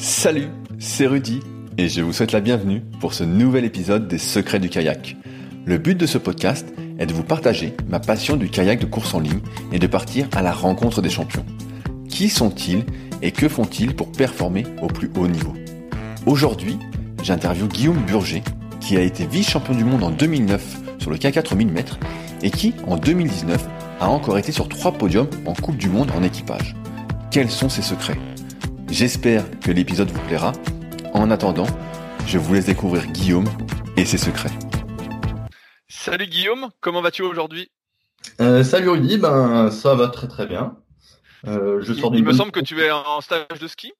Salut, c'est Rudy et je vous souhaite la bienvenue pour ce nouvel épisode des Secrets du kayak. Le but de ce podcast est de vous partager ma passion du kayak de course en ligne et de partir à la rencontre des champions. Qui sont-ils et que font-ils pour performer au plus haut niveau? Aujourd'hui, j'interviewe Guillaume Burger qui a été vice-champion du monde en 2009 sur le K4 1000 mètres et qui, en 2019, a encore été sur trois podiums en Coupe du Monde en équipage. Quels sont ses secrets? J'espère que l'épisode vous plaira. En attendant, je vous laisse découvrir Guillaume et ses secrets. Salut Guillaume, comment vas-tu aujourd'hui? Euh, Salut Rudy, ben ça va très très bien. Euh, je sors il, il me semble que tu es en stage de ski.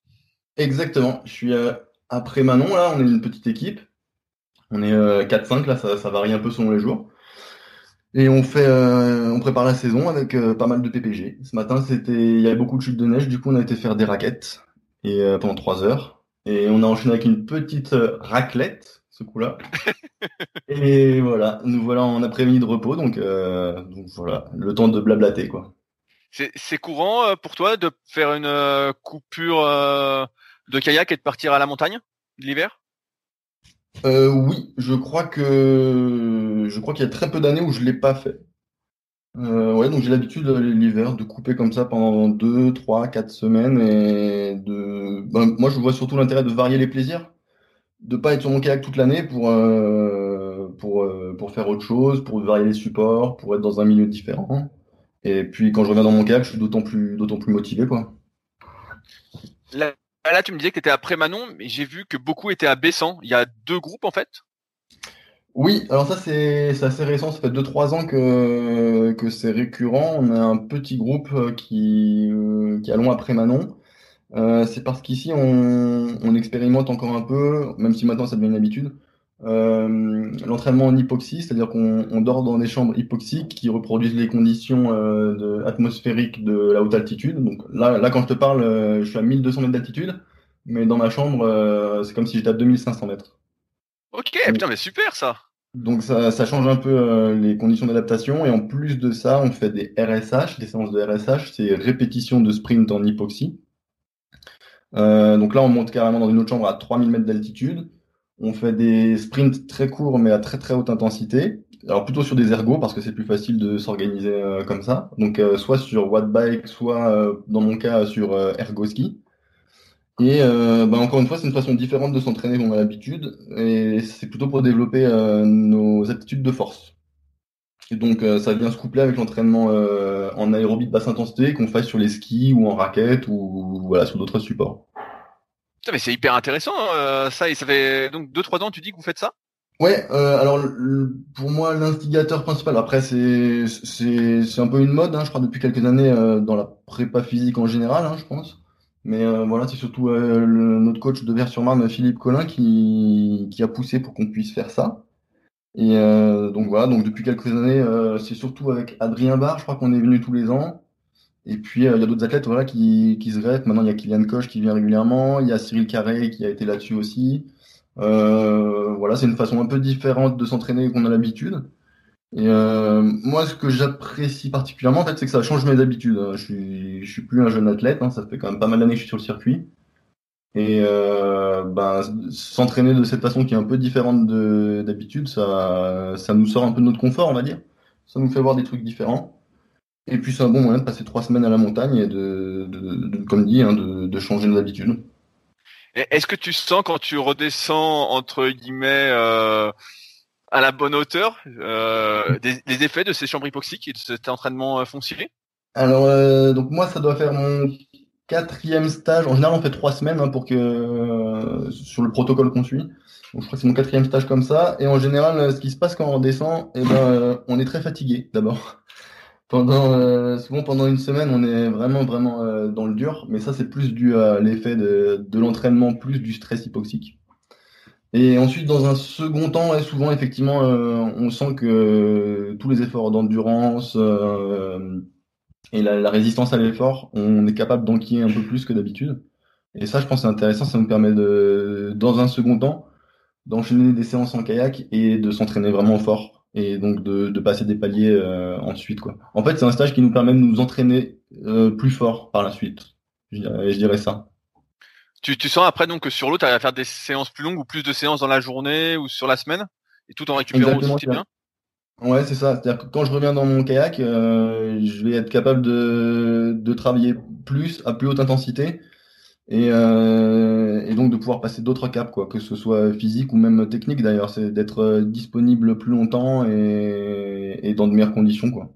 Exactement, je suis euh, après Manon là, on est une petite équipe. On est 4-5 là, ça, ça, varie un peu selon les jours. Et on fait, on prépare la saison avec pas mal de PPG. Ce matin, c'était, il y avait beaucoup de chutes de neige, du coup, on a été faire des raquettes et euh, pendant trois heures. Et on a enchaîné avec une petite euh, raclette, ce coup-là. et voilà, nous voilà en après-midi de repos, donc, euh, donc, voilà, le temps de blablater, quoi. C'est courant pour toi de faire une coupure de kayak et de partir à la montagne l'hiver? Euh, Oui, je crois que je crois qu'il y a très peu d'années où je l'ai pas fait. Euh, ouais, donc j'ai l'habitude euh, l'hiver de couper comme ça pendant 2, 3, 4 semaines et de. Ben, moi, je vois surtout l'intérêt de varier les plaisirs, de pas être sur mon kayak toute l'année pour euh, pour pour faire autre chose, pour varier les supports, pour être dans un milieu différent. Et puis quand je reviens dans mon kayak, je suis d'autant plus d'autant plus motivé, quoi. Là, là, tu me disais que tu étais à Prémanon, mais j'ai vu que beaucoup étaient à Bessan. Il y a deux groupes en fait? Oui, alors ça c'est assez récent, ça fait 2-3 ans que, que c'est récurrent. On a un petit groupe euh, qui, euh, qui allons après Manon. Euh, c'est parce qu'ici on, on expérimente encore un peu, même si maintenant ça devient une habitude, l'entraînement en hypoxie, c'est-à-dire qu'on on dort dans des chambres hypoxiques qui reproduisent les conditions de, atmosphériques de la haute altitude. Donc là, là quand je te parle, je suis à 1200 mètres d'altitude, mais dans ma chambre, c'est comme si j'étais à 2500 mètres. Ok, putain, mais super ça. Donc ça, change un peu euh, les conditions d'adaptation et en plus de ça, on fait des RSH, des séances de RSH, c'est répétition de sprint en hypoxie. Euh, donc là, on monte carrément dans une autre chambre à 3000 mètres d'altitude. On fait des sprints très courts mais à très très haute intensité. Alors plutôt sur des ergos parce que c'est plus facile de s'organiser euh, comme ça. Donc euh, soit sur wattbike, soit dans mon cas sur ergoski. Et euh, bah encore une fois, c'est une façon différente de s'entraîner qu'on a l'habitude, et c'est plutôt pour développer euh, nos aptitudes de force. Et donc, euh, ça vient se coupler avec l'entraînement euh, en aérobie de basse intensité qu'on fait sur les skis ou en raquette ou voilà sur d'autres supports. Putain, mais c'est hyper intéressant hein, ça. Et ça fait donc 2-3 ans, tu dis que vous faites ça? Ouais, alors pour moi l'instigateur principal, après c'est c'est c'est un peu une mode, hein, je crois depuis quelques années dans la prépa physique en général, hein, je pense. Mais euh, voilà, c'est surtout euh, notre coach de Vers-sur-Marne, Philippe Collin, qui, a poussé pour qu'on puisse faire ça. Et euh, donc voilà, donc depuis quelques années, c'est surtout avec Adrien Barr, je crois qu'on est venu tous les ans. Et puis il y a d'autres athlètes voilà, qui, qui se greffent. Maintenant, il y a Kylian Koch qui vient régulièrement, il y a Cyril Carré qui a été là-dessus aussi. voilà, c'est une façon un peu différente de s'entraîner qu'on a l'habitude. Et euh, moi, ce que j'apprécie particulièrement, en fait, c'est que ça change mes habitudes. Je suis, je suis plus un jeune athlète, hein, ça fait quand même pas mal d'années que je suis sur le circuit. Et euh, ben, s'entraîner de cette façon qui est un peu différente d'habitude, ça, ça nous sort un peu de notre confort, on va dire. Ça nous fait voir des trucs différents. Et puis c'est un bon moyen de passer trois semaines à la montagne et de, de, de comme dit, hein, de, de changer nos habitudes. Est-ce que tu sens quand tu redescends entre guillemets euh, à la bonne hauteur euh, des, effets de ces chambres hypoxiques et de cet entraînement euh, foncier? Alors, euh, donc moi, ça doit faire mon quatrième stage. En général, on fait trois semaines hein, pour que sur le protocole qu'on suit. Donc, je crois que c'est mon quatrième stage comme ça. Et en général, ce qui se passe quand on descend, eh ben, on est très fatigué d'abord. Pendant souvent pendant une semaine, on est vraiment vraiment dans le dur. Mais ça, c'est plus dû à l'effet de l'entraînement, plus du stress hypoxique. Et ensuite, dans un second temps, souvent, effectivement, euh, on sent que tous les efforts d'endurance euh, et la, résistance à l'effort, on est capable d'enquiller un peu plus que d'habitude. Et ça, je pense, c'est intéressant. Ça nous permet de, dans un second temps, d'enchaîner des séances en kayak et de s'entraîner vraiment fort. Et donc de, passer des paliers euh, ensuite. En fait, c'est un stage qui nous permet de nous entraîner plus fort par la suite. Je dirais ça. Tu, tu sens après donc que sur l'eau, tu à faire des séances plus longues ou plus de séances dans la journée ou sur la semaine et tout en récupérant Exactement, aussi bien? Ouais, c'est ça. C'est-à-dire que quand je reviens dans mon kayak, euh, je vais être capable de, de travailler plus à plus haute intensité et, euh, et donc de pouvoir passer d'autres caps, quoi, que ce soit physique ou même technique d'ailleurs. C'est d'être euh, disponible plus longtemps et, et dans de meilleures conditions, quoi.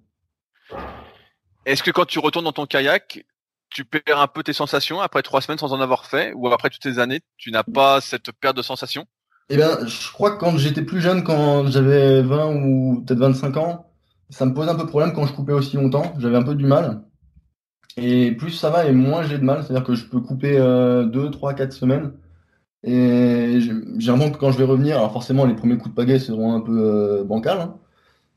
Est-ce que quand tu retournes dans ton kayak, tu perds un peu tes sensations après trois semaines sans en avoir fait ou après toutes ces années, tu n'as pas cette perte de sensations? Eh bien, je crois que quand j'étais plus jeune, quand j'avais 20 ou peut-être 25 ans, ça me posait un peu de problème quand je coupais aussi longtemps. J'avais un peu du mal. Et plus ça va et moins j'ai de mal. C'est-à-dire que je peux couper 2, 3, 4 semaines. Et que quand je vais revenir, alors forcément les premiers coups de pagaie seront un peu euh, bancals, hein.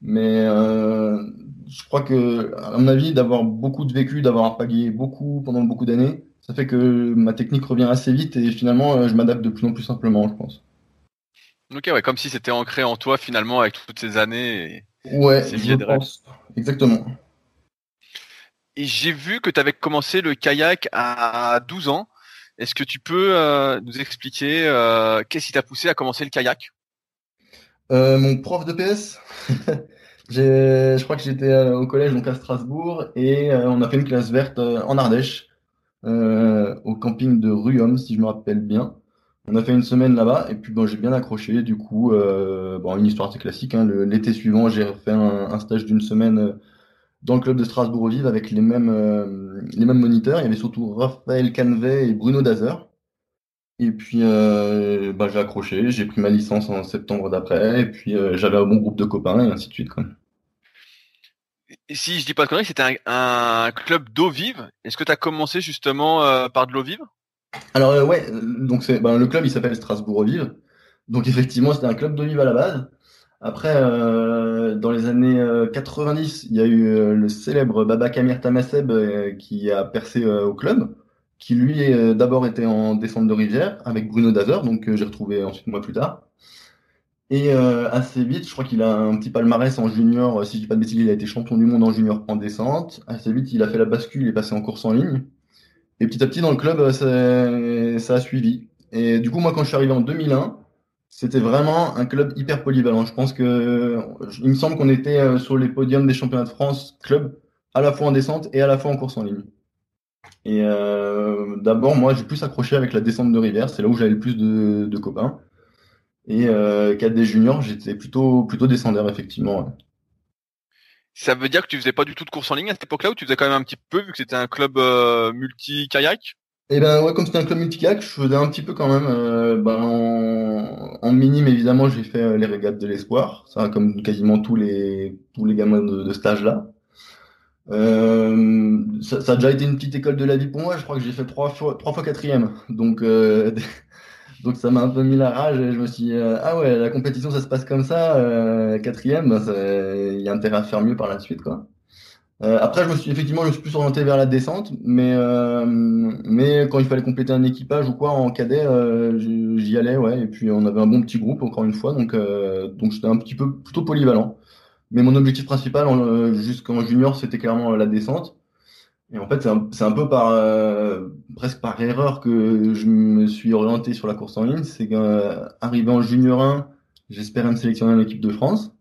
mais euh, je crois que, à mon avis, d'avoir beaucoup de vécu, d'avoir pagayé beaucoup pendant beaucoup d'années, ça fait que ma technique revient assez vite et finalement euh, je m'adapte de plus en plus simplement, je pense. Ok, ouais, comme si c'était ancré en toi finalement avec toutes ces années. Et, Ouais, je pense. Exactement. et j'ai vu que tu avais commencé le kayak à 12 ans. Est-ce que tu peux euh, nous expliquer euh, qu'est-ce qui t'a poussé à commencer le kayak? Euh, mon prof de PS, je crois que j'étais euh, au collège donc à Strasbourg et euh, on a fait une classe verte euh, en Ardèche, euh, au camping de Ruom si je me rappelle bien. On a fait une semaine là-bas et puis bon, j'ai bien accroché. Du coup, euh, bon, une histoire assez classique. Hein, l'été suivant, j'ai refait un, stage d'une semaine dans le club de Strasbourg Vive avec les mêmes, les mêmes moniteurs. Il y avait surtout Raphaël Canvet et Bruno Dazer. Et puis, euh, bah, j'ai accroché, j'ai pris ma licence en septembre d'après, et puis euh, j'avais un bon groupe de copains, et ainsi de suite, quoi. Et si je dis pas de conneries, c'était un, un club d'eau vive. Est-ce que tu as commencé justement euh, par de l'eau vive? Alors, euh, ouais, donc c'est, ben, le club, il s'appelle Strasbourg Vive. Donc, effectivement, c'était un club d'eau vive à la base. Après, dans les années euh, 90, il y a eu le célèbre Baba Kamir Tamaseb qui a percé au club, qui lui euh, d'abord était en descente de rivière avec Bruno Dazer, donc euh, j'ai retrouvé ensuite moi plus tard. Et euh, assez vite, je crois qu'il a un petit palmarès en junior, euh, si je dis pas de bêtises, il a été champion du monde en junior en descente. Assez vite, il a fait la bascule, il est passé en course en ligne. Et petit à petit, dans le club, euh, ça, ça a suivi. Et du coup, moi, quand je suis arrivé en 2001, c'était vraiment un club hyper polyvalent. Je pense que, il me semble qu'on était euh, sur les podiums des championnats de France club, à la fois en descente et à la fois en course en ligne. Et euh, d'abord, moi, j'ai plus accroché avec la descente de rivière. C'est là où j'avais le plus de, de copains. Et euh, cadre des juniors, j'étais plutôt plutôt descendeur, effectivement. ouais. Ça veut dire que tu faisais pas du tout de course en ligne à cette époque-là ou tu faisais quand même un petit peu vu que c'était un club euh, multi-kayak? Et ben ouais, comme c'était un club multicac, je faisais un petit peu quand même. euh, ben, en, en minime, évidemment, j'ai fait euh, les régates de l'espoir, ça comme quasiment tous les tous les gamins de, de stage là. Euh, ça, ça a déjà été une petite école de la vie pour moi. Je crois que j'ai fait trois fois trois fois quatrième, donc euh, donc ça m'a un peu mis la rage. Et je me suis dit, euh, ah ouais, la compétition ça se passe comme ça, euh, quatrième, il y a intérêt à faire mieux par la suite quoi. Euh, après, je me suis effectivement, je me suis plus orienté vers la descente, mais euh, mais quand il fallait compléter un équipage ou quoi en cadet, j'y allais, ouais. Et puis on avait un bon petit groupe encore une fois, donc donc j'étais un petit peu plutôt polyvalent. Mais mon objectif principal euh, jusqu'en junior, c'était clairement la descente. Et en fait, c'est un, peu par euh, presque par erreur que je me suis orienté sur la course en ligne. C'est qu'arrivé en junior 1, j'espérais me sélectionner en équipe de France.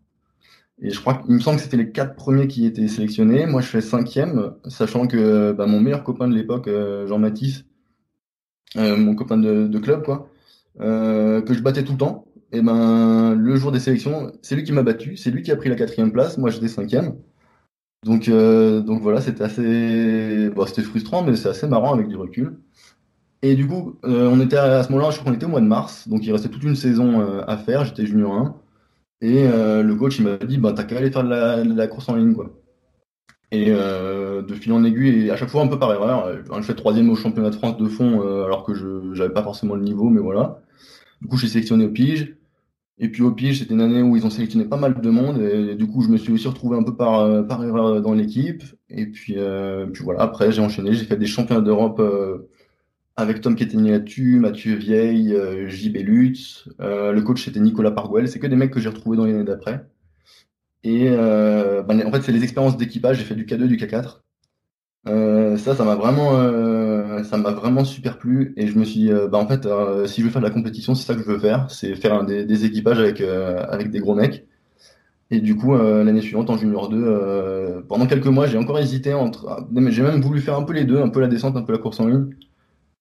Et je crois qu'il me semble que c'était les quatre premiers qui étaient sélectionnés. Moi, je fais cinquième, sachant que bah, mon meilleur copain de l'époque, euh, Jean Mathis, euh, mon copain de, de club, quoi, euh, que je battais tout le temps. Et ben, le jour des sélections, c'est lui qui m'a battu, c'est lui qui a pris la quatrième place. Moi, j'étais cinquième. Donc, euh, donc voilà, c'était assez, c'était frustrant, mais c'est assez marrant avec du recul. Et du coup, euh, on était à, ce moment-là, je crois qu'on était au mois de mars, donc il restait toute une saison euh, à faire. J'étais junior 1. Et le coach, il m'a dit, bah, t'as qu'à aller faire de la, course en ligne, quoi. Et de fil en aiguille, et à chaque fois un peu par erreur, je fais troisième au championnat de France de fond, alors que je j'avais pas forcément le niveau, mais voilà. Du coup, je suis sélectionné au Pige. Et puis au Pige, c'était une année où ils ont sélectionné pas mal de monde, et du coup, je me suis aussi retrouvé un peu par, euh, par erreur dans l'équipe. Et puis, euh, puis voilà, après, j'ai enchaîné, j'ai fait des championnats d'Europe euh, avec Tom Ketenilatu, Mathieu Vieille, euh, JB Lutz. Euh, le coach, c'était Nicolas Parguel. C'est que des mecs que j'ai retrouvés dans les années d'après. Et ben, en fait, c'est les expériences d'équipage. J'ai fait du K2, du K4. Euh, ça, ça m'a vraiment euh, ça m'a vraiment super plu et je me suis dit, bah en fait, si je veux faire de la compétition, c'est ça que je veux faire, c'est faire des, équipages avec, avec des gros mecs. Et du coup, l'année suivante, en junior 2, pendant quelques mois, j'ai encore hésité entre. J'ai même voulu faire un peu les deux, un peu la descente, un peu la course en ligne.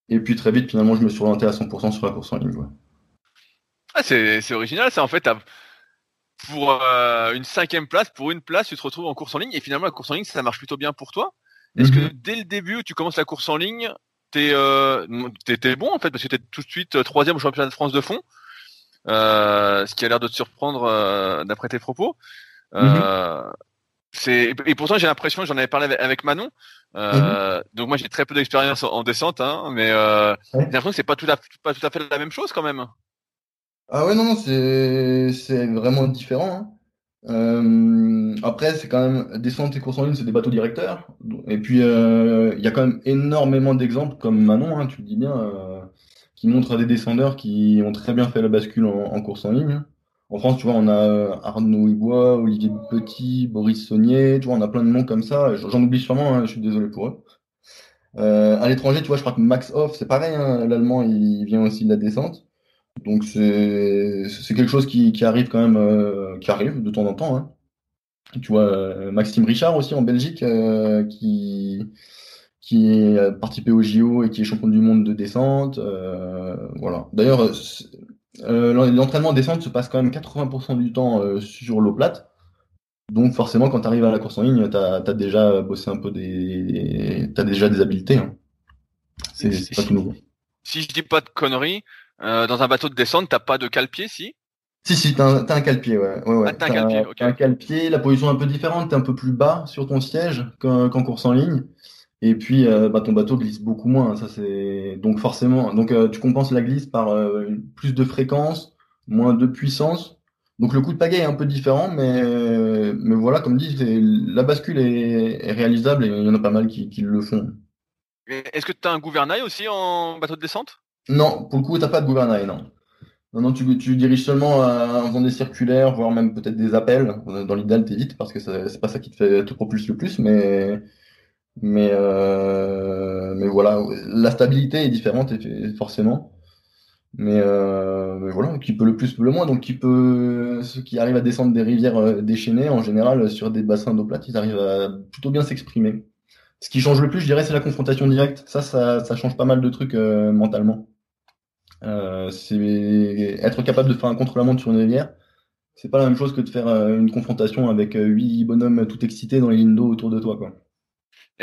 Et puis très vite, finalement, je me suis orienté à 100% sur la course en ligne. Ah, c'est original, ça en fait. Pour euh, une cinquième place, pour une place, tu te retrouves en course en ligne et finalement la course en ligne, ça marche plutôt bien pour toi? Est-ce que mhm. dès le début où tu commences la course en ligne, t'es euh, bon en fait parce que t'es tout de suite euh, troisième au championnat de France de fond, euh, ce qui a l'air de te surprendre euh, d'après tes propos. Mhm. C'est et pourtant j'ai l'impression, j'en avais parlé avec, Manon. Mhm. Donc moi j'ai très peu d'expérience en, descente, hein, mais j'ai l'impression que c'est pas tout à pas tout à fait la même chose quand même. Ah ouais, non, non, c'est c'est vraiment différent. Hein. Euh, après, c'est quand même descente et course en ligne, c'est des bateaux directeurs. Et puis, euh, il y a quand même énormément d'exemples comme Manon, hein, tu le dis bien, euh, qui montrent des descendeurs qui ont très bien fait la bascule en, course en ligne. En France, tu vois, on a Arnaud Ibois, Olivier Petit, Boris Saunier, tu vois, on a plein de noms comme ça. J'en oublie sûrement, hein, je suis désolé pour eux. à l'étranger, tu vois, je crois que Max Hoff, c'est pareil, l'allemand, il vient aussi de la descente. Donc c'est quelque chose qui, qui arrive quand même, euh, qui arrive de temps en temps. Hein. Tu vois, euh, Maxime Richard aussi en Belgique, euh, qui qui a participé au JO et qui est champion du monde de descente. voilà. D'ailleurs, l'entraînement descente se passe quand même 80% du temps sur l'eau plate. Donc forcément, quand tu arrives à la course en ligne, tu as, déjà bossé un peu des... Tu as déjà des habiletés. Hein. C'est pas tout nouveau. Si je dis pas de conneries, euh, dans un bateau de descente, t'as pas de cale-pied, si? Si, si, t'as un, as un cale-pied, ouais. ouais, ouais. Ah, t'as un cale-pied, ok. un cale-pied, la position est un peu différente, t'es un peu plus bas sur ton siège qu'en course en ligne. Et puis, euh, bah, ton bateau glisse beaucoup moins. Ça, c'est donc forcément. Donc, euh, tu compenses la glisse par plus de fréquence, moins de puissance. Donc, le coup de pagaie est un peu différent, mais mais voilà, comme dit, la bascule est, réalisable et il y en a pas mal qui, qui le font. Est-ce que tu as un gouvernail aussi en bateau de descente? Non, pour le coup, t'as pas de gouvernail, non. Non, non, tu, tu diriges seulement en faisant des circulaires, voire même peut-être des appels. Dans l'idéal, t'évites parce que c'est pas ça qui te fait te propulse le plus, mais mais euh, mais voilà, la stabilité est différente forcément. Mais, euh, mais voilà, qui peut le plus peut le moins. Donc qui peut ceux qui arrivent à descendre des rivières euh, déchaînées, en général sur des bassins d'eau plate, ils arrivent à plutôt bien s'exprimer. Ce qui change le plus, je dirais, c'est la confrontation directe. Ça, ça, change pas mal de trucs euh, mentalement. Euh, c'est être capable de faire un contre-la-montre sur une rivière. C'est pas la même chose que de faire euh, une confrontation avec euh, huit bonhommes tout excités dans les lignes d'eau autour de toi, quoi.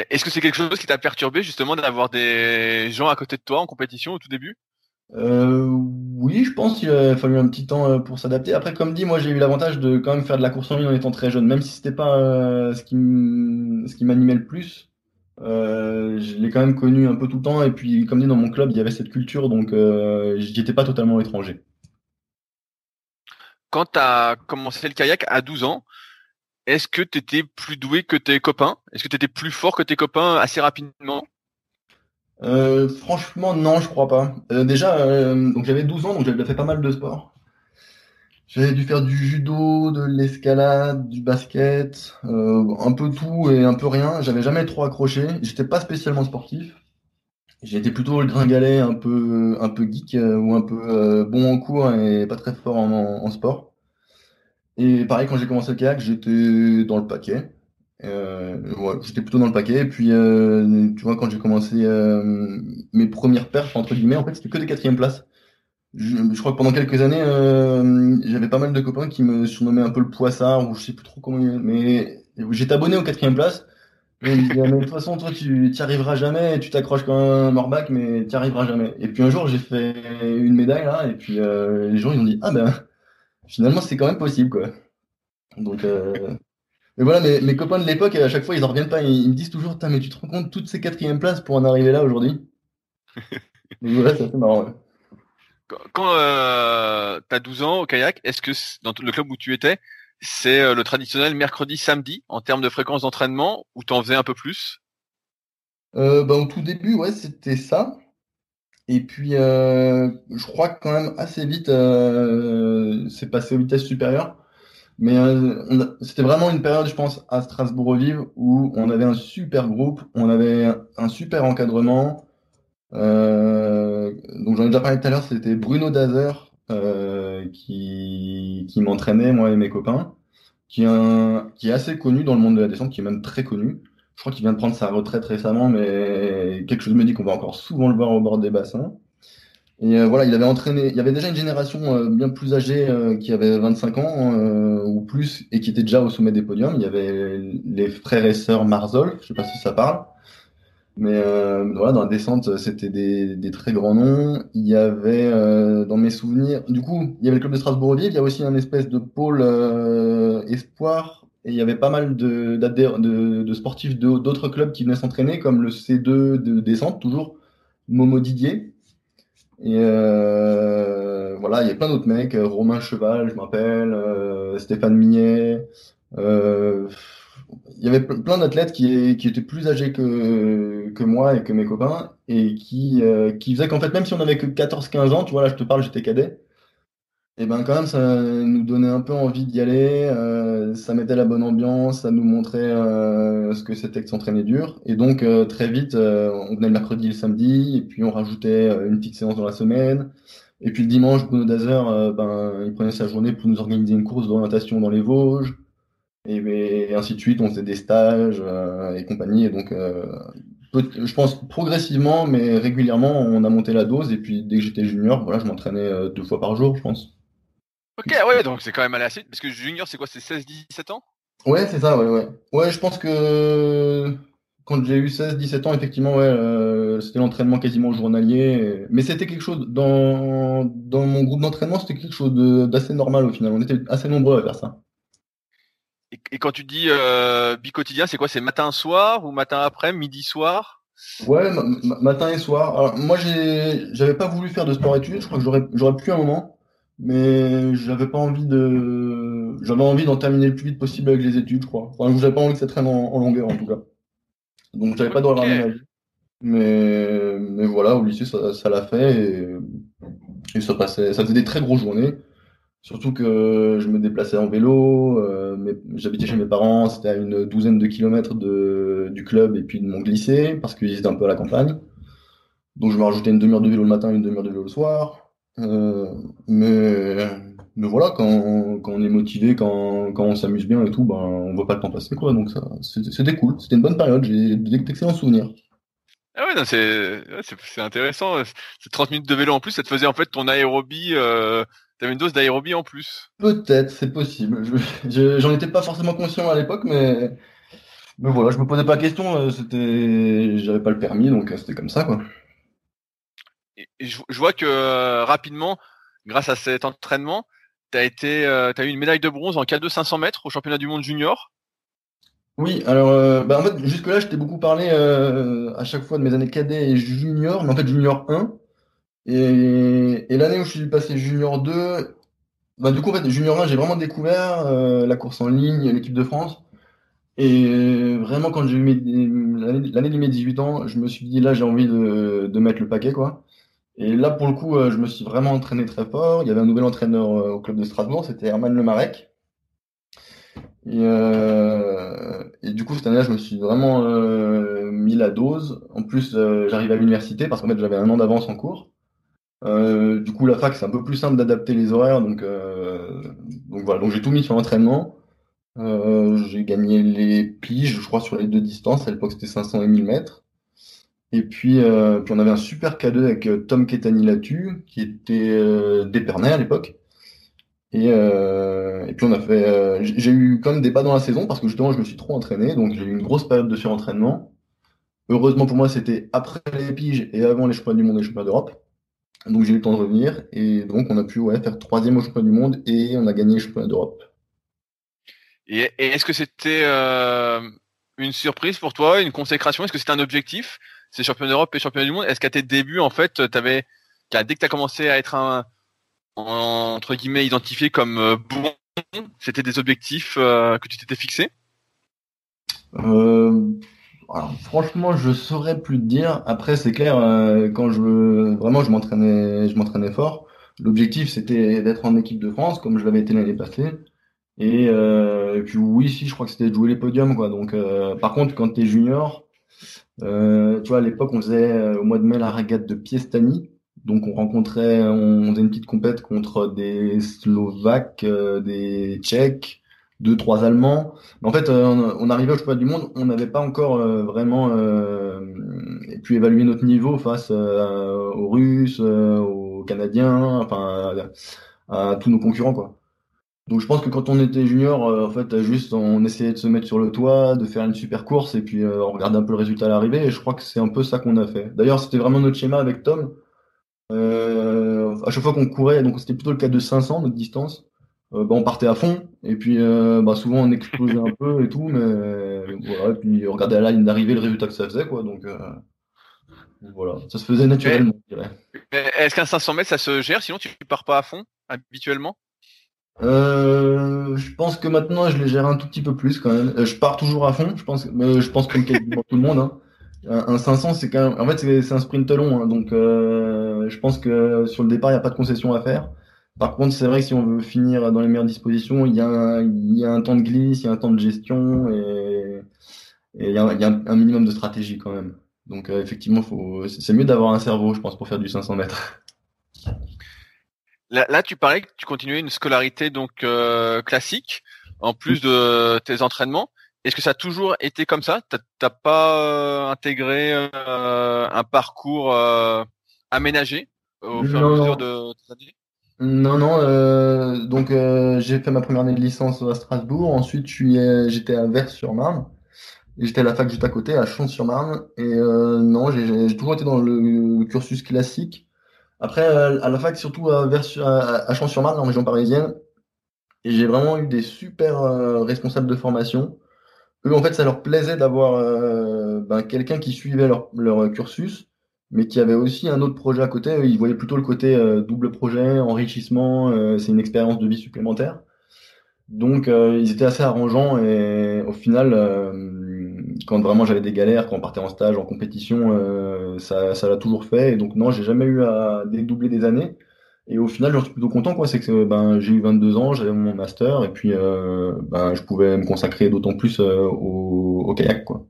Est-ce que c'est quelque chose qui t'a perturbé justement d'avoir des gens à côté de toi en compétition au tout début? Euh, Oui, je pense qu'il a fallu un petit temps pour s'adapter. Après, comme dit, moi j'ai eu l'avantage de quand même faire de la course en ligne en étant très jeune, même si c'était pas ce qui ce qui m'animait le plus. Euh, je l'ai quand même connu un peu tout le temps. Et puis, comme dit, dans mon club, il y avait cette culture, donc euh, j'y étais pas totalement étranger. Quand tu as commencé le kayak à 12 ans, est-ce que tu étais plus doué que tes copains? Est-ce que tu étais plus fort que tes copains assez rapidement? Euh, Franchement, non, je crois pas. déjà, donc j'avais 12 ans, donc j'avais fait pas mal de sport. J'avais dû faire du judo, de l'escalade, du basket, euh, un peu tout et un peu rien. J'avais jamais trop accroché. J'étais pas spécialement sportif. J'étais plutôt le gringalet, un peu, un peu geek euh, ou un peu euh, bon en cours et pas très fort en, sport. Et pareil, quand j'ai commencé le kayak, j'étais dans le paquet. j'étais plutôt dans le paquet. Et puis, tu vois, quand j'ai commencé mes premières perches, entre guillemets, en fait, c'était que des quatrièmes places je, crois que pendant quelques années, euh, j'avais pas mal de copains qui me surnommaient un peu le poissard, ou je sais plus trop comment, mais j'étais abonné au quatrième place. Et ils disaient, mais de toute façon, toi, tu n'y arriveras jamais, tu t'accroches comme un morbac, mais tu arriveras jamais. Et puis un jour, j'ai fait une médaille, là, et puis euh, les gens, ils ont dit, ah ben, finalement, c'est quand même possible, quoi. Donc, euh... mais voilà, mes, mes copains de l'époque, à chaque fois, ils en reviennent pas, ils, me disent toujours, mais tu te rends compte toutes ces quatrièmes places pour en arriver là aujourd'hui Donc voilà, c'est assez marrant, ouais quand euh, tu as 12 ans au kayak, est-ce que dans le club où tu étais, c'est euh, le traditionnel mercredi, samedi en termes de fréquence d'entraînement ou en faisais un peu plus? Euh, bah, Au tout début, ouais, c'était ça. Et puis, euh, je crois que quand même assez vite, c'est passé aux vitesses supérieures. Mais c'était vraiment une période, je pense, à Strasbourg-Vive où on avait un super groupe, on avait un super encadrement. Donc j'en ai déjà parlé tout à l'heure, c'était Bruno Dazer qui, qui m'entraînait, moi et mes copains, qui est, qui est assez connu dans le monde de la descente, qui est même très connu. Je crois qu'il vient de prendre sa retraite récemment, mais quelque chose me dit qu'on va encore souvent le voir au bord des bassins. Et euh, voilà, il avait entraîné, il y avait déjà une génération euh, bien plus âgée euh, qui avait 25 ans ou plus et qui était déjà au sommet des podiums. Il y avait les frères et sœurs Marzol, je sais pas si ça parle. Mais voilà, dans la descente, c'était des, des, très grands noms. Il y avait, dans mes souvenirs, du coup, il y avait le club de Strasbourg-Ville. Il y a aussi un espèce de pôle espoir. Et il y avait pas mal de, de, de sportifs d'autres clubs qui venaient s'entraîner, comme le C2 de descente, toujours Momo Didier et euh, voilà, il y a plein d'autres mecs, euh, Romain Cheval, je m'appelle, euh, Stéphane Mignet. Euh, il y avait plein d'athlètes qui, étaient plus âgés que, moi et que mes copains et qui, euh, qui faisaient qu'en fait, même si on avait que 14-15 ans, tu vois, là je te parle, j'étais cadet, et ben quand même ça nous donnait un peu envie d'y aller, euh, ça mettait la bonne ambiance, ça nous montrait euh, ce que c'était que s'entraîner dur. Et donc euh, très vite, on venait le mercredi, le samedi, et puis on rajoutait une petite séance dans la semaine. Et puis le dimanche, Bruno Dazer, ben, il prenait sa journée pour nous organiser une course d'orientation dans les Vosges. Et, ainsi de suite, on faisait des stages et compagnie. Et donc, je pense progressivement, mais régulièrement, on a monté la dose. Et puis dès que j'étais junior, voilà, je m'entraînais deux fois par jour, je pense. Ok, ouais, donc c'est quand même allé assez Parce que junior, c'est quoi? C'est 16-17 ans? Ouais, c'est ça, ouais, ouais. Ouais, je pense que quand j'ai eu 16-17 ans, effectivement, ouais, euh, c'était l'entraînement quasiment journalier. Mais c'était quelque chose, dans, dans mon groupe d'entraînement, c'était quelque chose d'assez normal au final. On était assez nombreux à faire ça. Et, quand tu dis euh, bi-quotidien, c'est quoi? C'est matin-soir ou matin-après, midi-soir Ouais, matin et soir. Alors, moi, j'avais pas voulu faire de sport-études. Je crois que j'aurais pu un moment. Mais j'avais pas envie de j'avais envie d'en terminer le plus vite possible avec les études je crois. Enfin j'avais pas envie que ça traîne en, longueur en tout cas. Donc j'avais pas droit à mais mais voilà au lycée ça ça l'a fait et, et, ça passait ça faisait des très grosses journées surtout que je me déplaçais en vélo euh, j'habitais chez mes parents c'était à une douzaine de kilomètres de du club et puis de mon lycée parce qu'ils étaient un peu à la campagne donc je me rajoutais une demi-heure de vélo le matin une demi-heure de vélo le soir euh, mais, mais voilà, quand, quand on est motivé, quand, quand on s'amuse bien et tout, ben, on voit pas le temps passer, quoi. Donc c'était cool. C'était une bonne période. J'ai d'excellents souvenirs. Ah ouais, c'est intéressant. C'est 30 minutes de vélo en plus, ça te faisait en fait ton aérobie. Euh, T'avais une dose d'aérobie en plus. Peut-être, c'est possible. J'en étais pas forcément conscient à l'époque, mais mais voilà, je me posais pas la question. Euh, c'était, j'avais pas le permis, donc euh, c'était comme ça, quoi je, vois que euh, rapidement, grâce à cet entraînement, tu as été, euh, as eu une médaille de bronze en K2 500 mètres au championnat du monde junior. Oui, alors euh, bah, en fait jusque-là, je t'ai beaucoup parlé à chaque fois de mes années cadet et junior, mais en fait junior 1. Et, l'année où je suis passé junior 2, bah, du coup en fait junior 1, j'ai vraiment découvert la course en ligne, l'équipe de France. Et vraiment quand j'ai eu l'année de mes 18 ans, je me suis dit là j'ai envie de, de mettre le paquet quoi. Et là, pour le coup, euh, je me suis vraiment entraîné très fort. Il y avait un nouvel entraîneur euh, au club de Strasbourg, c'était Herman Lemarec. Et, euh, et du coup, cette année-là, je me suis vraiment mis la dose. En plus, j'arrive à l'université parce qu'en fait, j'avais un an d'avance en cours. Du coup, la fac, c'est un peu plus simple d'adapter les horaires. Donc, donc voilà, donc j'ai tout mis sur l'entraînement. j'ai gagné les piges, je crois, sur les deux distances. À l'époque, c'était 500 et 1000 mètres. Et puis, euh, puis on avait un super cadeau avec euh, Tom Ketani Latu, qui était euh, d'Épernay à l'époque. Et, euh, et puis on a fait. Euh, j'ai eu quand même des bas dans la saison parce que justement je me suis trop entraîné, donc j'ai eu une grosse période de surentraînement. Heureusement pour moi, c'était après les piges et avant les championnats du monde et les championnats d'Europe. Donc j'ai eu le temps de revenir et donc on a pu ouais, faire troisième au championnat du monde et on a gagné les championnats d'Europe. Et, et est-ce que c'était une surprise pour toi, une consécration? Est-ce que c'était un objectif c'est champion d'Europe et champion du monde? Est-ce qu'à tes débuts, en fait, t'avais, dès que tu as commencé à être un, entre guillemets, identifié comme euh, bon, c'était des objectifs euh, que tu t'étais fixé? Euh, franchement, je saurais plus te dire. Après, c'est clair, quand je vraiment, je m'entraînais, je m'entraînais fort. L'objectif, c'était d'être en équipe de France, comme je l'avais été l'année passée. Et, puis oui, si, je crois que c'était de jouer les podiums, quoi. Donc, par contre, quand tu es junior, Euh, tu vois, à l'époque, on faisait euh, au mois de mai la régate de Piestani. Donc, on rencontrait, on faisait une petite compète contre des Slovaques, euh, des Tchèques, deux, trois Allemands. En fait, on arrivait au championnat du monde, on n'avait pas encore vraiment pu évaluer notre niveau face aux Russes, aux Canadiens, enfin à, à tous nos concurrents, quoi. Donc je pense que quand on était junior, euh, en fait, juste on essayait de se mettre sur le toit, de faire une super course et puis euh, on regardait un peu le résultat à l'arrivée. Et je crois que c'est un peu ça qu'on a fait. D'ailleurs, c'était vraiment notre schéma avec Tom. Euh, à chaque fois qu'on courait, donc c'était plutôt le cas de 500 notre distance. Bah, on partait à fond et puis bah, souvent on explosait un peu et tout, mais voilà. Et puis on regardait à la ligne d'arrivée le résultat que ça faisait quoi. Donc voilà, ça se faisait naturellement. Est-ce qu'un 500 mètres ça se gère Sinon tu pars pas à fond habituellement? Euh, je pense que maintenant je les gère un tout petit peu plus quand même. Euh, je pars toujours à fond, je pense, mais je pense comme quasiment tout le monde. Hein. Un, 500 c'est quand même, en fait c'est un sprint long, hein, donc euh, je pense que sur le départ il n'y a pas de concession à faire. Par contre c'est vrai que si on veut finir dans les meilleures dispositions, il y a un, il y a un temps de glisse, il y a un temps de gestion et, et il y a, il y a un minimum de stratégie quand même. Donc euh, effectivement faut, c'est mieux d'avoir un cerveau, je pense, pour faire du 500 mètres. Là, tu parlais que tu continuais une scolarité donc euh, classique en plus de tes entraînements. Est-ce que ça a toujours été comme ça? T'as pas euh, intégré euh, un parcours aménagé au fur et à mesure de tes années? Non, non. donc j'ai fait ma première année de licence à Strasbourg. Ensuite, j'étais à Vers-sur-Marne. J'étais à la fac juste à côté, à Champs-sur-Marne. Et non, j'ai toujours été dans le cursus classique. Après, euh, à la fac, surtout à, à, Champs-sur-Marne, en région parisienne, et j'ai vraiment eu des super euh, responsables de formation. Eux, en fait, ça leur plaisait d'avoir euh, ben, quelqu'un qui suivait leur, cursus, mais qui avait aussi un autre projet à côté. Ils voyaient plutôt le côté double projet, enrichissement, c'est une expérience de vie supplémentaire. Donc, ils étaient assez arrangeants et au final, quand vraiment j'avais des galères, quand on partait en stage, en compétition, euh, ça, ça l'a toujours fait. Et donc non, j'ai jamais eu à dédoubler des années. Et au final, j'en suis plutôt content, quoi. C'est que ben, j'ai eu 22 ans, j'avais mon master, et puis euh, ben, je pouvais me consacrer d'autant plus euh, au, au, kayak, quoi.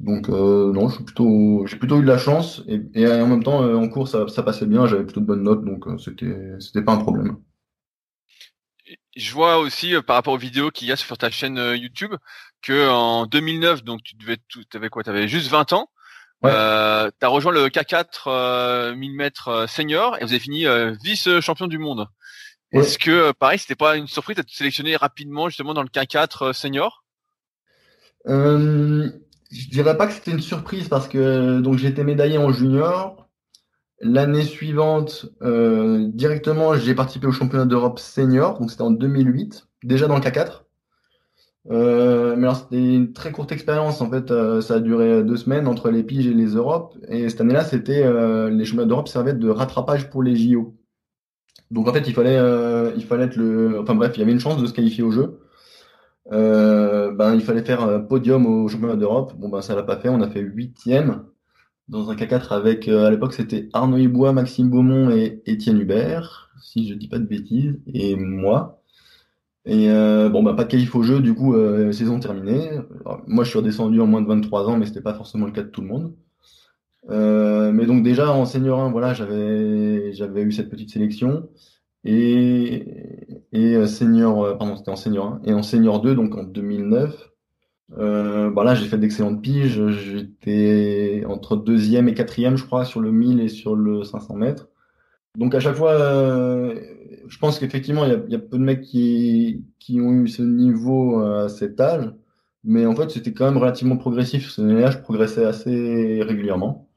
Donc euh, non, suis plutôt, j'ai plutôt eu de la chance, et, et en même temps, euh, en cours, ça, ça passait bien, j'avais plutôt de bonnes notes, donc c'était, c'était pas un problème. Je vois aussi par rapport aux vidéos qu'il y a sur ta chaîne YouTube que en 2009, donc tu devais, tu avais quoi, tu avais juste 20 ans. Euh, tu as rejoint le K4 1000 mètres senior et vous avez fini vice champion du monde. Est-ce que pareil, c'était pas une surprise d'être sélectionné rapidement justement dans le K4 senior? Euh, Je dirais pas que c'était une surprise parce que donc été médaillé en junior. L'année suivante, euh, directement, j'ai participé au championnat d'Europe senior, donc c'était en 2008, déjà dans le K4. Euh, mais alors c'était une très courte expérience en fait, euh, ça a duré deux semaines entre les piges et les Europes. Et cette année-là, c'était euh, les championnats d'Europe servaient de rattrapage pour les JO. Donc en fait, il fallait, il fallait être le, enfin bref, il y avait une chance de se qualifier au jeu. Ben il fallait faire un podium au championnat d'Europe. Bon ben ça l'a pas fait, on a fait huitième dans un K4 avec, à l'époque c'était Arnaud Ibois, Maxime Beaumont et Étienne Hubert, si je dis pas de bêtises, et moi. Et euh, bon, bah, pas de qualif au jeu, du coup, euh, saison terminée. moi, je suis redescendu en moins de 23 ans, mais c'était pas forcément le cas de tout le monde. Euh, mais donc déjà en senior 1, voilà, j'avais j'avais eu cette petite sélection et et senior pardon, c'était en senior 1 et en senior 2 donc en 2009 euh, bah là j'ai fait d'excellentes piges, j'étais entre deuxième et quatrième je crois sur le 1000 et sur le 500 mètres. Donc à chaque fois, euh, je pense qu'effectivement, il y, a, peu de mecs qui, ont eu ce niveau euh, à cet âge, mais en fait, c'était quand même relativement progressif. Ce année-là, je progressais assez régulièrement.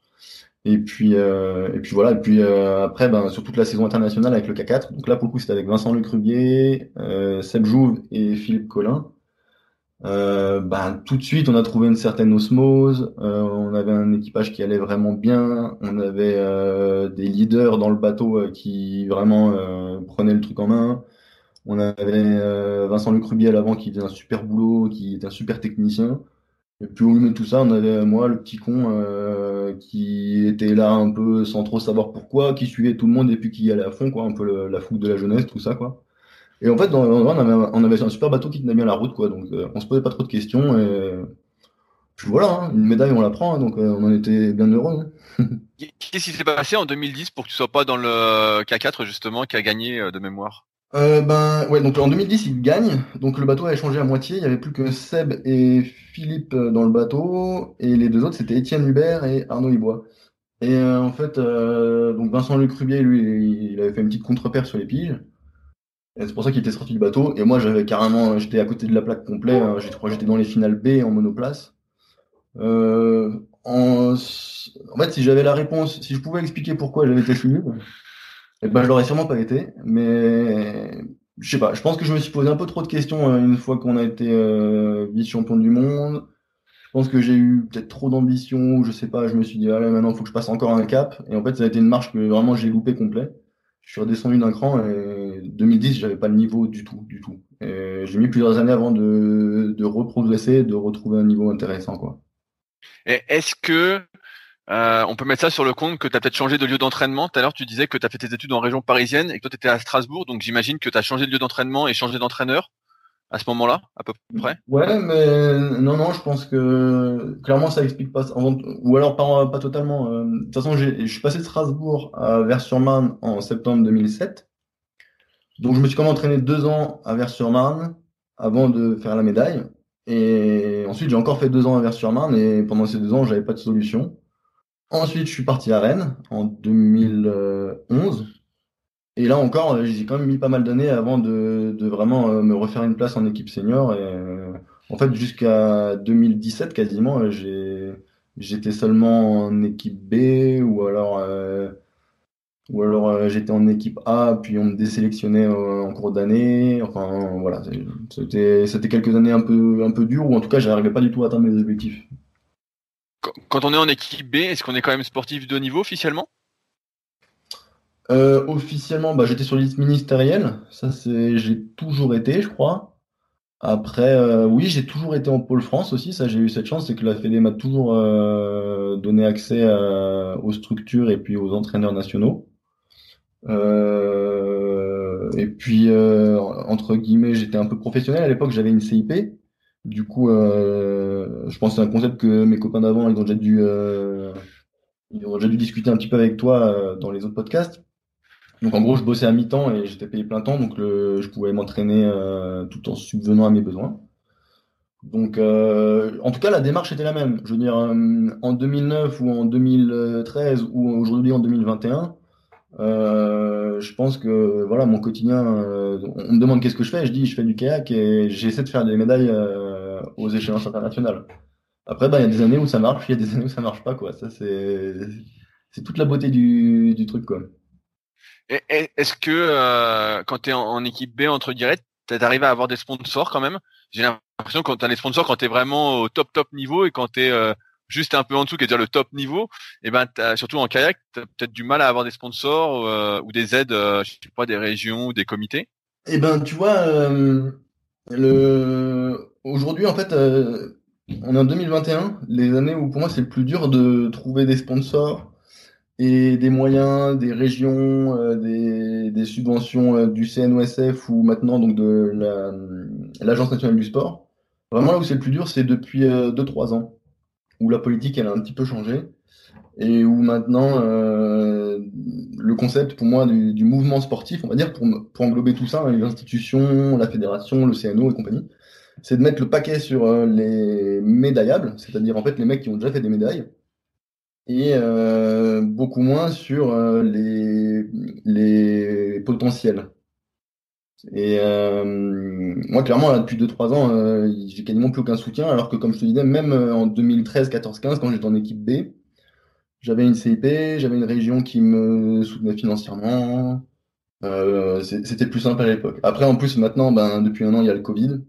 Et puis, euh, et puis voilà. Et puis après, ben, sur toute la saison internationale avec le K4. Donc là, pour le coup, c'était avec Vincent Luc Rubier, Seb Jouve et Philippe Collin euh, bah, tout de suite, on a trouvé une certaine osmose. Euh, on avait un équipage qui allait vraiment bien. On avait euh, des leaders dans le bateau euh, qui vraiment euh, prenaient le truc en main. On avait Vincent Lecrubier à l'avant qui faisait un super boulot, qui était un super technicien. Et puis au milieu de tout ça, on avait moi, le petit con, qui était là un peu sans trop savoir pourquoi, qui suivait tout le monde et puis qui allait à fond, quoi, un peu la fougue de la jeunesse, tout ça, quoi. Et en fait, on, avait, un super bateau qui tenait bien la route, quoi. Donc, euh, on se posait pas trop de questions. Et puis voilà, hein, une médaille, on la prend, hein, donc on en était bien heureux. Qu'est-ce qui s'est passé en 2010 pour que tu sois pas dans le K4 justement qui a gagné de mémoire? Euh, ben ouais, donc en 2010 il gagne, donc le bateau a changé à moitié, il y avait plus que Seb et Philippe dans le bateau, et les deux autres c'était Étienne Hubert et Arnaud Ibois. Et euh, en fait, euh, donc Vincent Luc Rubier, lui, il avait fait une petite contre-paire sur les piges. Et c'est pour ça qu'il était sorti du bateau. Et moi, j'avais carrément, j'étais à côté de la plaque complète. Hein, je crois j'étais dans les finales B en monoplace. en... en fait, si j'avais la réponse, si je pouvais expliquer pourquoi j'avais été fini, eh ben, je l'aurais sûrement pas été, mais je sais pas. Je pense que je me suis posé un peu trop de questions euh, une fois qu'on a été euh, vice-champion du monde. Je pense que j'ai eu peut-être trop d'ambition, ou je sais pas. Je me suis dit, allez, maintenant, il faut que je passe encore un cap. Et en fait, ça a été une marche que vraiment j'ai loupé complet. Je suis redescendu d'un cran et 2010, j'avais pas le niveau du tout, du tout. J'ai mis plusieurs années avant de, de reprogresser, de retrouver un niveau intéressant, quoi. Est-ce que euh, on peut mettre ça sur le compte que tu as peut-être changé de lieu d'entraînement. Tout à l'heure, tu disais que tu as fait tes études en région parisienne et que toi, tu étais à Strasbourg. Donc, j'imagine que tu as changé de lieu d'entraînement et changé d'entraîneur à ce moment-là, à peu près. Ouais, mais non, non, je pense que clairement, ça explique pas. Ou alors, pas, totalement. Euh, de toute façon, je suis passé de Strasbourg à Vers-sur-Marne en septembre 2007. Donc, je me suis quand même entraîné deux ans à Vers-sur-Marne avant de faire la médaille. Et ensuite, j'ai encore fait deux ans à Vers-sur-Marne et pendant ces deux ans, j'avais pas de solution. Ensuite, je suis parti à Rennes en 2011. Et là encore, euh, j'ai quand même mis pas mal d'années avant de, vraiment euh, me refaire une place en équipe senior. Euh, en fait, jusqu'à 2017 quasiment, j'étais seulement en équipe B ou alors, ou alors j'étais en équipe A, puis on me désélectionnait en cours d'année. Enfin voilà, c'était quelques années un peu, un peu dures, ou en tout cas, j'arrivais pas du tout à atteindre mes objectifs quand on est en équipe B, est-ce qu'on est quand même sportif de haut niveau officiellement? Euh, Officiellement, bah, j'étais sur liste ministérielle. Ça, c'est, j'ai toujours été, je crois. Après, euh, oui, j'ai toujours été en pôle France aussi. Ça, j'ai eu cette chance, c'est que la Fédé m'a toujours euh, donné accès aux structures et puis aux entraîneurs nationaux. et puis, entre guillemets, j'étais un peu professionnel. À l'époque, j'avais une CIP. Du coup, euh, je pense que c'est un concept que mes copains d'avant, ils ont déjà dû, euh, ils ont déjà dû discuter un petit peu avec toi euh, dans les autres podcasts. Donc en gros, je bossais à mi-temps et j'étais payé plein temps, donc je pouvais m'entraîner tout en subvenant à mes besoins. Donc, en tout cas, la démarche était la même. Je veux dire, en 2009 ou en 2013 ou aujourd'hui en 2021, je pense que voilà, mon quotidien, on me demande qu'est-ce que je fais, je dis je fais du kayak et j'essaie de faire des médailles aux échéances internationales. Après, bah, il y a des années où ça marche, il y a des années où ça marche pas, quoi. Ça, c'est, c'est toute la beauté du, du truc, quoi. Est-ce que euh, quand tu es en, équipe B entre guillemets, tu arrives à avoir des sponsors quand même? J'ai l'impression que quand tu as des sponsors, quand tu es vraiment au top top niveau et quand tu es euh, juste un peu en dessous, qui est dire le top niveau, et eh ben surtout en kayak, tu as peut-être du mal à avoir des sponsors euh, ou des aides, je sais pas, des régions ou des comités? Eh ben, tu vois, Aujourd'hui, en fait, euh, on est en 2021, les années où pour moi c'est le plus dur de trouver des sponsors et des moyens, des régions, euh, des, subventions euh, du CNOSF ou maintenant donc de l'Agence nationale du sport. Vraiment là où c'est le plus dur, c'est depuis 2-3 ans, où la politique elle a un petit peu changé et où maintenant le concept pour moi du, mouvement sportif, on va dire pour, pour englober tout ça, les institutions, la fédération, le CNO et compagnie, c'est de mettre le paquet sur euh, les médaillables, c'est-à-dire en fait les mecs qui ont déjà fait des médailles, et euh, beaucoup moins sur euh, les, les potentiels. Et moi, clairement, depuis 2-3 ans, j'ai quasiment plus aucun soutien, alors que comme je te disais, même en 2013, 14, 15, quand j'étais en équipe B, j'avais une CIP, j'avais une région qui me soutenait financièrement. c'était plus simple à l'époque. Après, en plus, maintenant, ben, depuis un an, il y a le Covid.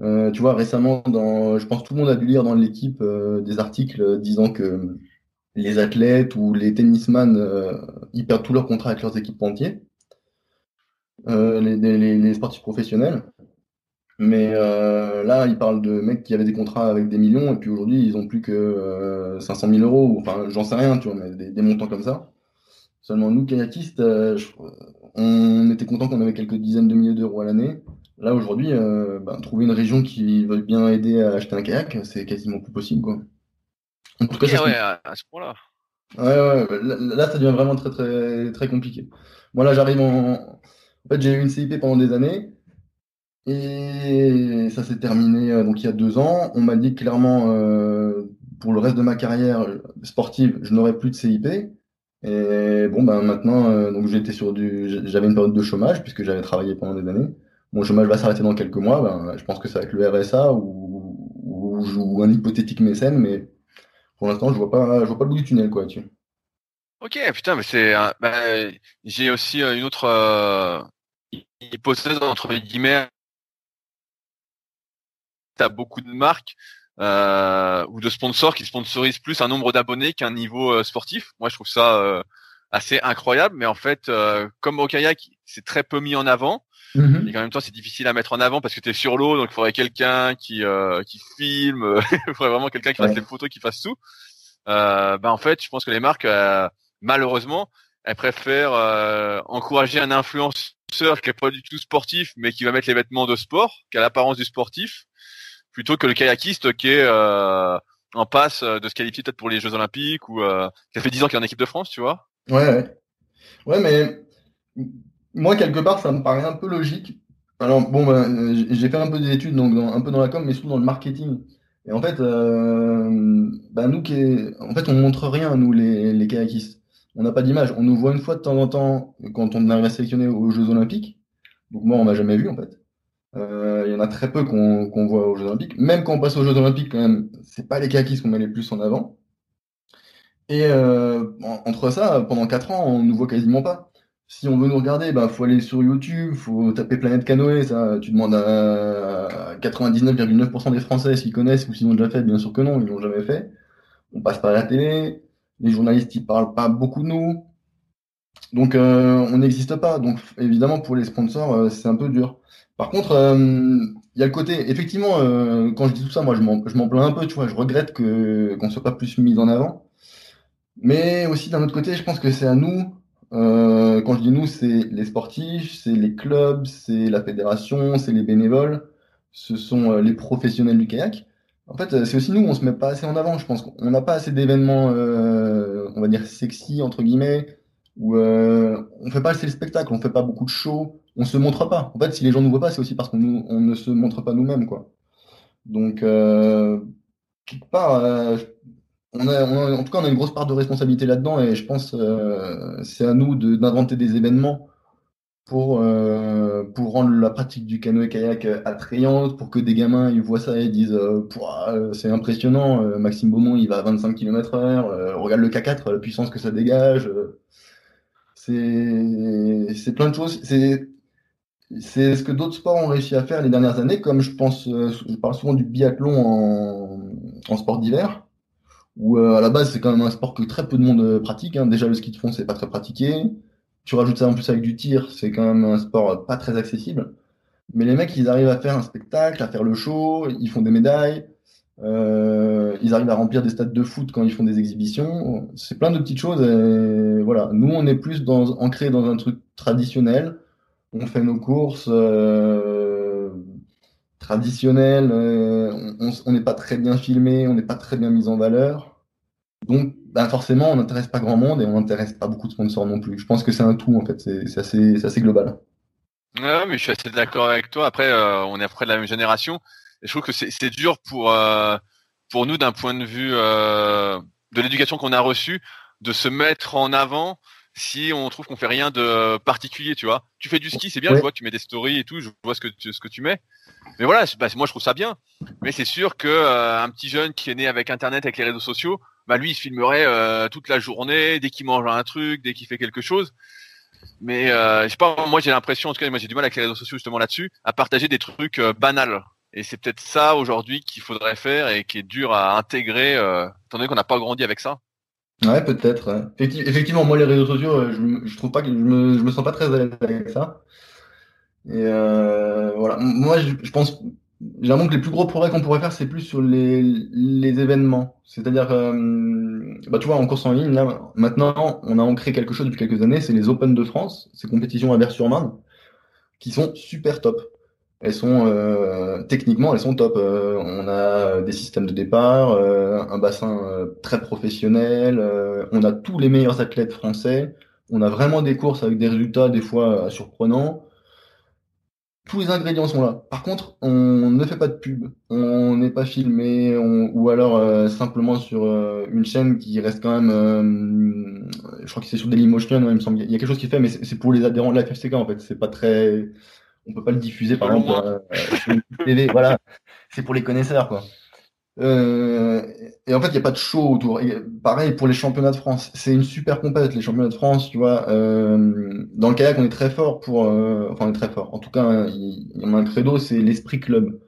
Euh, tu vois, récemment, dans, je pense tout le monde a dû lire dans l'équipe euh, des articles disant que les athlètes ou les tennisman, euh, ils perdent tous leurs contrats avec leurs équipes entiers, les, les, sportifs professionnels. Mais là, ils parlent de mecs qui avaient des contrats avec des millions et puis aujourd'hui, ils ont plus que 500 000 euros. Enfin, j'en sais rien, tu vois, mais des, montants comme ça. Seulement, nous, kayakistes, on était content qu'on avait quelques dizaines de milliers d'euros à l'année. Là, aujourd'hui, euh, ben, trouver une région qui veut bien aider à acheter un kayak, c'est quasiment plus possible, quoi. En tout cas, ça ouais, à, ce point-là. Ouais, ouais, là, ça devient vraiment très, très, très compliqué. Moi, là, j'arrive en. En fait, j'ai eu une CIP pendant des années. Et ça s'est terminé euh, donc il y a deux ans. On m'a dit clairement euh, pour le reste de ma carrière sportive, je n'aurai plus de CIP. Et bon, ben maintenant, euh, donc j'étais sur du, j'avais une période de chômage puisque j'avais travaillé pendant des années. Mon chômage va s'arrêter dans quelques mois. Ben, je pense que va être le RSA ou, ou, un hypothétique mécène, mais pour l'instant, je vois pas, je vois pas le bout du tunnel, quoi, tu. Ok, putain, mais c'est, ben, j'ai aussi une autre hypothèse entre guillemets. T'as beaucoup de marques euh, ou de sponsors qui sponsorisent plus un nombre d'abonnés qu'un niveau euh, sportif. Moi, je trouve ça euh, assez incroyable. Mais en fait, comme au kayak, c'est très peu mis en avant. Mm-hmm. Et en même temps, c'est difficile à mettre en avant parce que tu es sur l'eau, donc il faudrait quelqu'un qui qui filme, il faudrait vraiment quelqu'un qui fasse les photos, qui fasse tout. ben en fait, je pense que les marques, malheureusement, elles préfèrent encourager un influenceur qui est pas du tout sportif, mais qui va mettre les vêtements de sport, qui a l'apparence du sportif, plutôt que le kayakiste qui est euh, en passe euh, de se qualifier peut-être pour les Jeux Olympiques ou euh, qui a fait 10 ans qu'il est en équipe de France, tu vois. Ouais, ouais. Mais moi, quelque part, ça me paraît un peu logique. Alors, bon, ben, j'ai fait un peu d'études, donc un peu dans la com, mais surtout dans le marketing. Et en fait, ben, nous, qui en fait, on montre rien, nous, les, les kayakistes. On n'a pas d'image. On nous voit une fois de temps en temps quand on arrive à sélectionner aux Jeux Olympiques. Donc moi, on m'a jamais vu, en fait. Euh, il y en a très peu qu'on voit aux Jeux Olympiques. Même quand on passe aux Jeux Olympiques, quand même, c'est pas les kayakistes qu'on met les plus en avant. Et euh, entre ça, pendant 4 ans, on nous voit quasiment pas. Si on veut nous regarder, bah faut aller sur YouTube, faut taper Planète Canoë, ça, tu demandes à 99,9% des Français s'ils connaissent ou s'ils l'ont déjà fait, bien sûr que non, ils l'ont jamais fait. On passe par la télé, les journalistes ils parlent pas beaucoup de nous, donc euh, on n'existe pas. Donc évidemment pour les sponsors c'est un peu dur. Par contre, euh, il y a le côté, effectivement, euh, quand je dis tout ça, moi, je m'en plains un peu, tu vois, je regrette qu'on soit pas plus mis en avant. Mais aussi, d'un autre côté, je pense que c'est à nous, euh, quand je dis nous, c'est les sportifs, c'est les clubs, c'est la fédération, c'est les bénévoles, ce sont les professionnels du kayak. En fait, c'est aussi nous, on se met pas assez en avant, je pense qu'on n'a pas assez d'événements, on va dire, sexy, entre guillemets, où on fait pas assez le spectacle, on fait pas beaucoup de shows, on se montre pas. En fait, si les gens nous voient pas, c'est aussi parce qu'on ne se montre pas nous-mêmes, quoi. Donc, euh, quelque part, euh, on, a, en tout cas, on a une grosse part de responsabilité là-dedans, et je pense euh, c'est à nous d'inventer des événements pour pour rendre la pratique du canoë-kayak attrayante, pour que des gamins ils voient ça et disent c'est impressionnant, Maxime Beaumont il va à 25 km/h, regarde le K4, la puissance que ça dégage. c'est plein de choses. C'est ce que d'autres sports ont réussi à faire les dernières années, comme je pense, euh, je parle souvent du biathlon en, en sport d'hiver, où euh, à la base c'est quand même un sport que très peu de monde euh, pratique. Hein. Déjà le ski de fond c'est pas très pratiqué. Tu rajoutes ça en plus avec du tir, c'est quand même un sport pas très accessible. Mais les mecs ils arrivent à faire un spectacle, à faire le show, ils font des médailles, euh, ils arrivent à remplir des stades de foot quand ils font des exhibitions. C'est plein de petites choses. Et voilà, nous on est plus dans, ancré dans un truc traditionnel on fait nos courses euh, traditionnelles, euh, on n'est pas très bien filmé, on n'est pas très bien mis en valeur. Donc, ben forcément, on n'intéresse pas grand monde et on n'intéresse pas beaucoup de sponsors non plus. Je pense que c'est un tout, en fait, c'est assez, assez, global. Ouais, mais je suis assez d'accord avec toi. Après, euh, on est après de la même génération. Et je trouve que c'est dur pour, pour nous, d'un point de vue de l'éducation qu'on a reçue, de se mettre en avant si on trouve qu'on fait rien de particulier, tu vois. Tu fais du ski, c'est bien, je vois que tu mets des stories et tout, je vois ce que tu, ce que tu mets. Mais voilà, bah, moi je trouve ça bien. Mais c'est sûr que euh, un petit jeune qui est né avec Internet, avec les réseaux sociaux, bah lui il se filmerait euh, toute la journée, dès qu'il mange un truc, dès qu'il fait quelque chose. Mais euh, je sais pas, moi j'ai l'impression, en tout cas moi j'ai du mal avec les réseaux sociaux justement là-dessus, à partager des trucs banals. Et c'est peut-être ça aujourd'hui qu'il faudrait faire et qui est dur à intégrer, étant donné qu'on n'a pas grandi avec ça. Ouais, peut-être. Effectivement, moi, les réseaux sociaux, euh, je, je trouve pas que je me, je me sens pas très à l'aise avec ça. Et euh, voilà. Moi, je, je pense, j'ai que les plus gros progrès qu'on pourrait faire, c'est plus sur les, les événements. C'est-à-dire, euh, bah, tu vois, en course en ligne, là, maintenant, on a ancré quelque chose depuis quelques années, c'est les Open de France, ces compétitions à Vers-sur-Marne, qui sont super top. Elles sont euh, techniquement, elles sont top. Euh, on a des systèmes de départ, euh, un bassin très professionnel, on a tous les meilleurs athlètes français, on a vraiment des courses avec des résultats des fois surprenants. Tous les ingrédients sont là. Par contre, on ne fait pas de pub, on n'est pas filmé, ou alors simplement sur une chaîne qui reste quand même, je crois que c'est sur Dailymotion, hein, il me semble. Il y a quelque chose qui fait, mais c'est pour les adhérents de la FFCK en fait. C'est pas très on peut pas le diffuser par exemple euh, sur une TV. Voilà, c'est pour les connaisseurs quoi. Euh, et en fait, il n'y a pas de show autour. pareil pour les championnats de France. C'est une super compète, les championnats de France, tu vois. Euh, dans le kayak, on est très fort pour. enfin, on est très fort. En tout cas, il y, en a un credo, c'est l'esprit club.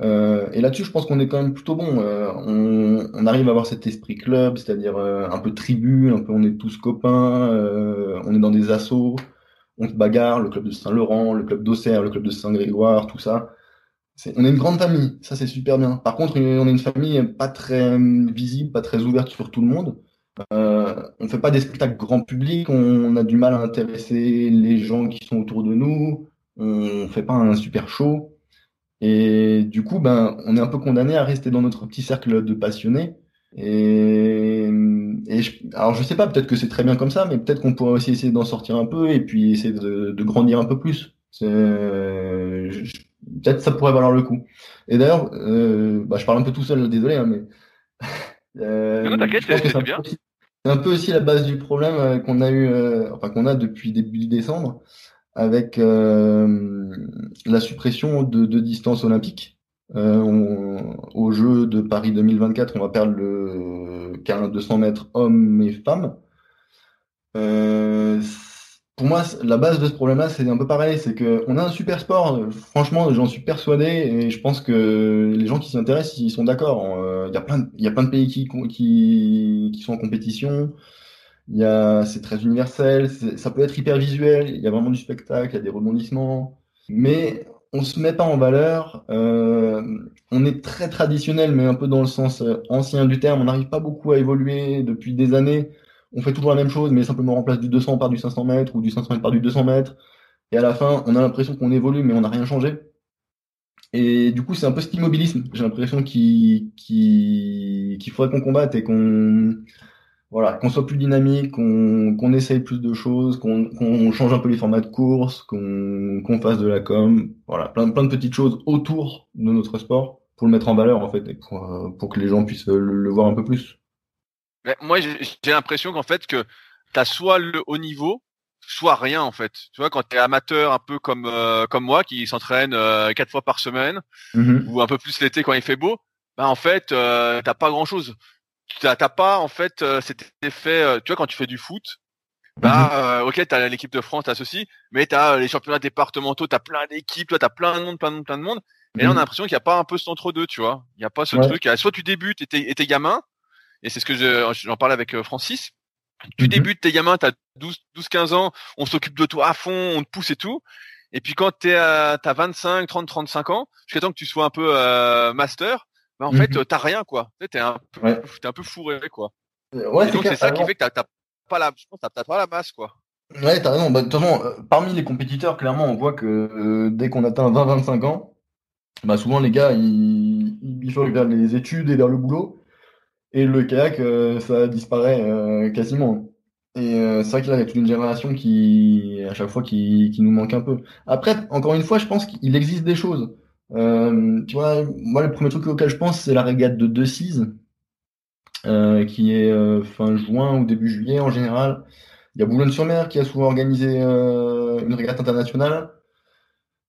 et là-dessus, je pense qu'on est quand même plutôt bon. On, on, arrive à avoir cet esprit club, c'est-à-dire un peu tribu, un peu on est tous copains, on est dans des assauts on bagarre, le club de Saint-Laurent, le club d'Auxerre, le club de Saint-Grégoire, tout ça. on est une grande famille, ça c'est super bien. Par contre, on est une famille pas très euh, visible, pas très ouverte sur tout le monde. Euh, on fait pas des spectacles grand public, on, a du mal à intéresser les gens qui sont autour de nous, on fait pas un super show. Et du coup, ben, on est un peu condamné à rester dans notre petit cercle de passionnés. Et, et je, alors je sais pas, peut-être que c'est très bien comme ça, mais peut-être qu'on pourrait aussi essayer d'en sortir un peu et puis essayer de, de grandir un peu plus. Peut-être ça pourrait valoir le coup. Et d'ailleurs, euh, bah, je parle un peu tout seul, désolé, hein, mais euh, t'inquiète, c'est bien. C'est un peu aussi la base du problème euh, qu'on a eu, euh, enfin qu'on a depuis début décembre, avec euh, la suppression de, de distances olympiques. Euh, au jeu de Paris 2024, on va perdre le 200 mètres hommes et femmes. Euh, pour moi, la base de ce problème-là, c'est un peu pareil. C'est qu'on a un super sport. Franchement, j'en suis persuadé et je pense que les gens qui s'y intéressent, ils sont d'accord. Euh, il y a plein, il y a plein de pays qui, qui, qui sont en compétition. C'est très universel. Ça peut être hyper visuel. Il y a vraiment du spectacle. Il y a des rebondissements. Mais on se met pas en valeur. Euh, on est très traditionnel, mais un peu dans le sens euh, ancien du terme. On n'arrive pas beaucoup à évoluer depuis des années. On fait toujours la même chose, mais simplement on remplace du 200 par du 500 mètres ou du 500 mètres par du 200 mètres. Et à la fin, on a l'impression qu'on évolue, mais on n'a rien changé. Et du coup, c'est un peu cet immobilisme. J'ai l'impression qu'il faudrait qu'on combatte et qu'on voilà, qu'on soit plus dynamique, qu'on essaye plus de choses, qu'on change un peu les formats de course, qu'on fasse de la com, voilà, plein, plein de petites choses autour de notre sport pour le mettre en valeur en fait et pour, pour que les gens puissent le, voir un peu plus. moi, j'ai l'impression qu'en fait que tu as soit le haut niveau, soit rien en fait. Tu vois, quand tu es amateur un peu comme euh, comme moi qui s'entraîne euh, quatre fois par semaine mm-hmm. ou un peu plus l'été quand il fait beau, bah en fait, euh, t'as pas grand chose t'as pas en fait euh, cet effet. Euh, tu vois quand tu fais du foot, bah mhm. euh, ok t'as l'équipe de France, t'as ceci, mais t'as les championnats départementaux, t'as plein d'équipes, toi t'as plein de monde, plein de monde, plein de monde. Et là on a mhm. l'impression qu'il n'y a pas un peu ce entre deux, tu vois. Il n'y a pas ce truc. Soit tu débutes et t'es, gamin, et c'est ce que j'en parlais avec Francis. Tu mhm. débutes, t'es gamin, t'as 12, 12, 15 ans, on s'occupe de toi à fond, on te pousse et tout. Et puis quand t'es à, t'as 25, 30, 35 ans, jusqu'à temps que tu sois un peu master, bah, en fait, mhm. t'as rien, quoi. T'es un, peu, es un peu fourré, quoi. Euh, ouais, c'est ça qui fait que t'as pas la, je pense, t'as pas la masse, quoi. Ouais, t'as raison. Bah, de toute façon, euh, parmi les compétiteurs, clairement, on voit que euh, dès qu'on atteint 20-25 ans, bah, souvent les gars, ils, ils vers les études et vers le boulot. Et le kayak, ça disparaît quasiment. Et c'est vrai qu'il y a toute une génération qui, à chaque fois, qui, qui nous manque un peu. Après, encore une fois, je pense qu'il existe des choses. Euh, tu vois, moi, le premier truc auquel je pense, c'est la régate de deux euh, qui est euh, fin juin ou début juillet en général. Il y a Boulogne-sur-Mer qui a souvent organisé euh, une régate internationale.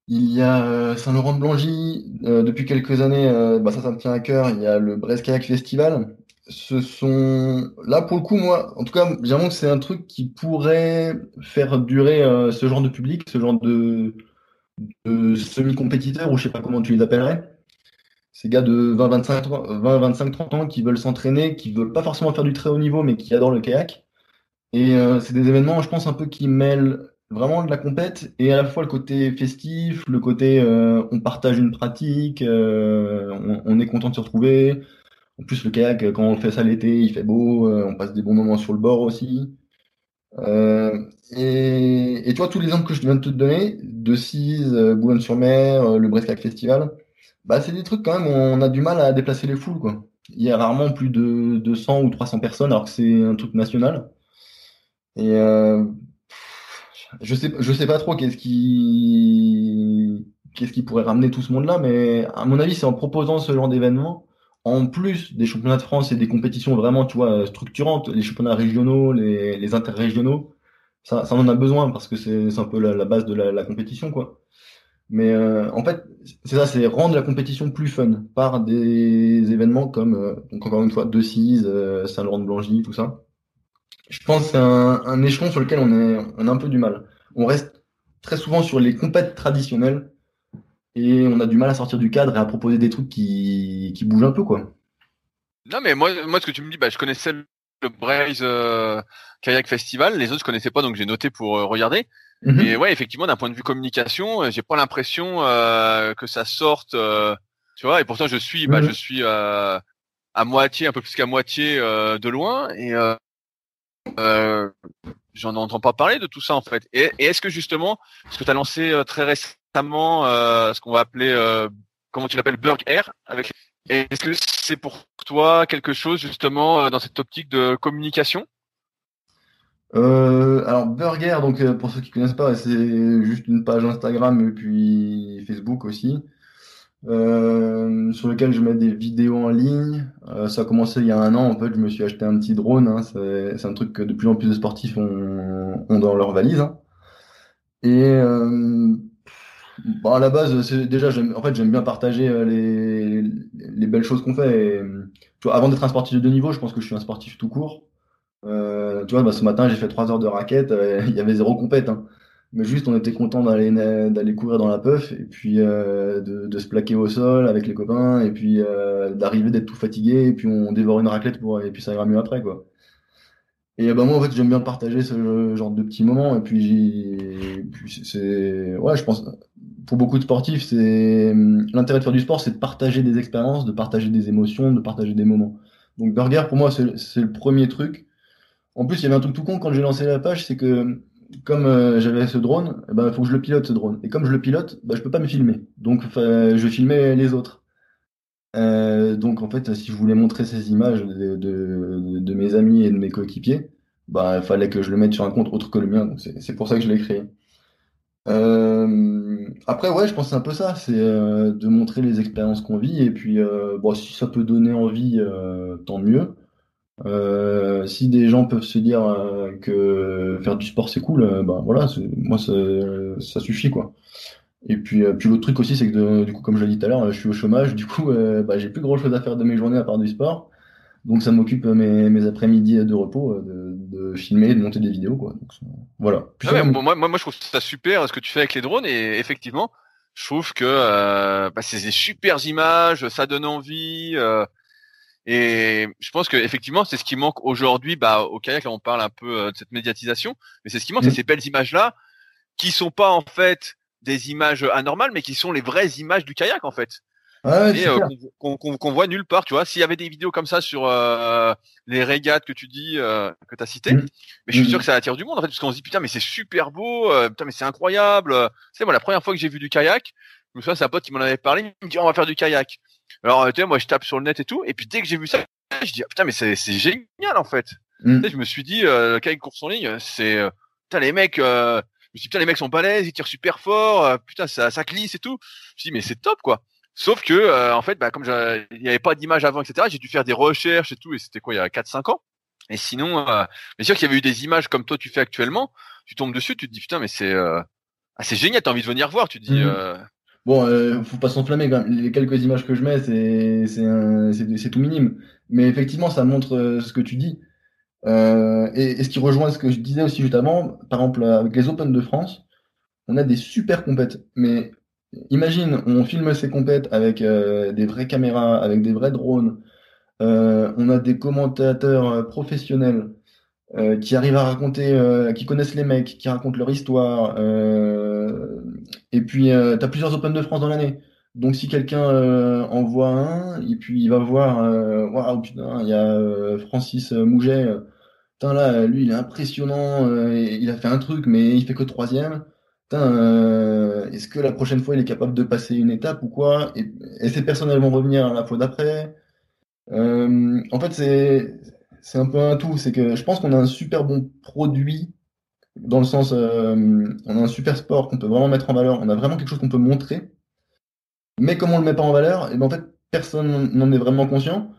Il y a Saint-Laurent-de-Blangy, depuis quelques années, bah ça, ça me tient à cœur. Il y a le Brest Kayak Festival. Ce sont là pour le coup, moi, en tout cas, j'avoue que c'est un truc qui pourrait faire durer ce genre de public, ce genre de de semi-compétiteurs, ou je sais pas comment tu les appellerais. Ces gars de 20, 25, 20, 25 30 ans qui veulent s'entraîner, qui veulent pas forcément faire du très haut niveau, mais qui adorent le kayak. Et euh, c'est des événements, je pense, un peu qui mêlent vraiment de la compète et à la fois le côté festif, le côté euh, on partage une pratique, euh, on, est content de se retrouver. En plus, le kayak, quand on fait ça l'été, il fait beau, on passe des bons moments sur le bord aussi. Et, et toi, tous les exemples que je viens de te donner, De Cise, Boulogne-sur-Mer, le Brescac Festival. Bah, c'est des trucs quand même où on a du mal à déplacer les foules, quoi. Il y a rarement plus de 200 ou 300 personnes alors que c'est un truc national. Et je sais, je sais pas trop qu'est-ce qui, qu'est-ce qui pourrait ramener tout ce monde-là, mais à mon avis, c'est en proposant ce genre d'événement, en plus des championnats de France et des compétitions vraiment, tu vois, structurantes, les championnats régionaux, les, les interrégionaux, ça, ça en a besoin parce que c'est un peu la, base de la, compétition, quoi. Mais euh, en fait, c'est ça, c'est rendre la compétition plus fun par des événements comme, euh, donc encore une fois, De Cise, euh, Saint-Laurent-de-Blangy, tout ça. Je pense que c'est un, un, échelon sur lequel on, est, on a un peu du mal. On reste très souvent sur les compètes traditionnelles et on a du mal à sortir du cadre et à proposer des trucs qui, qui bougent un peu, quoi. Non, mais moi, moi, ce que tu me dis, bah, je connaissais le Braze euh, Kayak Festival, les autres je connaissais pas, donc j'ai noté pour euh, regarder. Mhm. Et ouais, effectivement, d'un point de vue communication, euh, j'ai pas l'impression que ça sorte, tu vois. Et pourtant, je suis, bah, mhm. je suis à moitié, un peu plus qu'à moitié de loin, et j'en entends pas parler de tout ça en fait. Et, et est-ce que justement, ce que tu as lancé très récemment notamment euh, ce qu'on va appeler, euh, comment tu l'appelles, Burg Air. Avec... Est-ce que c'est pour toi quelque chose justement euh, dans cette optique de communication? Euh, alors Burger, donc pour ceux qui connaissent pas, c'est juste une page Instagram et puis Facebook aussi, euh, sur lequel je mets des vidéos en ligne. Ça a commencé il y a un an en fait, je me suis acheté un petit drone. Hein, c'est un truc que de plus en plus de sportifs ont, ont dans leur valise. Hein. Et Bon, à la base, déjà, en fait, j'aime bien partager euh, les, les belles choses qu'on fait. Et, tu vois, avant d'être un sportif de niveau, je pense que je suis un sportif tout court. Euh, tu vois, bah, ce matin, j'ai fait trois heures de raquette. Euh, il y avait zéro compète. Hein. Mais juste, on était content d'aller d'aller courir dans la puff et puis euh, de, se plaquer au sol avec les copains et puis d'arriver d'être tout fatigué et puis on dévore une raclette pour et puis ça ira mieux après quoi. Et bah moi en fait j'aime bien partager ce genre de petits moments et puis, puis c'est ouais je pense pour beaucoup de sportifs, c'est hum, l'intérêt de faire du sport, c'est de partager des expériences, de partager des émotions, de partager des moments. Donc Burger, pour moi, c'est le premier truc. En plus, il y avait un truc tout con quand j'ai lancé la page, c'est que comme euh, j'avais ce drone, eh ben, faut que je le pilote ce drone. Et comme je le pilote, bah, je peux pas me filmer. Donc je filmais les autres. Euh, donc en fait, si je voulais montrer ces images de, mes amis et de mes coéquipiers, bah, il fallait que je le mette sur un compte autre que le mien. Donc c'est pour ça que je l'ai créé. Euh, après, ouais, je pense c'est un peu ça, c'est euh, de montrer les expériences qu'on vit et puis si ça peut donner envie, tant mieux. Si des gens peuvent se dire que faire du sport c'est cool, bah voilà, moi ça, ça suffit quoi. Et puis, puis l'autre truc aussi, c'est que du coup, comme je l'ai dit tout à l'heure, je suis au chômage, du coup, bah, j'ai plus grand chose à faire de mes journées à part du sport. Donc ça m'occupe mes, mes après-midi de repos de, de, filmer, de monter des vidéos quoi. Donc, voilà. Ah moi, moi, moi je trouve ça super ce que tu fais avec les drones et effectivement je trouve que euh, bah, c'est des super images, ça donne envie euh, et je pense que effectivement c'est ce qui manque aujourd'hui bah, au kayak là on parle un peu euh, de cette médiatisation mais c'est ce qui manque c'est mmh. ces belles images là qui sont pas en fait des images anormales mais qui sont les vraies images du kayak en fait Ouais, euh, qu'on voit nulle part, tu vois. S'il y avait des vidéos comme ça sur euh, les régates que tu dis, euh, que tu as cité, mmh. mais je suis sûr mmh. que ça attire du monde en fait, parce qu'on se dit putain, mais c'est super beau, putain, mais c'est incroyable. C'est moi la première fois que j'ai vu du kayak, je me souviens, c'est un pote qui m'en avait parlé, il me dit on va faire du kayak. Alors tu sais, moi je tape sur le net et tout, et puis dès que j'ai vu ça, je dis putain, mais c'est génial en fait. Mmh. Tu sais, je me suis dit, euh, kayak course en ligne, c'est putain les mecs. Je me suis dit, putain, les mecs sont balèzes, ils tirent super fort, putain, ça, ça glisse et tout. Je me suis dit, mais c'est top, quoi. Sauf que, euh, en fait, bah, comme il n'y avait pas d'image avant, etc., j'ai dû faire des recherches et tout, et c'était quoi, il y a 4-5 ans. Et sinon, euh, bien sûr qu'il y avait eu des images comme toi tu fais actuellement, tu tombes dessus, tu te dis putain, mais c'est euh, ah, c'est génial, t'as envie de venir voir, tu te dis. Mmh. Euh... Bon, euh, faut pas s'enflammer quand même. Les quelques images que je mets, c'est c'est c'est tout minime, mais effectivement, ça montre euh, ce que tu dis. Euh, et, ce qui rejoint ce que je disais aussi juste avant, par exemple avec les Open de France, on a des super compètes, mais Imagine, on filme ces compètes avec euh, des vraies caméras, avec des vrais drones. Euh, on a des commentateurs professionnels qui arrivent à raconter, qui connaissent les mecs, qui racontent leur histoire. et puis, tu as plusieurs Open de France dans l'année. Donc, si quelqu'un en voit un, et puis il va voir, waouh, putain, il y a Francis Mouget. Putain, là, lui, il est impressionnant. il a fait un truc, mais il fait que troisième est-ce que la prochaine fois il est capable de passer une étape ou quoi? Et, ces personnes elles vont revenir la fois d'après. en fait, c'est un peu un tout. C'est que je pense qu'on a un super bon produit dans le sens, on a un super sport qu'on peut vraiment mettre en valeur. On a vraiment quelque chose qu'on peut montrer. Mais comme on le met pas en valeur, et ben en fait personne n'en est vraiment conscient.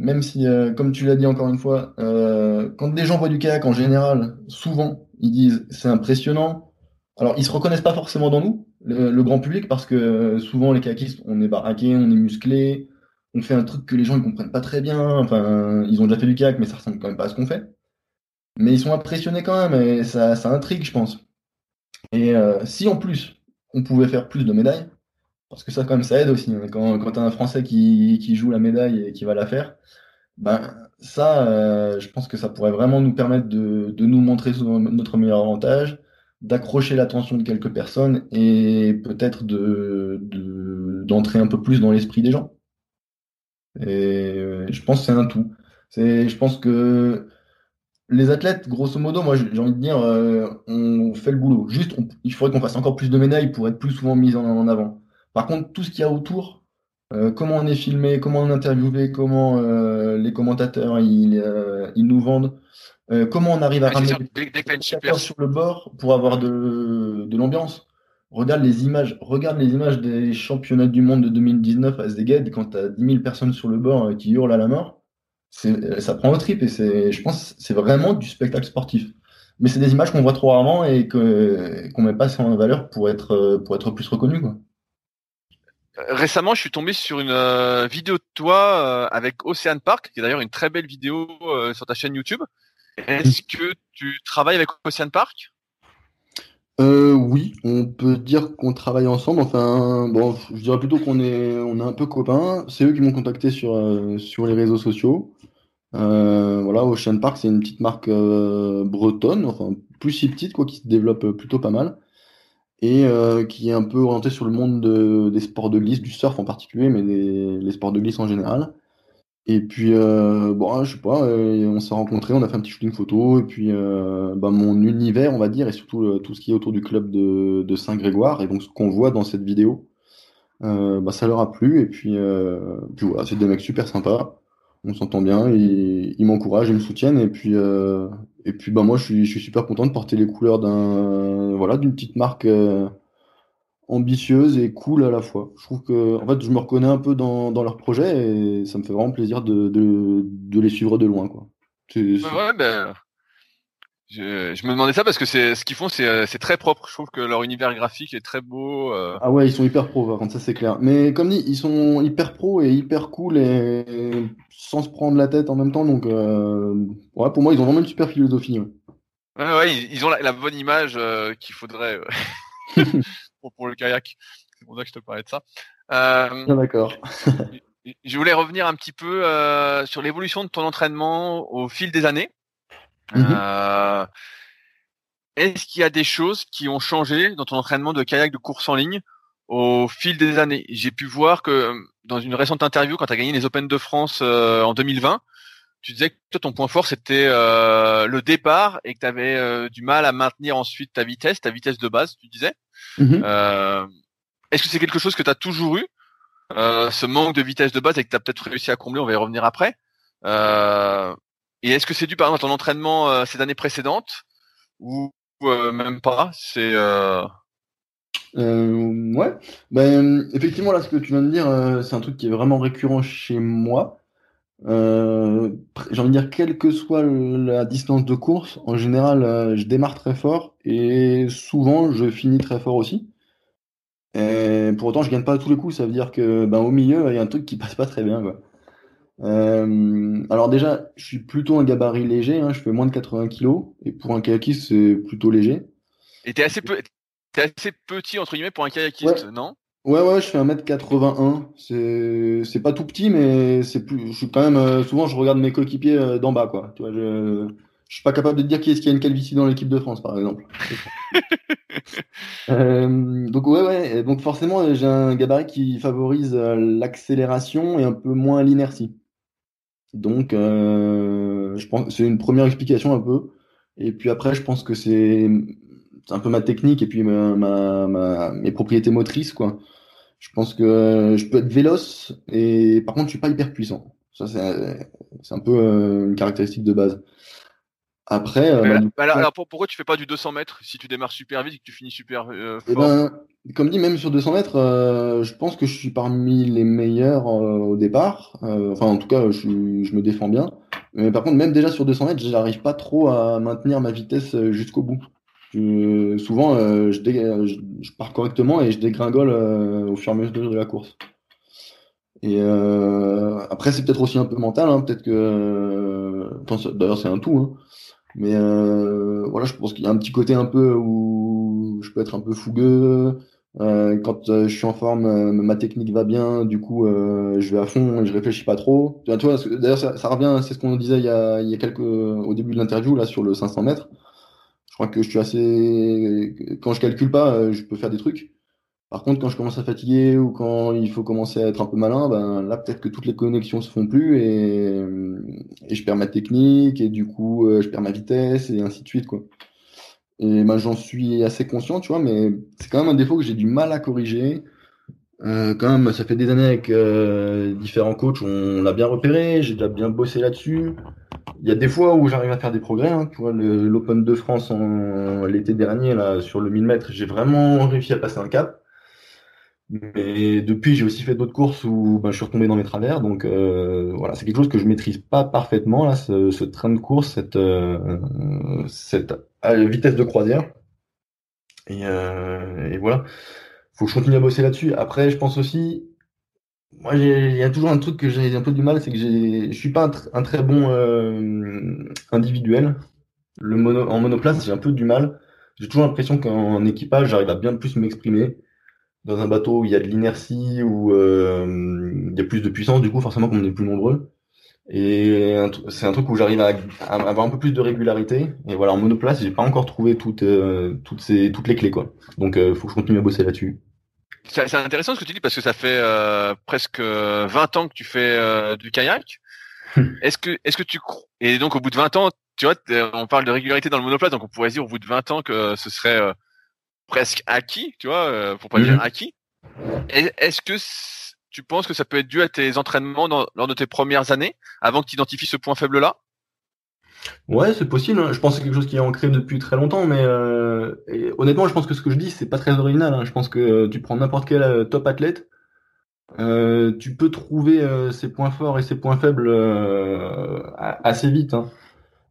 Même si, euh, comme tu l'as dit encore une fois, euh, quand des gens voient du kayak en général, souvent, ils disent c'est impressionnant. Alors, ils se reconnaissent pas forcément dans nous, le, grand public, parce que euh, souvent les kayakistes, on est baraqués, on est musclés, on fait un truc que les gens ne comprennent pas très bien. Enfin, ils ont déjà fait du kayak, mais ça ressemble quand même pas à ce qu'on fait. Mais ils sont impressionnés quand même, et ça, ça intrigue, je pense. Et si en plus on pouvait faire plus de médailles, parce que ça, quand même, ça aide aussi. Quand, quand as un Français qui, qui, joue la médaille et qui va la faire, ben, ça, euh, je pense que ça pourrait vraiment nous permettre de, de nous montrer notre meilleur avantage, d'accrocher l'attention de quelques personnes et peut-être de, d'entrer un peu plus dans l'esprit des gens. Et euh, je pense que c'est un tout. C'est, je pense que les athlètes, grosso modo, moi j'ai envie de dire, euh, on fait le boulot. Juste, il faudrait qu'on fasse encore plus de médailles pour être plus souvent mis en avant. Par contre, tout ce qu'il y a autour, euh, comment on est filmé, comment on est interviewé, comment euh, les commentateurs ils, euh, ils nous vendent, comment on arrive à ramener des sur le bord pour avoir de, de l'ambiance. Regarde les images, regarde les images des championnats du monde de 2019 à Szeged quand tu as 10 000 personnes sur le bord qui hurlent à la mort. Ça prend au trip et c'est, je pense, c'est vraiment du spectacle sportif. Mais c'est des images qu'on voit trop rarement et que qu'on met pas en valeur pour être pour être plus reconnu quoi récemment, je suis tombé sur une euh, vidéo de toi euh, avec Ocean Park, qui est d'ailleurs une très belle vidéo euh, sur ta chaîne YouTube. Est-ce que tu travailles avec Ocean Park? Oui, on peut dire qu'on travaille ensemble. Enfin, bon, je dirais plutôt qu'on est, on est un peu copains. C'est eux qui m'ont contacté sur, sur les réseaux sociaux. voilà, Ocean Park, c'est une petite marque bretonne, enfin plus si petite, quoi, qui se développe plutôt pas mal et euh, qui est un peu orienté sur le monde des sports de glisse, du surf en particulier, mais les sports de glisse en général. Et puis, euh, bon, je sais pas, euh, on s'est rencontrés, on a fait un petit shooting photo, et puis bah, mon univers, on va dire, et surtout tout ce qui est autour du club de, de Saint-Grégoire, et donc ce qu'on voit dans cette vidéo, bah, ça leur a plu, et puis, puis voilà, c'est des mecs super sympas on s'entend bien, ils, m'encouragent, ils me soutiennent, et puis, euh, et puis bah, moi je suis, super content de porter les couleurs d'un, voilà, d'une petite marque euh, ambitieuse et cool à la fois. Je trouve que en fait, je me reconnais un peu dans, leur projet et ça me fait vraiment plaisir de, les suivre de loin. Quoi. Ouais, ben, je, je, me demandais ça parce que c'est ce qu'ils font, c'est euh, très propre. Je trouve que leur univers graphique est très beau. Euh. Ah ouais, ils sont hyper pro, par ça c'est clair. Mais comme dit, ils sont hyper pro et hyper cool et, sans se prendre la tête en même temps. Donc, euh... ouais, pour moi, ils ont vraiment une super philosophie. Ouais, ouais, ouais ils, ont la, bonne image euh, qu'il faudrait pour, pour, le kayak. C'est pour ça que je te parlais de ça. D'accord. je voulais revenir un petit peu sur l'évolution de ton entraînement au fil des années. Mmh euh, est-ce qu'il y a des choses qui ont changé dans ton entraînement de kayak de course en ligne au fil des années? J'ai pu voir que dans une récente interview, quand tu as gagné les Open de France euh, en 2020, tu disais que toi, ton point fort, c'était euh, le départ et que tu avais du mal à maintenir ensuite ta vitesse, ta vitesse de base, tu disais. Mmh est-ce que c'est quelque chose que tu as toujours eu, ce manque de vitesse de base et que tu as peut-être réussi à combler? On va y revenir après. Et est-ce que c'est dû par exemple à ton entraînement euh, ces années précédentes ou euh, même pas? C'est euh... Euh, ouais, ben effectivement là ce que tu viens de dire, c'est un truc qui est vraiment récurrent chez moi. J'ai envie de dire quelle que soit la distance de course, en général je démarre très fort et souvent je finis très fort aussi. Et pour autant je gagne pas à tous les coups, ça veut dire que ben au milieu il y a un truc qui passe pas très bien quoi. Euh, alors déjà, je suis plutôt un gabarit léger, hein, je fais moins de 80 kg, et pour un kayakiste, c'est plutôt léger. Et t'es assez, es assez petit, entre guillemets, pour un kayakiste, non? Ouais, ouais, je fais 1m81. C'est, c'est pas tout petit, mais c'est plus, je suis quand même, euh, souvent, je regarde mes coéquipiers euh, d'en bas, quoi. Tu vois, je, je suis pas capable de te dire qui est-ce qu'il y a une calvitie dans l'équipe de France, par exemple. donc ouais, ouais, donc forcément, j'ai un gabarit qui favorise l'accélération et un peu moins l'inertie. Donc, euh, je pense c'est une première explication un peu. Et puis après, je pense que c'est un peu ma technique et puis ma, ma, mes propriétés motrices, quoi. Je pense que je peux être véloce et par contre, je suis pas hyper puissant. Ça, c'est un peu une caractéristique de base. Après, bah, alors, pourquoi tu fais pas du 200 mètres si tu démarres super vite et que tu finis super fort eh ben, comme dit, même sur 200 mètres, euh, je pense que je suis parmi les meilleurs euh, au départ. Euh, enfin, en tout cas, je, je, me défends bien. Mais par contre, même déjà sur 200 mètres, j'arrive pas trop à maintenir ma vitesse jusqu'au bout. Je, souvent, je, je, pars correctement et je dégringole au fur et à mesure de la course. Et après, c'est peut-être aussi un peu mental. Hein, peut-être que, d'ailleurs, c'est un tout. Hein. Mais voilà, je pense qu'il y a un petit côté un peu où je peux être un peu fougueux. Euh, quand euh, je suis en forme, euh, ma technique va bien, du coup, je vais à fond, je réfléchis pas trop. D'ailleurs, ça, ça, revient, c'est ce qu'on disait il y a, il y a quelques, au début de l'interview là sur le 500 mètres. Je crois que je suis assez, quand je calcule pas, je peux faire des trucs. Par contre, quand je commence à fatiguer ou quand il faut commencer à être un peu malin, ben là peut-être que toutes les connexions se font plus et, et je perds ma technique et du coup je perds ma vitesse et ainsi de suite quoi. Et ben, j'en suis assez conscient, tu vois, mais c'est quand même un défaut que j'ai du mal à corriger. Euh, quand même, ça fait des années avec euh, différents coachs, on l'a bien repéré, j'ai déjà bien bossé là-dessus. Il y a des fois où j'arrive à faire des progrès, hein, tu vois, l'Open de France en, l'été dernier, là, sur le 1000 mètres, j'ai vraiment réussi à passer un cap. Mais depuis, j'ai aussi fait d'autres courses où ben, je suis retombé dans mes travers. Donc euh, voilà, c'est quelque chose que je maîtrise pas parfaitement là, ce, ce train de course, cette, euh, cette vitesse de croisière. Et, euh, et, voilà, faut que je continue à bosser là-dessus. Après, je pense aussi, moi, il y a toujours un truc que j'ai un peu du mal, c'est que je suis pas un, très bon individuel. Le mono, en monoplace, j'ai un peu du mal. J'ai toujours l'impression qu'en équipage, j'arrive à bien plus m'exprimer dans un bateau où il y a de l'inertie, où euh, il y a plus de puissance, du coup, forcément, comme on est plus nombreux. Et c'est un truc où j'arrive à, avoir un peu plus de régularité. Et voilà, en monoplace, j'ai pas encore trouvé toutes, euh, toutes, ces, toutes les clés, quoi. Donc, il euh, faut que je continue à bosser là-dessus. C'est intéressant ce que tu dis parce que ça fait presque 20 ans que tu fais du kayak. est-ce que, est-ce que tu et donc au bout de 20 ans, tu vois, on parle de régularité dans le monoplace, donc on pourrait dire au bout de 20 ans que ce serait presque acquis, tu vois, euh, pour pas dire mhm. acquis. Est-ce que tu penses que ça peut être dû à tes entraînements lors de tes premières années, avant que tu identifies ce point faible-là? Ouais, c'est possible. Hein. Je pense que c'est quelque chose qui est ancré depuis très longtemps, mais euh, honnêtement, je pense que ce que je dis, c'est pas très original. Hein. Je pense que euh, tu prends n'importe quel top athlète, tu peux trouver ses points forts et ses points faibles assez vite. Hein.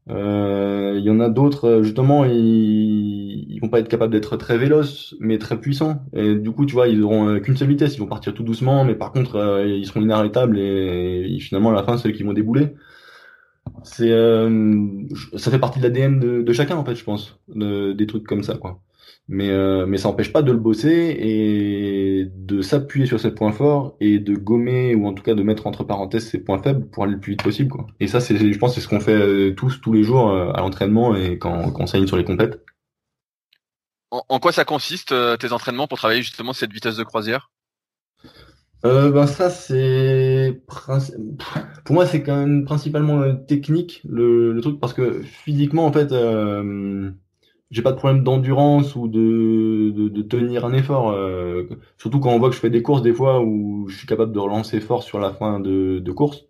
Euh, il y en a d'autres, euh, justement, ils, ils vont pas être capables d'être très véloces, mais très puissants. Et du coup, tu vois, ils auront euh, qu'une seule vitesse. Ils vont partir tout doucement, mais par contre, ils seront inarrêtables et, finalement, à la fin, c'est eux qui vont débouler. C'est, ça fait partie de l'ADN de, de, chacun, en fait, je pense, de, des trucs comme ça, quoi. Mais, euh, mais ça n'empêche pas de le bosser et de s'appuyer sur ses points forts et de gommer ou en tout cas de mettre entre parenthèses ses points faibles pour aller le plus vite possible. Quoi. Et ça, c'est, je pense, c'est ce qu'on fait euh, tous tous les jours euh, à l'entraînement et quand, quand on s'aligne sur les compètes. En, en, quoi ça consiste tes entraînements pour travailler justement cette vitesse de croisière? Euh, ben ça c'est pour moi c'est quand même principalement technique le, le, truc parce que physiquement en fait euh, j'ai pas de problème d'endurance ou de, de, de, tenir un effort. Euh, surtout quand on voit que je fais des courses des fois où je suis capable de relancer fort sur la fin de, de course.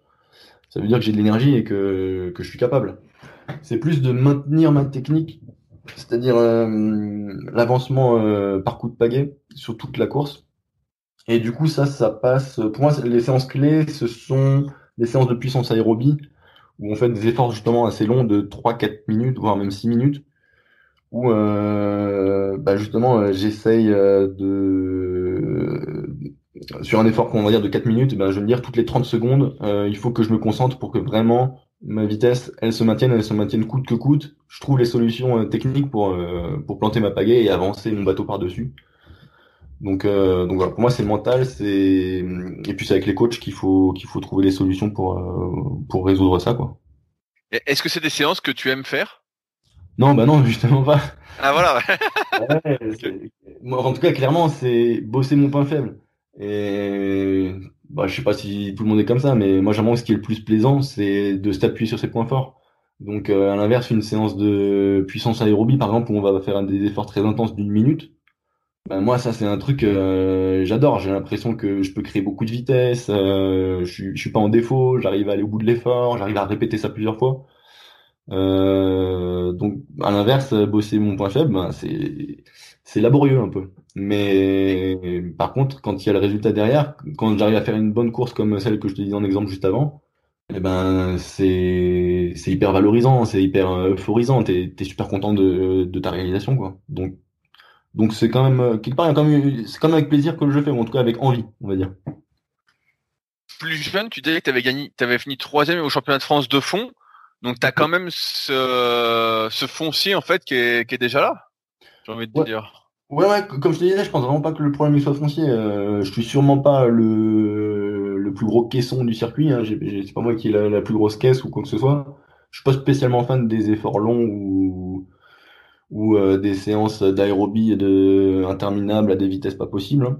Ça veut dire que j'ai de l'énergie et que, que je suis capable. C'est plus de maintenir ma technique, c'est-à-dire euh, l'avancement euh, par coup de pagaie sur toute la course. Et du coup, ça, ça passe. Pour moi, les séances clés, ce sont des séances de puissance aérobie où on fait des efforts justement assez longs de 3-4 minutes, voire même 6 minutes où euh, bah justement euh, j'essaye euh, de sur un effort qu'on va dire de 4 minutes, ben, je vais me dire toutes les 30 secondes, il faut que je me concentre pour que vraiment ma vitesse, elle se maintienne, elle se maintienne coûte que coûte. Je trouve les solutions techniques pour pour planter ma pagaie et avancer mon bateau par dessus. Donc donc voilà, pour moi c'est mental, c'est et puis c'est avec les coachs qu'il faut qu'il faut trouver les solutions pour pour résoudre ça quoi. Est-ce que c'est des séances que tu aimes faire? Non, bah non, justement pas. Ah voilà. Moi, en tout cas, clairement, c'est bosser mon point faible. Et bah, je sais pas si tout le monde est comme ça, mais moi, j'aimerais ce qui est le plus plaisant, c'est de s'appuyer sur ses points forts. Donc à l'inverse, une séance de puissance aérobie, par exemple, où on va faire des efforts très intenses d'une minute, ben moi ça c'est un truc j'adore. J'ai l'impression que je peux créer beaucoup de vitesse, je, je suis pas en défaut, j'arrive à aller au bout de l'effort, j'arrive à répéter ça plusieurs fois. Euh, donc, à l'inverse, bosser mon point faible, ben, c'est c'est laborieux un peu. Mais par contre, quand il y a le résultat derrière, quand j'arrive à faire une bonne course comme celle que je te disais en exemple juste avant, eh ben c'est c'est hyper valorisant, c'est hyper euphorisant. T'es es super content de, de ta réalisation, quoi. Donc donc c'est quand même quelque part, c'est quand même avec plaisir que je fais, ou en tout cas avec envie, on va dire. Plus jeune, tu disais que tu avais gagné, tu avais fini troisième au championnat de France de fond. Donc tu as quand même ce, ce foncier en fait qui est, qui est déjà là. J'ai envie de te dire. Ouais, ouais, comme je te disais, je pense vraiment pas que le problème soit foncier. Euh, je suis sûrement pas le, le plus gros caisson du circuit. Hein. C'est pas moi qui ai la, plus grosse caisse ou quoi que ce soit. Je suis pas spécialement fan des efforts longs ou, ou euh, des séances d'aérobie de interminables à des vitesses pas possibles.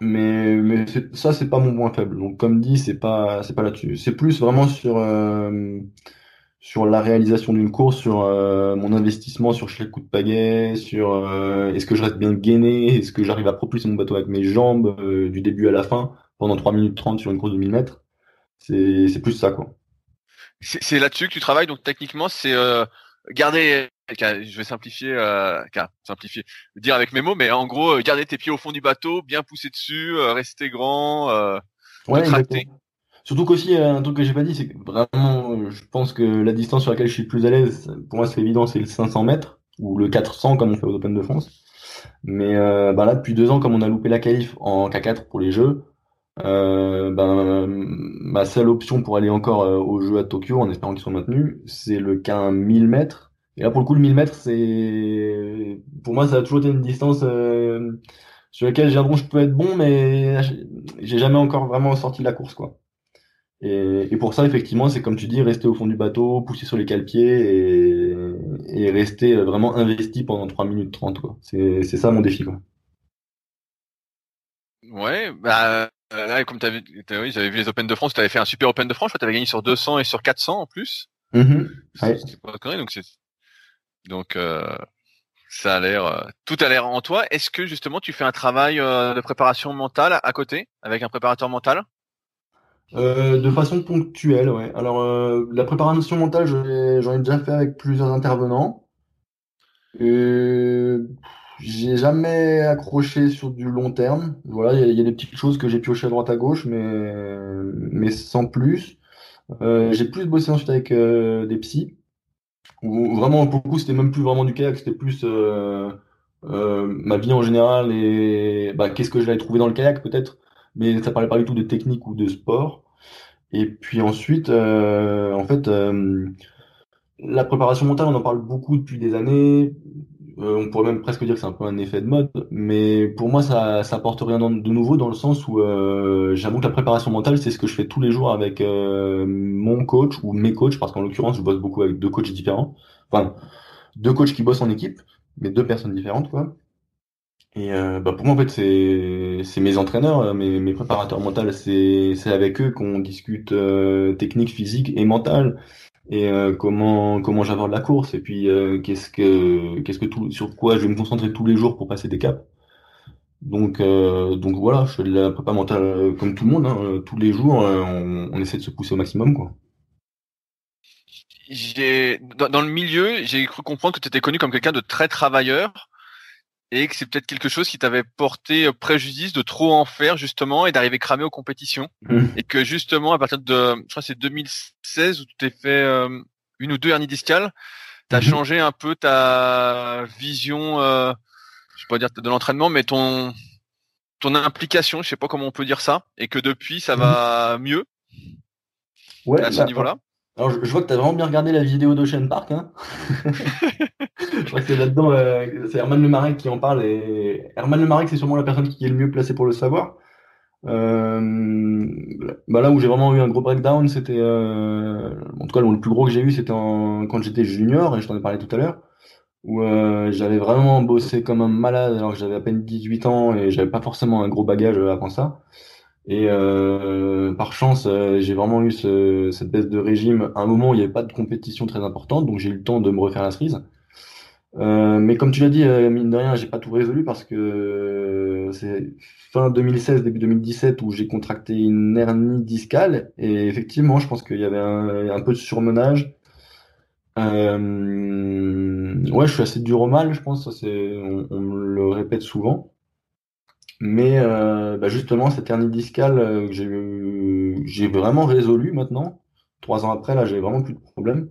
Mais, mais ça, c'est pas mon point faible. Donc, comme dit, c'est pas, c'est pas là-dessus. C'est plus vraiment sur, euh, sur la réalisation d'une course, sur euh, mon investissement sur chaque coup de pagaie, sur euh, est-ce que je reste bien gainé, est-ce que j'arrive à propulser mon bateau avec mes jambes du début à la fin pendant 3 minutes 30 sur une course de 1000 mètres. C'est, c'est plus ça, quoi. C'est là-dessus que tu travailles, donc techniquement, c'est garder je vais simplifier, euh, simplifier, dire avec mes mots, mais en gros, euh, garder tes pieds au fond du bateau, bien pousser dessus, euh, rester grand, euh, ouais, Surtout qu'aussi, un truc que j'ai pas dit, c'est que vraiment, je pense que la distance sur laquelle je suis le plus à l'aise, pour moi c'est évident, c'est le 500 mètres, ou le 400 comme on fait aux Open de France. Mais bah là, depuis deux ans, comme on a loupé la qualif en K4 pour les Jeux, ben, ma seule option pour aller encore aux Jeux à Tokyo, en espérant qu'ils soient maintenus, c'est le K 1000 mètres et là, pour le coup, le 1000 mètres, c'est, pour moi, ça a toujours été une distance euh, sur laquelle j'ai je peux être bon, mais j'ai jamais encore vraiment sorti la course, quoi. Et, et pour ça, effectivement, c'est comme tu dis, rester au fond du bateau, pousser sur les cale-pieds et, et, rester vraiment investi pendant 3 minutes 30, quoi. C'est, c'est ça mon défi, quoi. Ouais, bah, là, comme tu avais, oui, j'avais vu les Open de France, tu avais fait un super Open de France, tu avais gagné sur 200 et sur 400 en plus. Mm ouais. C'est pas donc c'est donc euh, ça a l'air, euh, tout a l'air en toi. Est-ce que justement tu fais un travail euh, de préparation mentale à côté avec un préparateur mental? De façon ponctuelle, ouais. Alors la préparation mentale, j'en ai, déjà fait avec plusieurs intervenants. J'ai jamais accroché sur du long terme. Voilà, il y, a des petites choses que j'ai pioché à droite à gauche, mais mais sans plus. j'ai plus bossé ensuite avec des psys vraiment beaucoup c'était même plus vraiment du kayak, c'était plus euh, euh, ma vie en général et bah, qu'est-ce que j'allais trouver dans le kayak peut-être, mais ça parlait pas du tout de technique ou de sport. Et puis ensuite, euh, en fait, la préparation mentale, on en parle beaucoup depuis des années. On pourrait même presque dire que c'est un peu un effet de mode, mais pour moi, ça, ça apporte rien de nouveau dans le sens où j'avoue que la préparation mentale, c'est ce que je fais tous les jours avec mon coach ou mes coachs, parce qu'en l'occurrence, je bosse beaucoup avec deux coachs différents. Enfin, deux coachs qui bossent en équipe, mais deux personnes différentes, quoi. Et euh, bah pour moi, en fait, c'est mes entraîneurs, euh, mes, mes préparateurs mentaux, c'est avec eux qu'on discute euh, technique, physique et mentale et comment comment j'aborde la course et puis qu'est-ce que qu'est-ce que tout sur quoi je vais me concentrer tous les jours pour passer des caps. Donc donc voilà, je fais de la prépa mentale comme tout le monde, hein, tous les jours, on, on essaie de se pousser au maximum, quoi j'ai dans, le milieu, j'ai cru comprendre que tu étais connu comme quelqu'un de très travailleur et que c'est peut-être quelque chose qui t'avait porté préjudice de trop en faire justement et d'arriver cramé aux compétitions mmh. et que justement à partir de je crois c'est 2016 où tu t'es fait euh, une ou deux hernies discales, tu as mmh. changé un peu ta vision euh, je sais pas dire de l'entraînement mais ton ton implication, je sais pas comment on peut dire ça et que depuis ça mmh. va mieux. Ouais, à ce bah, niveau-là. Alors, je, vois que tu as vraiment bien regardé la vidéo d'Ocean Park. Hein je crois que c'est là-dedans, euh, c'est Herman Lemarek qui en parle. Et Herman Lemarek, c'est sûrement la personne qui est le mieux placée pour le savoir. Euh, bah là où j'ai vraiment eu un gros breakdown, c'était, euh, en tout cas le plus gros que j'ai eu, c'était quand j'étais junior, et je t'en ai parlé tout à l'heure, où euh, j'avais vraiment bossé comme un malade alors que j'avais à peine 18 ans et j'avais pas forcément un gros bagage avant ça. Et par chance, j'ai vraiment eu cette baisse de régime à un moment où il n'y avait pas de compétition très importante, donc j'ai eu le temps de me refaire la cerise. Euh, mais comme tu l'as dit, euh, mine de rien, j'ai pas tout résolu parce que euh, c'est fin 2016, début 2017 où j'ai contracté une hernie discale et effectivement, je pense qu'il y avait un, peu de surmenage. ouais, je suis assez dur au mal, je pense, ça on, me le répète souvent. Mais bah, justement, cette hernie discale que j'ai, vraiment résolu maintenant. Trois ans après, là, j'ai vraiment plus de problème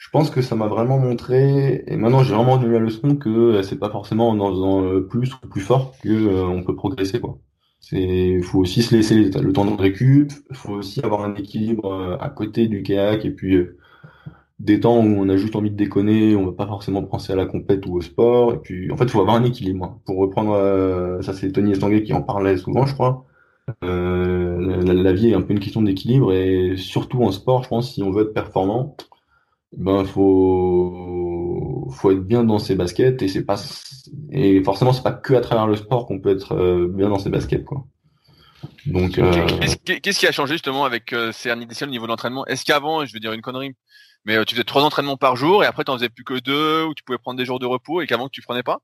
je pense que ça m'a vraiment montré, et maintenant j'ai vraiment donné la leçon que euh, c'est pas forcément en faisant euh, plus ou plus fort que euh, on peut progresser quoi. C'est, faut aussi se laisser le temps de récup, faut aussi avoir un équilibre à côté du kayak et puis des temps où on a juste envie de déconner, on va pas forcément penser à la compète ou au sport. Et puis en fait, il faut avoir un équilibre. Hein. Pour reprendre, ça c'est Tony Estanguet qui en parlait souvent, je crois. la, la, vie est un peu une question d'équilibre et surtout en sport, je pense, si on veut être performant, ben faut faut être bien dans ses baskets et c'est pas et forcément c'est pas que à travers le sport qu'on peut être euh, bien dans ses baskets quoi. Donc euh... qu'est-ce qui a changé justement avec euh, ces au niveau de l'entraînement? Est-ce qu'avant, je veux dire une connerie, mais euh, tu faisais trois entraînements par jour et après tu en faisais plus que deux ou tu pouvais prendre des jours de repos et qu'avant tu prenais pas?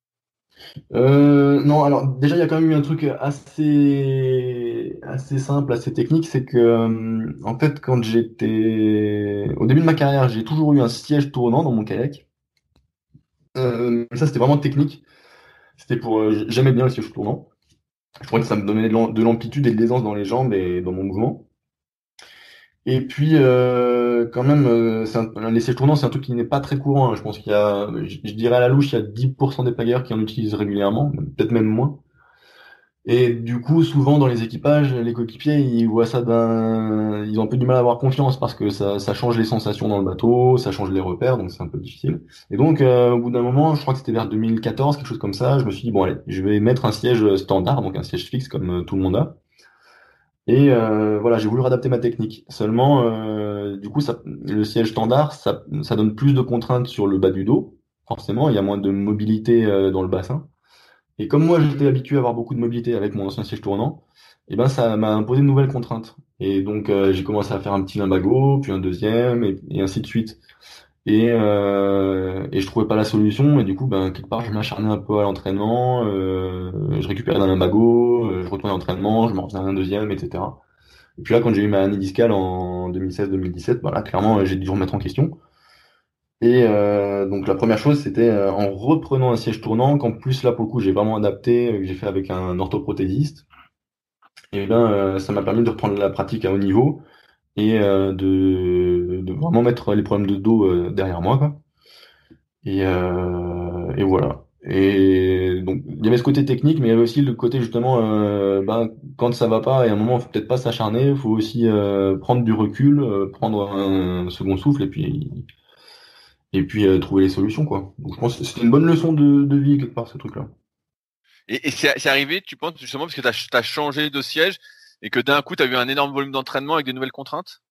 Euh, non, alors déjà il y a quand même eu un truc assez assez simple, assez technique, c'est que euh, en fait quand j'étais au début de ma carrière, j'ai toujours eu un siège tournant dans mon kayak. Euh, ça c'était vraiment technique. C'était pour euh, j'aimais bien le siège tournant. Je crois que ça me donnait de l'amplitude et de l'aisance dans les jambes et dans mon mouvement. Et puis, euh, quand même, euh, un, les sièges tournants, c'est un truc qui n'est pas très courant. Hein. Je pense qu'il y a, je, dirais à la louche, il y a 10% des pagayeurs qui en utilisent régulièrement, peut-être même moins. Et du coup, souvent dans les équipages, les coéquipiers, ils voient ça d'un, ils ont un peu du mal à avoir confiance parce que ça, ça change les sensations dans le bateau, ça change les repères, donc c'est un peu difficile. Et donc, euh, au bout d'un moment, je crois que c'était vers 2014, quelque chose comme ça, je me suis dit bon allez, je vais mettre un siège standard, donc un siège fixe comme euh, tout le monde a. Et euh, voilà, j'ai voulu adapter ma technique. Seulement, euh, du coup, ça, le siège standard, ça, ça, donne plus de contraintes sur le bas du dos. Forcément, il y a moins de mobilité euh, dans le bassin. Et comme moi, j'étais habitué à avoir beaucoup de mobilité avec mon ancien siège tournant, et eh ben ça m'a imposé de nouvelles contraintes. Et donc, euh, j'ai commencé à faire un petit limbago, puis un deuxième, et, et ainsi de suite. Et, euh, et je trouvais pas la solution. Et du coup ben quelque part je m'acharnais un peu à l'entraînement euh, je récupérais un bagot euh, je retournais à l'entraînement je m'en faisais un deuxième etc et puis là quand j'ai eu ma année discale en 2016-2017 ben là clairement j'ai dû remettre en question. Et euh, donc la première chose c'était euh, en reprenant un siège tournant qu'en plus là pour le coup j'ai vraiment adapté que j'ai fait avec un orthoprothésiste. Et ben ça m'a permis de reprendre la pratique à haut niveau et euh, de, vraiment mettre les problèmes de dos euh, derrière moi quoi. Et, euh, et voilà. Et donc il y avait ce côté technique, mais il y avait aussi le côté justement, ben, quand ça va pas, et à un moment, faut peut-être pas s'acharner, il faut aussi prendre du recul, prendre un second souffle, et puis et puis trouver les solutions quoi. Donc je pense que c'est une bonne leçon de, de vie quelque part ce truc-là. Et, et c'est arrivé, tu penses justement parce que tu as, changé de siège, et que d'un coup, tu as eu un énorme volume d'entraînement avec des nouvelles contraintes?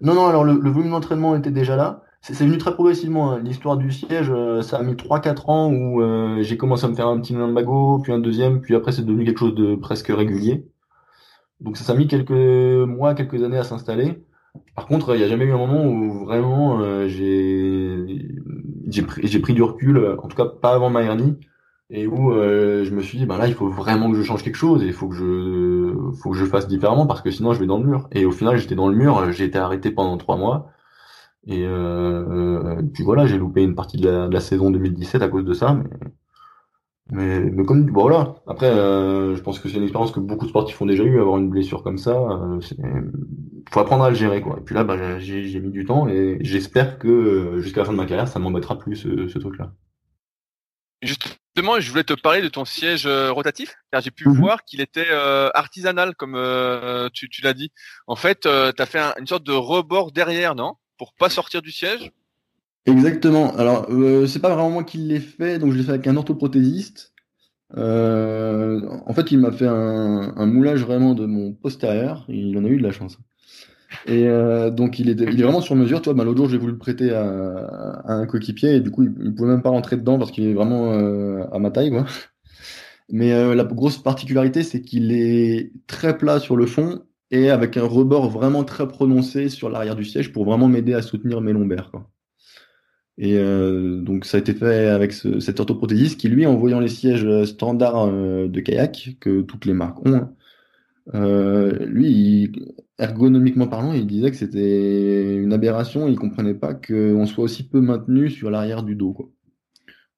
Non, non, alors le, volume d'entraînement était déjà là. C'est venu très progressivement. Hein. L'histoire du siège, euh, ça a mis 3-4 ans où euh, j'ai commencé à me faire un petit lumbago, puis un deuxième, puis après c'est devenu quelque chose de presque régulier. Donc ça, a mis quelques mois, quelques années à s'installer. Par contre, il n'y a jamais eu un moment où vraiment euh, j'ai pris, pris du recul, en tout cas pas avant ma hernie, et où euh, je me suis dit ben là il faut vraiment que je change quelque chose il faut que je faut que je fasse différemment parce que sinon je vais dans le mur. Et au final j'étais dans le mur j'ai été arrêté pendant trois mois. Et euh, puis voilà j'ai loupé une partie de la, saison 2017 à cause de ça mais mais, mais comme bon voilà. Après euh, je pense que c'est une expérience que beaucoup de sportifs ont déjà eu avoir une blessure comme ça euh, faut apprendre à le gérer quoi. Et puis là bah, j'ai mis du temps et j'espère que euh, jusqu'à la fin de ma carrière ça m'embêtera plus ce, ce truc là Justement, je voulais te parler de ton siège euh, rotatif, car j'ai pu mhm. voir qu'il était euh, artisanal, comme euh, tu, l'as dit. En fait, tu as fait une sorte de rebord derrière, non? Pour pas sortir du siège? Exactement. Alors, c'est pas vraiment moi qui l'ai fait, donc je l'ai fait avec un orthoprothésiste. en fait, il m'a fait un, un, moulage vraiment de mon postérieur. Il en a eu de la chance. Et euh, donc il est, il est vraiment sur mesure. Toi, bah, l'autre jour j'ai voulu le prêter à, à un coéquipier et du coup il, il, pouvait même pas rentrer dedans parce qu'il est vraiment euh, à ma taille, quoi. Mais euh, la grosse particularité, c'est qu'il est très plat sur le fond et avec un rebord vraiment très prononcé sur l'arrière du siège pour vraiment m'aider à soutenir mes lombaires. Quoi. Et euh, donc ça a été fait avec ce, cet orthoprothésiste qui, lui, en voyant les sièges standards euh, de kayak, que toutes les marques ont, hein, euh, lui, ergonomiquement parlant, il disait que c'était une aberration, il comprenait pas qu'on soit aussi peu maintenu sur l'arrière du dos.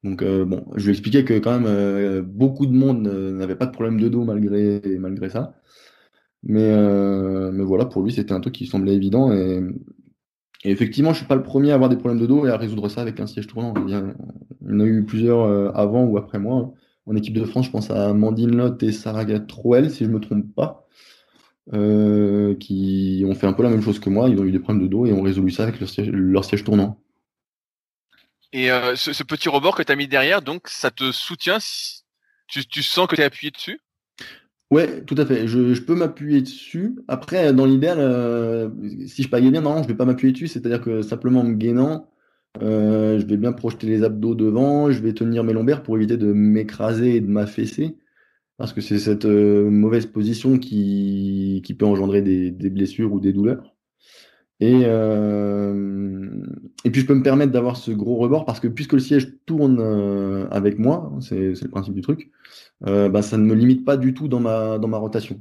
Euh, bon, je lui expliquais que quand même euh, beaucoup de monde n'avait pas de problème de dos malgré, ça. Mais, mais voilà, pour lui, c'était un truc qui semblait évident. Effectivement, je suis pas le premier à avoir des problèmes de dos et à résoudre ça avec un siège tournant. Il y, en a eu plusieurs avant ou après moi. Hein en équipe de France, je pense à Mandine Lotte et Sarah Trouel, si je ne me trompe pas, euh, qui ont fait un peu la même chose que moi. Ils ont eu des problèmes de dos et ont résolu ça avec leur siège, tournant. Et euh, ce, petit rebord que tu as mis derrière, donc ça te soutient tu, sens que tu es appuyé dessus? Ouais, tout à fait. Je, peux m'appuyer dessus. Après, dans l'idéal, euh, si je paguais bien, non, je vais pas m'appuyer dessus. C'est-à-dire que simplement me gainant, je vais bien projeter les abdos devant, je vais tenir mes lombaires pour éviter de m'écraser et de m'affaisser. Parce que c'est cette euh, mauvaise position qui, peut engendrer des, blessures ou des douleurs. Et, euh, et puis je peux me permettre d'avoir ce gros rebord parce que puisque le siège tourne euh, avec moi, c'est le principe du truc, euh, bah, ça ne me limite pas du tout dans ma rotation.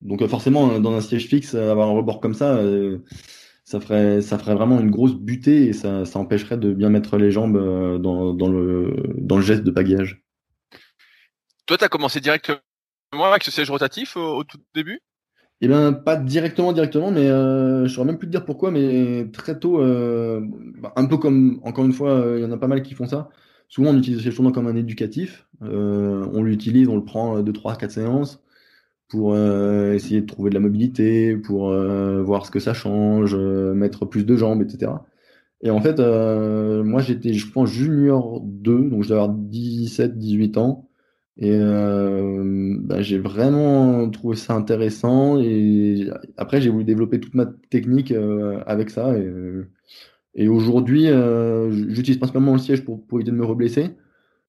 Donc forcément, dans un siège fixe, avoir un rebord comme ça, ça ferait, ça ferait vraiment une grosse butée et ça, ça empêcherait de bien mettre les jambes euh, dans, dans, le, dans le geste de pagayage. Toi, tu as commencé directement avec ce siège rotatif au, tout début? Eh bien, pas directement, directement, mais euh, je saurais même plus te dire pourquoi, mais très tôt, euh, bah, un peu comme, encore une fois, euh, il y en a pas mal qui font ça. Souvent, on utilise le siège tournant comme un éducatif. on l'utilise, on le prend 2, 3, 4 séances pour euh, essayer de trouver de la mobilité, pour euh, voir ce que ça change, euh, mettre plus de jambes, etc. Et en fait, moi j'étais, je pense, junior 2, donc je devais avoir 17, 18 ans. Et bah, j'ai vraiment trouvé ça intéressant. Et après, j'ai voulu développer toute ma technique avec ça. Et, aujourd'hui, j'utilise principalement le siège pour, pour éviter de me reblesser.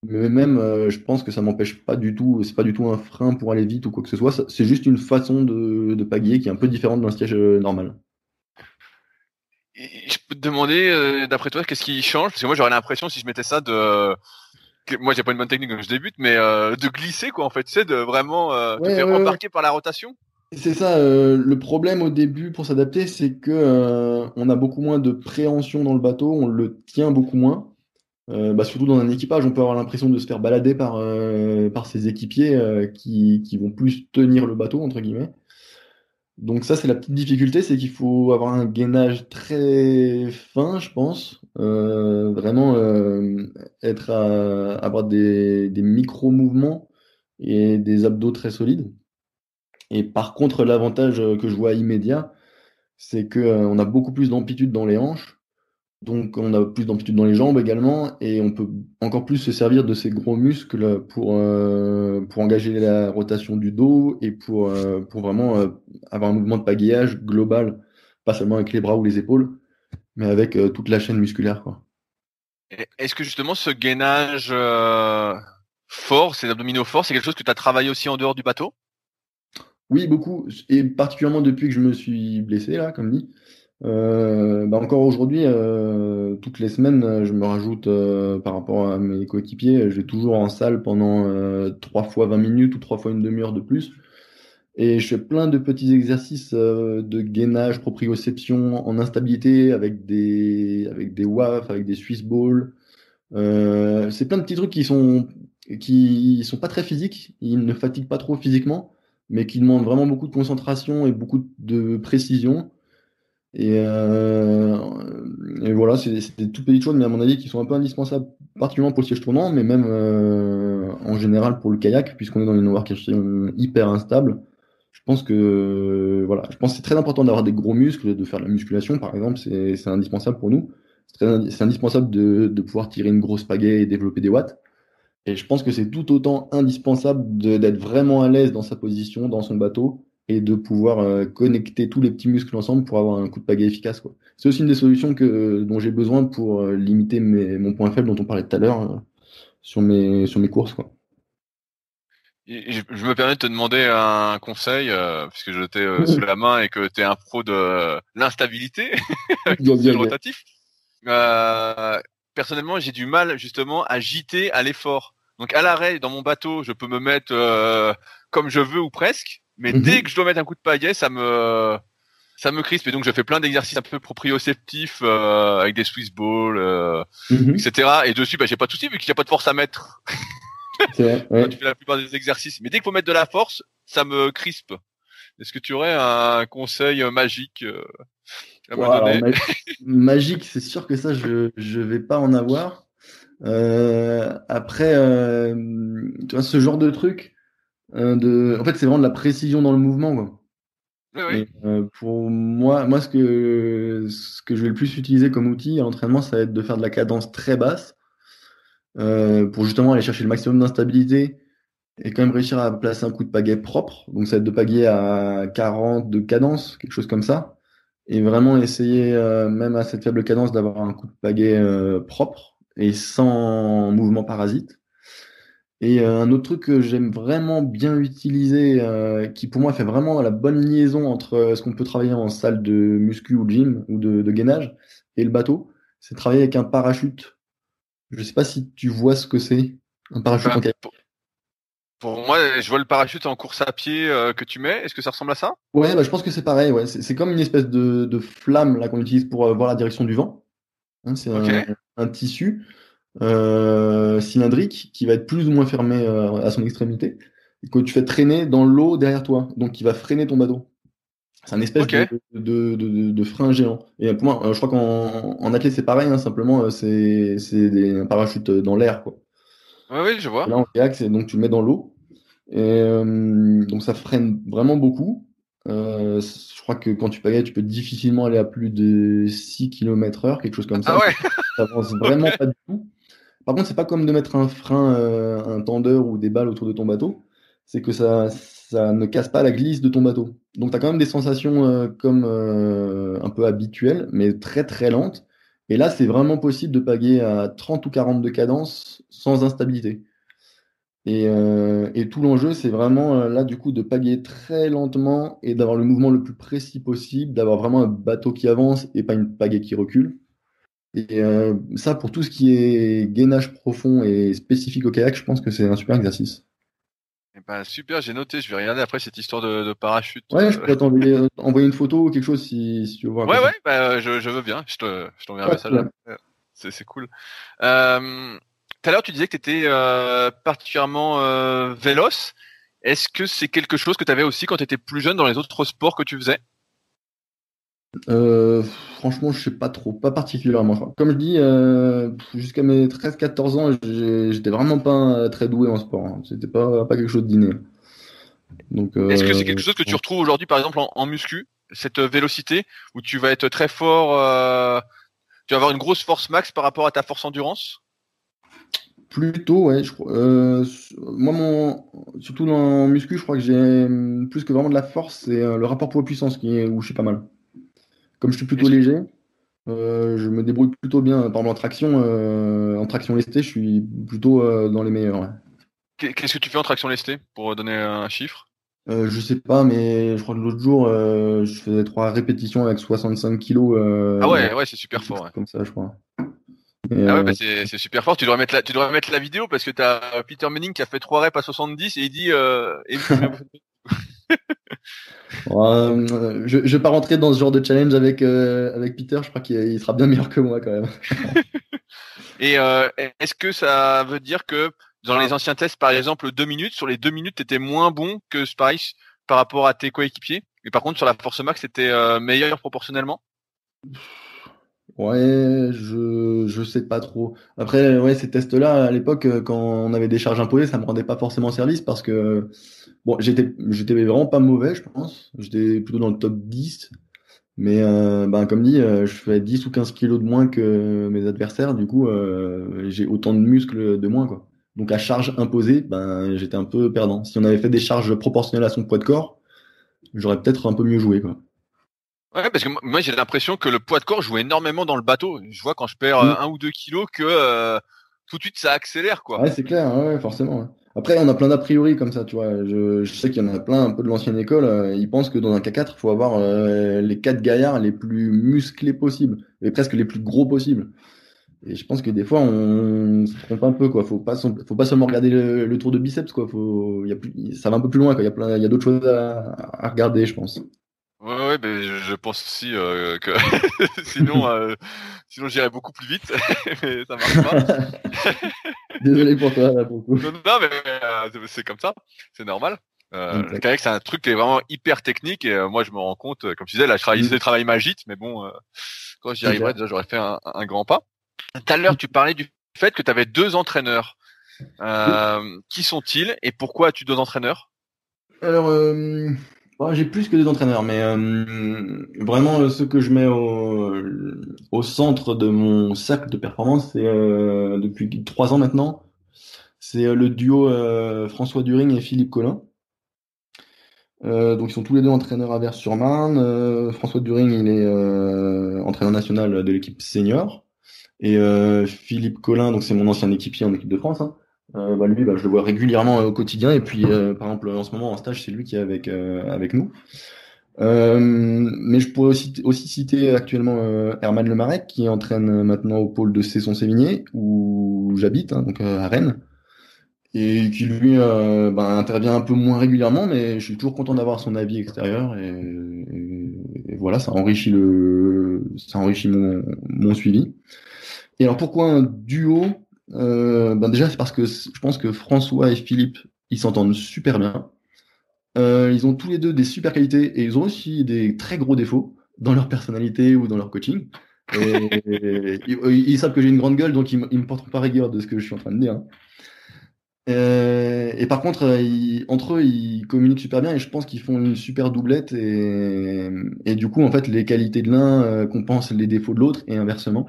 Mais même, euh, je pense que ça m'empêche pas du tout, c'est pas du tout un frein pour aller vite ou quoi que ce soit. C'est juste une façon de, de pagayer qui est un peu différente d'un siège euh, normal. je peux te demander, euh, d'après toi, qu'est-ce qui change? Parce que moi, j'aurais l'impression, si je mettais ça, de. Moi, j'ai pas une bonne technique quand je débute, mais de glisser, quoi, en fait, tu sais, de vraiment te faire embarquer par la rotation? C'est ça, le problème au début pour s'adapter, c'est que on a beaucoup moins de préhension dans le bateau, on le tient beaucoup moins. Euh, bah, surtout dans un équipage, on peut avoir l'impression de se faire balader par, euh, ses équipiers euh, qui, vont plus tenir le bateau, entre guillemets. Donc ça, c'est la petite difficulté, c'est qu'il faut avoir un gainage très fin, je pense. vraiment être à, avoir des micro-mouvements et des abdos très solides. Et par contre, l'avantage que je vois immédiat, c'est qu'on a beaucoup plus d'amplitude dans les hanches donc on a plus d'amplitude dans les jambes également et on peut encore plus se servir de ces gros muscles pour, euh, pour engager la rotation du dos et pour, euh, pour vraiment euh, avoir un mouvement de pagayage global, pas seulement avec les bras ou les épaules, mais avec toute la chaîne musculaire. Est-ce que justement ce gainage fort, ces abdominaux forts, c'est quelque chose que tu as travaillé aussi en dehors du bateau? Oui, beaucoup, et particulièrement depuis que je me suis blessé, là, comme dit. Euh, bah encore aujourd'hui, euh, toutes les semaines, je me rajoute euh, par rapport à mes coéquipiers, je vais toujours en salle pendant trois fois 20 minutes ou trois fois une demi-heure de plus. Et je fais plein de petits exercices de gainage, proprioception en instabilité avec des, avec des WAF, avec des Swiss balls. c'est plein de petits trucs qui sont, qui sont pas très physiques, ils ne fatiguent pas trop physiquement, mais qui demandent vraiment beaucoup de concentration et beaucoup de précision. Et, euh, et voilà, c'est des toutes petites choses, mais à mon avis, qui sont un peu indispensables, particulièrement pour le siège tournant, mais même euh, en général pour le kayak, puisqu'on est dans une embarcation hyper instable. Je pense que voilà, je pense c'est très important d'avoir des gros muscles, de faire de la musculation, par exemple, c'est indispensable pour nous. C'est indispensable de, de, pouvoir tirer une grosse pagaie et développer des watts. Et je pense que c'est tout autant indispensable d'être vraiment à l'aise dans sa position, dans son bateau, et de pouvoir euh, connecter tous les petits muscles ensemble pour avoir un coup de pagaie efficace. C'est aussi une des solutions que, dont j'ai besoin pour euh, limiter mes, mon point faible dont on parlait tout à l'heure euh, sur, mes, sur mes courses. Quoi. je, me permets de te demander un conseil, euh, puisque je t'ai euh, sous la main et que tu es un pro de l'instabilité avec le rotatif. Euh, personnellement, j'ai du mal justement à giter à l'effort. Donc à l'arrêt, dans mon bateau, je peux me mettre euh, comme je veux ou presque, mais mhm. dès que je dois mettre un coup de pagaie, ça me ça me crispe et donc je fais plein d'exercices un peu proprioceptifs euh, avec des Swiss balls, euh, mhm. etc. Et dessus, bah, j'ai pas de souci vu qu'il n'y a pas de force à mettre. ouais. tu fais la plupart des exercices, mais dès qu'il faut mettre de la force, ça me crispe. Est-ce que tu aurais un conseil magique à me donner? Magique, c'est sûr que ça, je je vais pas en avoir. Euh, après, euh, tu vois, ce genre de truc, euh, de... en fait, c'est vraiment de la précision dans le mouvement. Quoi. Oui, euh, pour moi, moi ce, que, ce que je vais le plus utiliser comme outil à l'entraînement, ça va être de faire de la cadence très basse euh, pour justement aller chercher le maximum d'instabilité et quand même réussir à placer un coup de pagaie propre. Donc ça va être de pagaie à 40 de cadence, quelque chose comme ça. Et vraiment essayer, euh, même à cette faible cadence, d'avoir un coup de pagaie propre et sans mouvement parasite. Et euh, un autre truc que j'aime vraiment bien utiliser, euh, qui pour moi fait vraiment la bonne liaison entre euh, ce qu'on peut travailler en salle de muscu ou de gym ou de, de gainage et le bateau, c'est travailler avec un parachute. Je sais pas si tu vois ce que c'est, un parachute en kayak. Pour moi, je vois le parachute en course à pied que tu mets. Est-ce que ça ressemble à ça? Ouais, bah, je pense que c'est pareil. Ouais. C'est comme une espèce de, de flamme là qu'on utilise pour voir la direction du vent. Hein, c'est un, tissu euh, cylindrique qui va être plus ou moins fermé euh, à son extrémité et que tu fais traîner dans l'eau derrière toi, donc qui va freiner ton bateau. C'est un espèce de, de, frein géant. Et pour moi, euh, je crois qu'en en athlète c'est pareil, hein, simplement c'est un parachute dans l'air. Quoi. oui, je vois. Là, en kayak, donc tu le mets dans l'eau. Et donc ça freine vraiment beaucoup. Euh, je crois que quand tu pagaies, tu peux difficilement aller à plus de 6 km heure, quelque chose comme ça. Ah ouais ça avance vraiment pas du tout. Par contre, c'est pas comme de mettre un frein, euh, un tendeur ou des balles autour de ton bateau. C'est que ça, ne casse pas la glisse de ton bateau. Donc, tu as quand même des sensations euh, comme un peu habituelles, mais très très lentes. Et là, c'est vraiment possible de paguer à 30 ou 40 de cadence sans instabilité. Euh, et, tout l'enjeu, c'est vraiment euh, là, du coup, de paguer très lentement et d'avoir le mouvement le plus précis possible, d'avoir vraiment un bateau qui avance et pas une pagaie qui recule. Et euh, ça, pour tout ce qui est gainage profond et spécifique au kayak, je pense que c'est un super exercice. Eh ben, super, j'ai noté. Je vais regarder après cette histoire de, parachute. Ouais, je peux t'envoyer envoyer une photo ou quelque chose si, tu veux voir. Ouais, ouais, bah, je, veux bien. Je t'enverrai un message. C'est cool. Euh, tout à l'heure, tu disais que tu étais euh, particulièrement euh, véloce. Est-ce que c'est quelque chose que tu avais aussi quand tu étais plus jeune dans les autres sports que tu faisais? Euh, Franchement, je sais pas trop, pas particulièrement. Comme je dis, jusqu'à mes 13-14 ans, j'étais vraiment pas très doué en sport. Hein. C'était pas, pas quelque chose d'inné. Est-ce que c'est quelque chose que tu retrouves aujourd'hui, par exemple, en, muscu, cette vélocité, où tu vas être très fort, tu vas avoir une grosse force max par rapport à ta force endurance? Plutôt, ouais. Je, euh, moi, mon, surtout dans muscu, je crois que j'ai hum, plus que vraiment de la force, c'est euh, le rapport poids-puissance qui est où je suis pas mal. Comme je suis plutôt léger, euh, je me débrouille plutôt bien. Par exemple, en traction, en traction lestée, je suis plutôt dans les meilleurs. Qu'est-ce que tu fais en traction lestée pour donner un chiffre? Je sais pas, mais je crois que l'autre jour, je faisais trois répétitions avec 65 kilos. ah ouais, ouais, c'est super fort. Comme ça, je crois ah ouais, euh, bah c'est super fort. Tu devrais mettre la, tu devrais mettre la vidéo parce que t'as Peter Manning qui a fait 3 reps à 70 et il dit. Euh, euh, je, je vais pas rentrer dans ce genre de challenge avec euh, avec Peter. Je crois qu'il sera bien meilleur que moi quand même. et est-ce que ça veut dire que dans les anciens tests, par exemple, 2 minutes, sur les 2 minutes, t'étais moins bon que Spice par rapport à tes coéquipiers, et par contre sur la force max, c'était meilleur proportionnellement? Ouais, je je sais pas trop. Après, ouais, ces tests-là, à l'époque, euh, quand on avait des charges imposées, ça me rendait pas forcément service parce que bon, j'étais j'étais vraiment pas mauvais, je pense. J'étais plutôt dans le top 10. Mais euh, ben, comme dit, euh, je fais 10 ou 15 kilos de moins que mes adversaires, du coup, euh, j'ai autant de muscles de moins, quoi. Donc à charge imposée, ben, j'étais un peu perdant. Si on avait fait des charges proportionnelles à son poids de corps, j'aurais peut-être un peu mieux joué, quoi. Ouais, parce que moi j'ai l'impression que le poids de corps joue énormément dans le bateau. Je vois quand je perds mm. un ou deux kilos que euh, tout de suite ça accélère quoi. Ouais, c'est clair, ouais, forcément. Après, on a plein d'a priori comme ça, tu vois. Je, je sais qu'il y en a plein un peu de l'ancienne école. euh, ils pensent que dans un K4, il faut avoir euh, les quatre gaillards les plus musclés possibles et presque les plus gros possibles. Et je pense que des fois, on se trompe un peu, quoi. Faut pas, faut pas seulement regarder le, le tour de biceps, quoi. Faut, il y a plus, ça va un peu plus loin, quoi. Il y a plein, il y a d'autres choses à, à regarder, je pense. Ouais, ouais, ben, je, pense aussi euh, que sinon, sinon j'irais beaucoup plus vite, mais ça marche pas. Désolé pour toi, là, pour le. Non, mais euh, c'est- c'est comme ça, c'est normal. Euh, le kayak, c'est un truc qui est vraiment hyper technique et euh, moi je me rends compte, euh, comme tu disais, là je travaille, Mm. je travaille ma gîte, mais bon, euh, quand j'y C'est arriverai, déjà j'aurais fait un, un grand pas. Tout à l'heure, tu parlais du fait que tu avais deux entraîneurs. Euh, Qui sont-ils et pourquoi as-tu deux entraîneurs? Alors, bon, j'ai plus que des entraîneurs, mais euh, vraiment euh, ce que je mets au, au centre de mon cercle de performance, c'est euh, depuis trois ans maintenant, c'est euh, le duo euh, François During et Philippe Collin. Donc ils sont tous les deux entraîneurs à Vers-sur-Marne. François During, il est entraîneur national de l'équipe senior. Et Philippe Collin, donc c'est mon ancien équipier en équipe de France. hein. Euh, bah, lui, bah, je le vois régulièrement euh, au quotidien. Et puis, euh, par exemple, en ce moment en stage, c'est lui qui est avec euh, avec nous. Euh, mais je pourrais aussi, aussi citer actuellement Herman Lemarec, qui entraîne maintenant au pôle de Cesson-Sévigné, où j'habite, hein, donc à Rennes et qui lui ben, intervient un peu moins régulièrement, mais je suis toujours content d'avoir son avis extérieur et, et- et voilà, ça enrichit le, ça enrichit mon, mon suivi. Et alors pourquoi un duo? Euh, Ben déjà c'est parce que je pense que François et Philippe ils s'entendent super bien. Euh, ils ont tous les deux des super qualités et ils ont aussi des très gros défauts dans leur personnalité ou dans leur coaching. Et, et- ils, ils savent que j'ai une grande gueule, donc ils, ils me porteront pas rigueur de ce que je suis en train de dire. hein. Euh, et par contre, ils- entre eux, ils communiquent super bien et je pense qu'ils font une super doublette et, du coup, en fait, les qualités de l'un compensent les défauts de l'autre et inversement.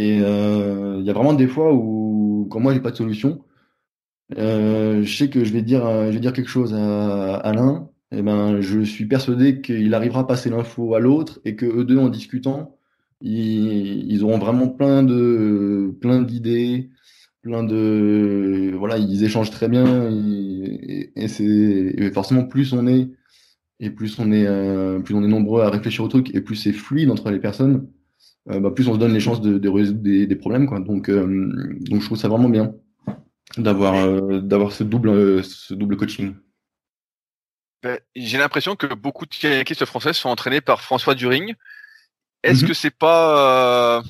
Et euh, il y a vraiment des fois où, quand moi j'ai pas de solution, euh, je sais que je vais dire, euh, je vais dire quelque chose à, l'un, et ben, je suis persuadé qu'il arrivera à passer l'info à l'autre et que eux deux, en discutant, ils, ils auront vraiment plein de, plein d'idées, plein de, voilà, ils échangent très bien et, et c'est forcément plus on est et plus on est, plus on est nombreux à réfléchir au truc et plus c'est fluide entre les personnes, bah, plus on se donne les chances de, de résoudre des, des problèmes, quoi. Donc, euh, donc je trouve ça vraiment bien d'avoir euh, d'avoir ce double euh, ce double coaching. Ben, J'ai l'impression que beaucoup de kayakistes français sont entraînés par François During. Est-ce Mhm. que c'est pas, euh,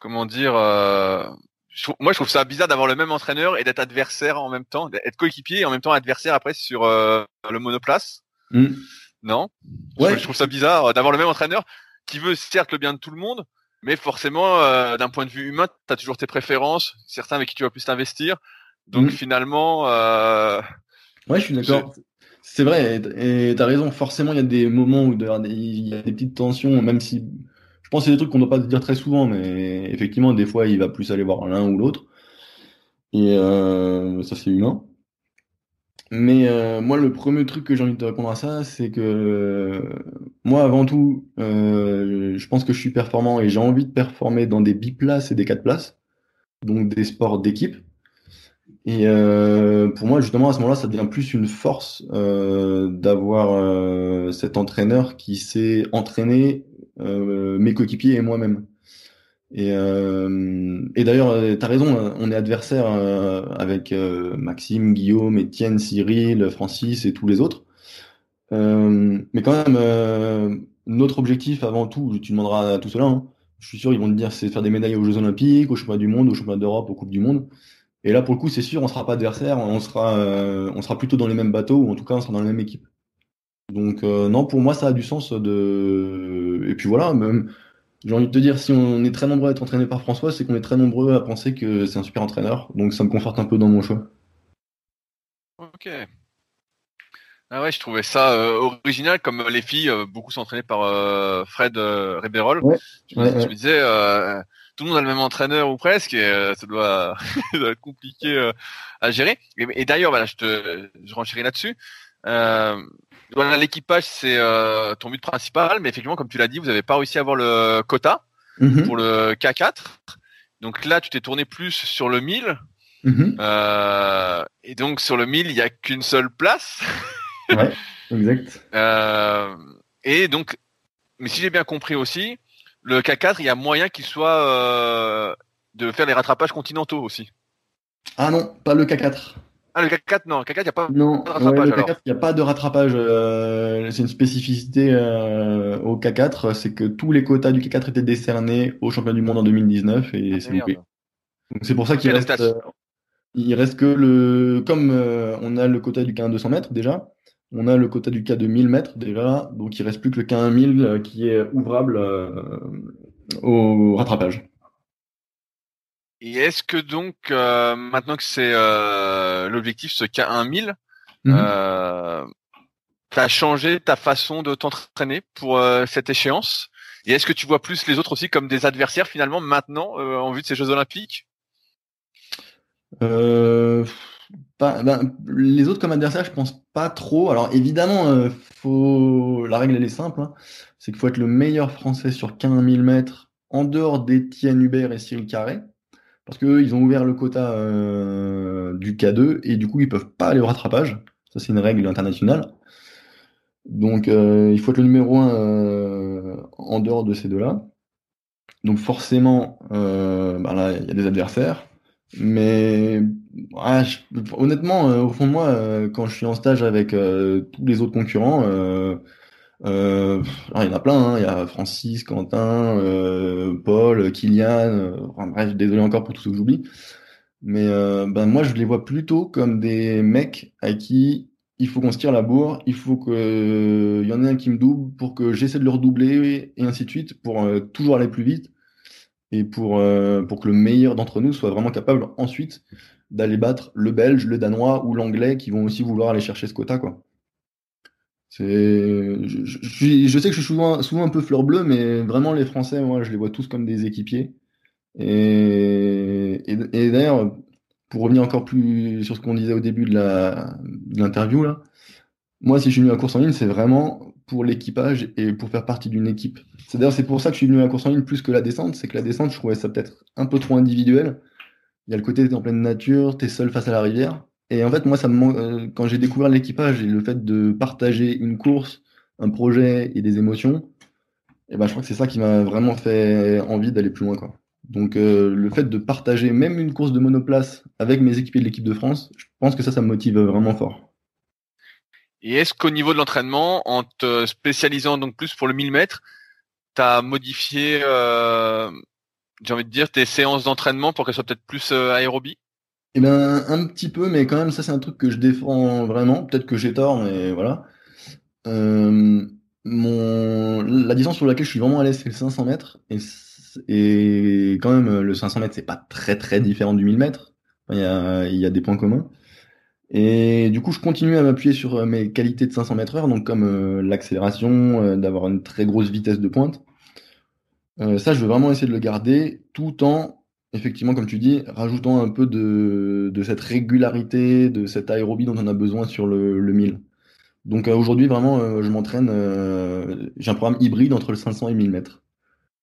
comment dire, euh, je moi je trouve ça bizarre d'avoir le même entraîneur et d'être adversaire en même temps, d'être coéquipier et en même temps adversaire après sur euh, le monoplace? Mm. Non? Je, Ouais. trouve- je trouve ça bizarre euh, d'avoir le même entraîneur qui veut certes le bien de tout le monde, mais forcément euh, d'un point de vue humain, tu as toujours tes préférences, certains avec qui tu vas plus t'investir. Donc Mhm. finalement, euh, Ouais, je suis d'accord. C'est vrai, et et t'as raison. Forcément, il y a des moments où il y a des petites tensions, même si je pense que c'est des trucs qu'on ne doit pas dire très souvent, mais effectivement, des fois, il va plus aller voir l'un ou l'autre. Et euh, ça, c'est humain. Mais euh, moi, le premier truc que j'ai envie de te répondre à ça, c'est que euh, moi, avant tout, euh, je pense que je suis performant et j'ai envie de performer dans des biplaces et des quatre places, donc des sports d'équipe. Et pour moi, justement, à ce moment-là, ça devient plus une force d'avoir cet entraîneur qui sait entraîner mes coéquipiers et moi-même. Et, euh, et d'ailleurs, tu as raison, euh, on est adversaire euh, avec euh, Maxime, Guillaume, Étienne, Cyril, Francis et tous les autres. Euh, mais quand même, euh, notre objectif avant tout, tu demanderas à tout cela, hein, je suis sûr, ils vont te dire, c'est faire des médailles aux Jeux Olympiques, aux Championnats du Monde, aux Championnats d'Europe, aux Coupes du Monde. Et là, pour le coup, c'est sûr, on sera pas adversaire, on sera, euh, on sera plutôt dans les mêmes bateaux, ou en tout cas, on sera dans la même équipe. Donc, euh, non, pour moi, ça a du sens de. Et puis voilà, même, j'ai envie de te dire, si on est très nombreux à être entraînés par François, c'est qu'on est très nombreux à penser que c'est un super entraîneur. Donc, ça me conforte un peu dans mon choix. Ok. Ah ouais, je trouvais ça euh, original comme les filles, euh, beaucoup sont entraînées par euh, Fred euh, Ribeyrol. Ouais, Je, me- ouais, je ouais. me disais, tout le monde a le même entraîneur ou presque, et ça doit, ça doit être compliqué à gérer. Et, et d'ailleurs, voilà, je te, je renchéris là-dessus. Voilà, l'équipage c'est euh, ton but principal, mais effectivement, comme tu l'as dit, vous n'avez pas réussi à avoir le quota Mhm. pour le K4. Donc là, tu t'es tourné plus sur le 1000. Mhm. Euh, et donc sur le 1000, il n'y a qu'une seule place. ouais, exact. Euh, et donc, mais si j'ai bien compris aussi, le K4, il y a moyen qu'il soit de faire les rattrapages continentaux aussi. Ah non, pas le K4. Ah, le K4, non, le K4, il n'y a pas non, de rattrapage. le K4, il n'y a pas de rattrapage. c'est une spécificité au K4, c'est que tous les quotas du K4 étaient décernés au championnat du monde en 2019 et ah, c'est loupé. Donc c'est pour ça qu'il reste, il reste que le, comme euh, on a le quota du K1 200 mètres déjà, on a le quota du K de 1000 mètres déjà, donc il reste plus que le K1 1000 euh, qui est ouvrable euh, au rattrapage. Et est-ce que donc maintenant que c'est l'objectif ce K1 1000, tu as changé ta façon de t'entraîner pour cette échéance? Et est-ce que tu vois plus les autres aussi comme des adversaires finalement maintenant en vue de ces Jeux Olympiques? Euh, ben, les autres comme adversaires, je pense pas trop. Alors évidemment, euh, faut... la règle elle est simple, hein. c'est qu'il faut être le meilleur français sur 15 000 mètres en dehors d'Étienne Hubert et Cyril Carré, parce qu'eux, ils ont ouvert le quota euh, du K2 et du coup, ils peuvent pas aller au rattrapage. Ça, c'est une règle internationale. Donc, il faut être le numéro 1 en dehors de ces deux-là. Donc forcément, là, il y a des adversaires. Mais honnêtement, euh, au fond de moi, euh, quand je suis en stage avec euh, tous les autres concurrents, il y en a plein. Hein. Il y a Francis, Quentin, Paul, Kylian. bref, désolé encore pour tout ce que j'oublie. Mais ben moi, je les vois plutôt comme des mecs à qui il faut qu'on se tire la bourre, il faut qu'il y en ait un qui me double pour que j'essaie de le redoubler et ainsi de suite pour toujours aller plus vite et pour, euh, pour que le meilleur d'entre nous soit vraiment capable ensuite d'aller battre le belge, le danois ou l'anglais qui vont aussi vouloir aller chercher ce quota. Quoi. Je, je, sais que je suis souvent, un peu fleur bleue, mais vraiment les Français, moi, je les vois tous comme des équipiers. Et, d'ailleurs, pour revenir encore plus sur ce qu'on disait au début de, la, l'interview, là, moi, si je suis venu à course en ligne, c'est vraiment pour l'équipage et pour faire partie d'une équipe. C'est d'ailleurs c'est pour ça que je suis venu à la course en ligne plus que la descente, c'est que la descente, je trouvais ça peut-être un peu trop individuel. Il y a le côté t'es en pleine nature, t'es seul face à la rivière. Et en fait, moi, ça me euh, quand j'ai découvert l'équipage et le fait de partager une course, un projet et des émotions, eh ben, je crois que c'est ça qui m'a vraiment fait envie d'aller plus loin, quoi. Donc, euh, le fait de partager même une course de monoplace avec mes équipiers de l'équipe de France, je pense que ça, ça me motive vraiment fort. Et est-ce qu'au niveau de l'entraînement, en te spécialisant donc plus pour le 1000 mètres, tu as modifié, euh, j'ai envie de dire, tes séances d'entraînement pour qu'elles soient peut-être plus euh, aérobie Eh ben, un petit peu, mais quand même, ça c'est un truc que je défends vraiment. Peut-être que j'ai tort, mais voilà. Euh, mon... La distance sur laquelle je suis vraiment à l'aise, c'est le 500 mètres. Et, et quand même, le 500 mètres, c'est pas très très différent du 1000 mètres. Il y a, il y a des points communs. Et du coup, je continue à m'appuyer sur euh, mes qualités de 500 mètres heure, donc comme euh, l'accélération, euh, d'avoir une très grosse vitesse de pointe. ça, je veux vraiment essayer de le garder, tout en, effectivement, comme tu dis, rajoutant un peu de, de cette régularité, de cette aérobie dont on a besoin sur le, le 1000. Donc aujourd'hui, vraiment, je m'entraîne, j'ai un programme hybride entre le 500 et 1000 mètres,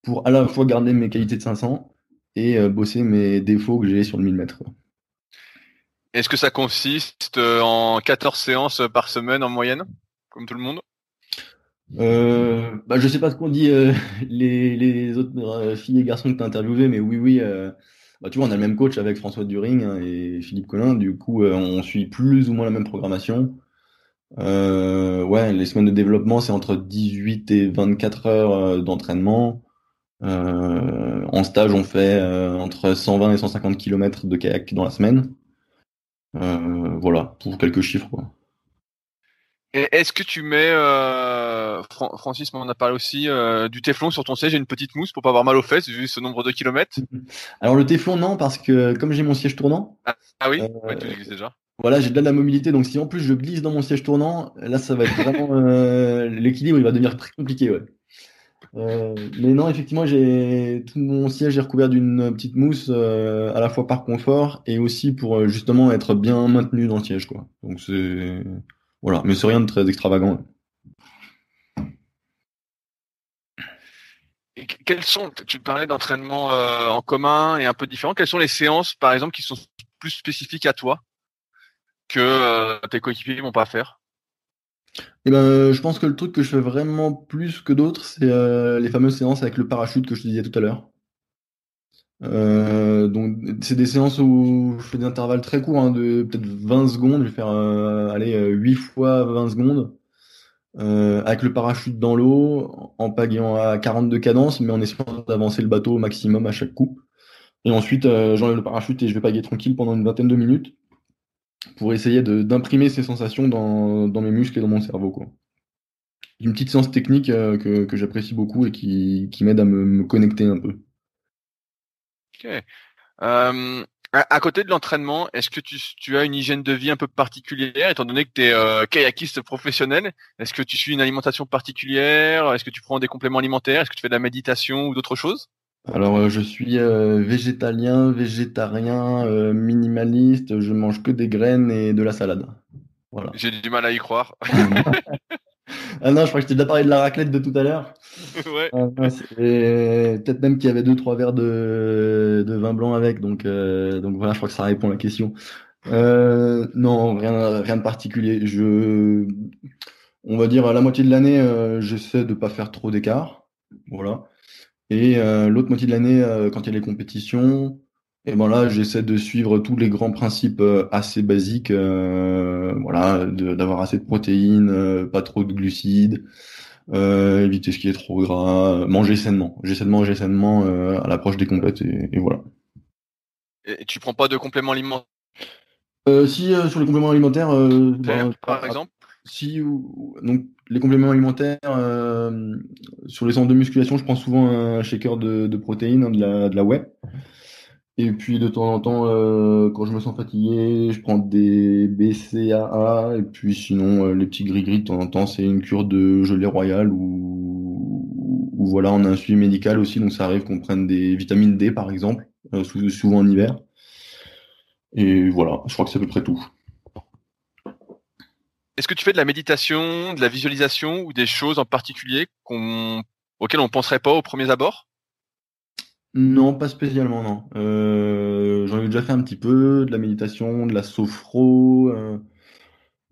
pour à la fois garder mes qualités de 500 et bosser mes défauts que j'ai sur le 1000 mètres. Est-ce que ça consiste euh, en 14 séances par semaine en moyenne, comme tout le monde? Euh, bah, je sais pas ce qu'on dit euh, les, les, autres euh, filles et garçons que tu as interviewés, mais oui, oui. bah, tu vois, on a le même coach avec François During hein, et Philippe Collin. Du coup, on suit plus ou moins la même programmation. ouais, les semaines de développement, c'est entre 18 et 24 heures d'entraînement. en stage, on fait entre 120 et 150 km de kayak dans la semaine. Euh, voilà, pour quelques chiffres. Est-ce que tu mets, euh, Francis m'en a parlé aussi, euh, du téflon sur ton siège et une petite mousse pour pas avoir mal aux fesses vu ce nombre de kilomètres Alors le téflon non parce que comme j'ai mon siège tournant. Ah, ah oui, tu déjà. Voilà, j'ai de la mobilité donc si en plus je glisse dans mon siège tournant, là ça va être vraiment l'équilibre il va devenir très compliqué ouais. Euh, mais non, effectivement, j'ai tout mon siège est recouvert d'une petite mousse euh, à la fois par confort et aussi pour euh, justement être bien maintenu dans le siège, quoi. Donc c'est voilà, mais c'est rien de très extravagant. Quels sont, tu parlais d'entraînement en commun et un peu différent. Quelles sont les séances, par exemple, qui sont plus spécifique à toi que tes coéquipiers vont pas faire? Eh ben, je pense que le truc que je fais vraiment plus que d'autres, c'est les fameuses séances avec le parachute que je te disais tout à l'heure. Euh, donc c'est des séances où je fais des intervalles très courts, hein, de peut-être 20 secondes. Je vais faire euh, aller 8 euh, fois 20 secondes avec le parachute dans l'eau, en pagayant à 42 cadences, mais en essayant d'avancer le bateau au maximum à chaque coup. Et ensuite, j'enlève le parachute et je vais pagayer tranquille pendant une vingtaine de minutes pour essayer d'imprimer ces sensations dans, mes muscles et dans mon cerveau. Quoi. Une petite séance technique que, que j'apprécie beaucoup et qui, qui m'aide à me, me connecter un peu. Ok. À, côté de l'entraînement, est-ce que tu, tu, as une hygiène de vie un peu particulière, étant donné que tu es euh, kayakiste professionnel? Est-ce que tu suis une alimentation particulière? Est-ce que tu prends des compléments alimentaires? Est-ce que tu fais de la méditation ou d'autres choses? Alors, euh, je suis euh, végétalien, végétarien, euh, minimaliste. Je mange que des graines et de la salade. Voilà. J'ai du mal à y croire. Ah non, je crois que je t'ai déjà parlé de la raclette de tout à l'heure. ouais. Peut-être même qu'il y avait deux, trois verres de, de vin blanc avec. Donc, euh, donc voilà, je crois que ça répond à la question. Euh, non, rien, rien de particulier. Je, on va dire à la moitié de l'année, euh, j'essaie de pas faire trop d'écart. Voilà. Et euh, l'autre moitié de l'année, euh, quand il y a les compétitions, et ben là, j'essaie de suivre tous les grands principes euh, assez basiques, euh, voilà, d'avoir assez de protéines, euh, pas trop de glucides, éviter ce qui est trop gras, manger sainement. J'essaie de manger sainement à l'approche des compètes et, voilà. Et tu prends pas de compléments alimentaires? Si sur les compléments alimentaires, ben, par exemple? Si donc les compléments alimentaires sur les centres de musculation, je prends souvent un shaker de, de protéines, hein, de la de la whey. Et puis de temps en temps, euh, quand je me sens fatigué, je prends des BCAA. Et puis sinon, euh, les petits gris-gris, de temps en temps, c'est une cure de gelée royale ou, voilà, on a un suivi médical aussi. Donc ça arrive qu'on prenne des vitamines D, par exemple, euh, souvent en hiver. Et voilà, je crois que c'est à peu près tout. Est-ce que tu fais de la méditation, de la visualisation ou des choses en particulier auxquelles on ne penserait pas au premier abord non, pas spécialement, non. Euh, j'en ai déjà fait un petit peu, de la méditation, de la sophro, euh,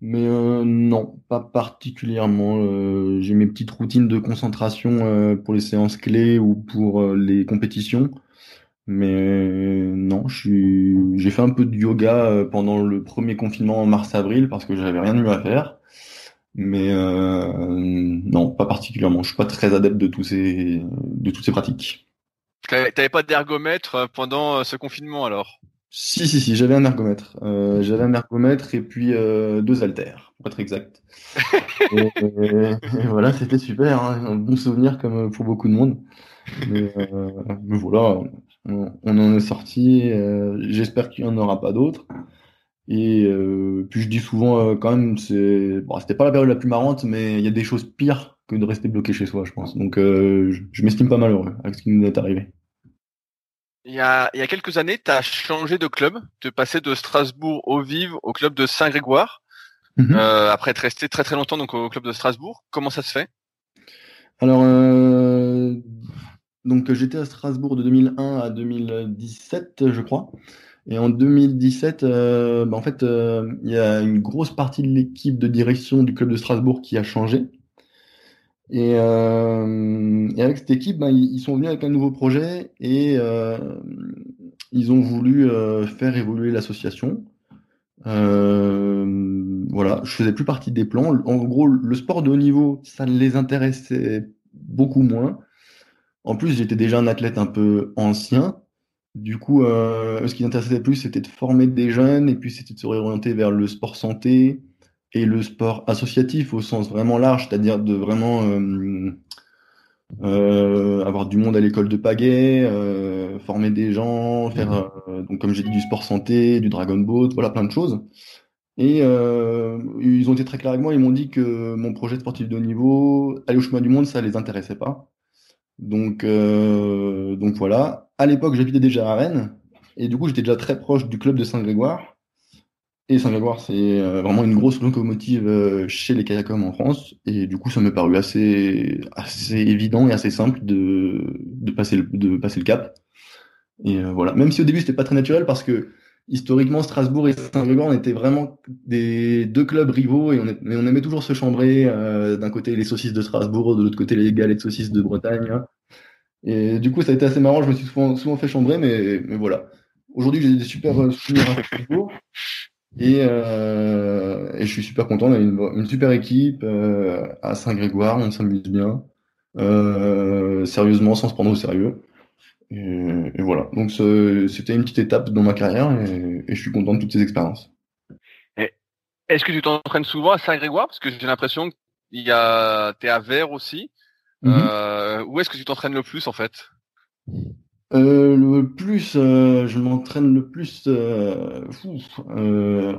mais euh, non, pas particulièrement. j'ai mes petites routines de concentration pour les séances clés ou pour les compétitions, mais non, j'ai fait un peu de yoga pendant le premier confinement en mars-avril parce que j'avais rien de mieux à faire. Mais non, pas particulièrement. Je suis pas très adepte de tous ces, de toutes ces pratiques. T'avais pas d'ergomètre euh, pendant euh, ce confinement alors? Si, si, si, j'avais un ergomètre. Euh, j'avais un ergomètre et puis deux haltères, pour être exact. et, voilà, c'était super, hein, un bon souvenir comme pour beaucoup de monde. Mais, voilà, on, en est sorti. J'espère qu'il n'y en aura pas d'autres. Et puis je dis souvent quand même, c'est bon, c'était pas la période la plus marrante, mais il y a des choses pires que de rester bloqué chez soi, je pense. Donc je, je m'estime pas malheureux avec ce qui nous est arrivé. Il y a, il y a quelques années, tu as changé de club, tu passé de Strasbourg au Vive au club de Saint-Grégoire, mhm. euh, après être resté très très longtemps donc au club de Strasbourg. Comment ça se fait? Alors, euh, donc j'étais à Strasbourg de 2001 à 2017, je crois. Et en 2017, euh, bah, en fait, il y a une grosse partie de l'équipe de direction du club de Strasbourg qui a changé. Et, euh, et, avec cette équipe, ben, ils sont venus avec un nouveau projet et euh, ils ont voulu euh, faire évoluer l'association. Euh, voilà, je faisais plus partie des plans. En gros, le sport de haut niveau, ça les intéressait beaucoup moins. En plus, j'étais déjà un athlète un peu ancien. Du coup, euh, ce qui m'intéressait plus, c'était de former des jeunes et puis c'était de se réorienter vers le sport santé, et le sport associatif au sens vraiment large, c'est-à-dire de vraiment euh, euh, avoir du monde à l'école de pagaie, euh, former des gens, faire donc comme j'ai dit du sport santé, du dragon boat, voilà plein de choses. Et ils ont été très clairs avec moi, ils m'ont dit que mon projet sportif de haut niveau, aller au chemin du monde, ça les intéressait pas. Donc donc voilà. À l'époque, j'habitais déjà à Rennes et du coup j'étais déjà très proche du club de Saint-Grégoire. Et Saint-Grégoire, c'est euh, vraiment une grosse locomotive euh, chez les kayakums en France. Et du coup, ça m'est paru assez, assez évident et assez simple de, de, passer, le, de passer le cap. Et euh, voilà. Même si au début, c'était pas très naturel parce que historiquement, Strasbourg et Saint-Grégoire, on était vraiment des deux clubs rivaux et on, mais on aimait toujours se chambrer. Euh, d'un côté, les saucisses de Strasbourg, de l'autre côté, les galettes saucisses de Bretagne. Et du coup, ça a été assez marrant. Je me suis souvent, souvent fait chambrer, mais, mais voilà. Aujourd'hui, j'ai des super souvenirs à Strasbourg. Et, euh, et, je suis super content. On a une, une super équipe euh, à Saint-Grégoire. On s'amuse bien. Euh, sérieusement, sans se prendre au sérieux. Et, voilà. Donc c'était une petite étape dans ma carrière et, je suis content de toutes ces expériences. Est-ce que tu t'entraînes souvent à Saint-Grégoire? Parce que j'ai l'impression qu'il y a, t'es à Vert aussi. Euh, où est-ce que tu t'entraînes le plus en fait? Euh, le plus, euh, je m'entraîne le plus euh,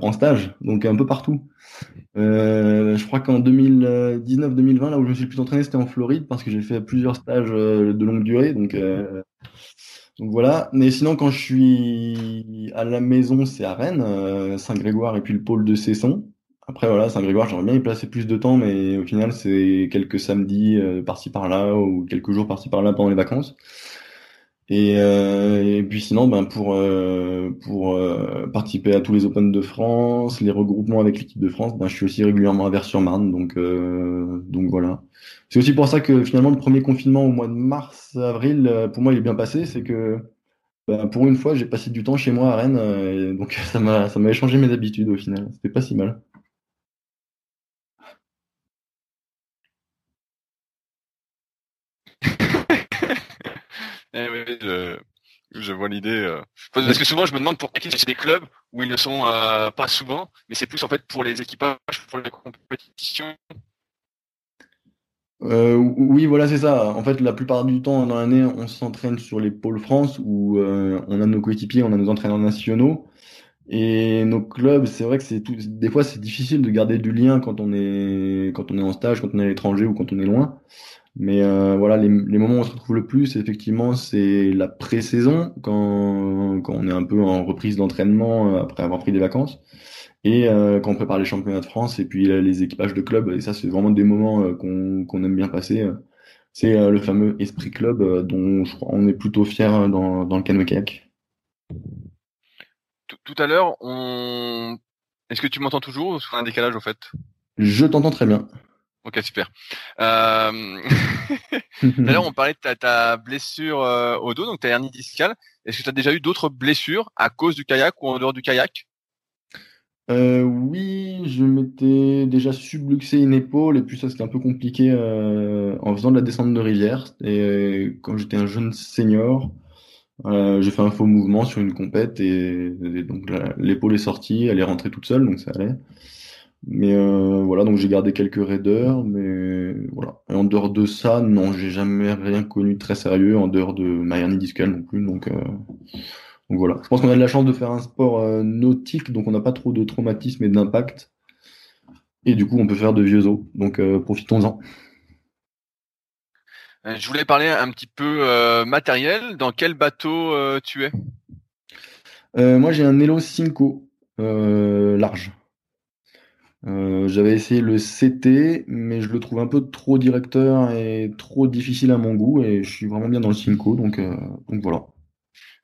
en stage, donc un peu partout. je crois qu'en 2019-2020, là où je me suis le plus entraîné, c'était en Floride parce que j'ai fait plusieurs stages de longue durée, donc donc voilà. Mais sinon, quand je suis à la maison, c'est à Rennes, Saint-Grégoire et puis le pôle de Cesson. Après voilà, Saint-Grégoire, j'aimerais bien y placer plus de temps, mais au final, c'est quelques samedis par-ci par-là ou quelques jours par-ci par-là pendant les vacances. Et, euh, et, puis sinon, ben pour euh, pour euh, participer à tous les Open de France, les regroupements avec l'équipe de France, ben je suis aussi régulièrement à Vers-sur-Marne, donc euh, donc voilà. C'est aussi pour ça que finalement le premier confinement au mois de mars avril, euh, pour moi il est bien passé, c'est que ben, pour une fois j'ai passé du temps chez moi à Rennes, et donc ça m'a ça m'a changé mes habitudes au final. C'était pas si mal. Eh je, vois l'idée. Euh. Parce que souvent, je me demande pour qui c'est des clubs où ils ne sont euh, pas souvent, mais c'est plus en fait pour les équipages, pour les compétitions. Euh, oui, voilà, c'est ça. En fait, la plupart du temps dans l'année, on s'entraîne sur les pôles France où on a nos coéquipiers, on a nos entraîneurs nationaux. Et nos clubs, c'est vrai que c'est tout. Des fois, c'est difficile de garder du lien quand on est quand on est en stage, quand on est à l'étranger ou quand on est loin. Mais euh, voilà, les, les, moments où on se retrouve le plus, effectivement, c'est la pré-saison, quand, quand on est un peu en reprise d'entraînement euh, après avoir pris des vacances, et euh, quand on prépare les championnats de France, et puis les équipages de club. Et ça, c'est vraiment des moments euh, qu'on qu'on aime bien passer. C'est le fameux esprit club dont je crois on est plutôt fier dans, dans le canoë kayak. Tout à l'heure, on... est-ce que tu m'entends toujours ou un décalage au fait? Je t'entends très bien. Ok, super. Euh... D'ailleurs, on parlait de ta, ta blessure euh, au dos, donc ta hernie discale. Est-ce que tu as déjà eu d'autres blessures à cause du kayak ou en dehors du kayak? Euh, Oui, je m'étais déjà subluxé une épaule et puis ça c'était un peu compliqué en faisant de la descente de rivière. Et quand j'étais un jeune senior, j'ai fait un faux mouvement sur une compète et, donc l'épaule est sortie, elle est rentrée toute seule, donc ça allait. Mais euh, voilà, donc j'ai gardé quelques raideurs, mais voilà. Et en dehors de ça, non, j'ai jamais rien connu de très sérieux, en dehors de ma hernie discale non plus. Donc, euh, donc voilà. Je pense qu'on a de la chance de faire un sport euh, nautique, donc on n'a pas trop de traumatisme et d'impact. Et du coup, on peut faire de vieux os. Donc profitons-en. Je voulais parler un petit peu matériel. Dans quel bateau tu es? Moi, j'ai un Elo Cinco large. Euh, j'avais essayé le CT, mais je le trouve un peu trop directeur et trop difficile à mon goût, et je suis vraiment bien dans le Cinco, donc, euh, donc voilà.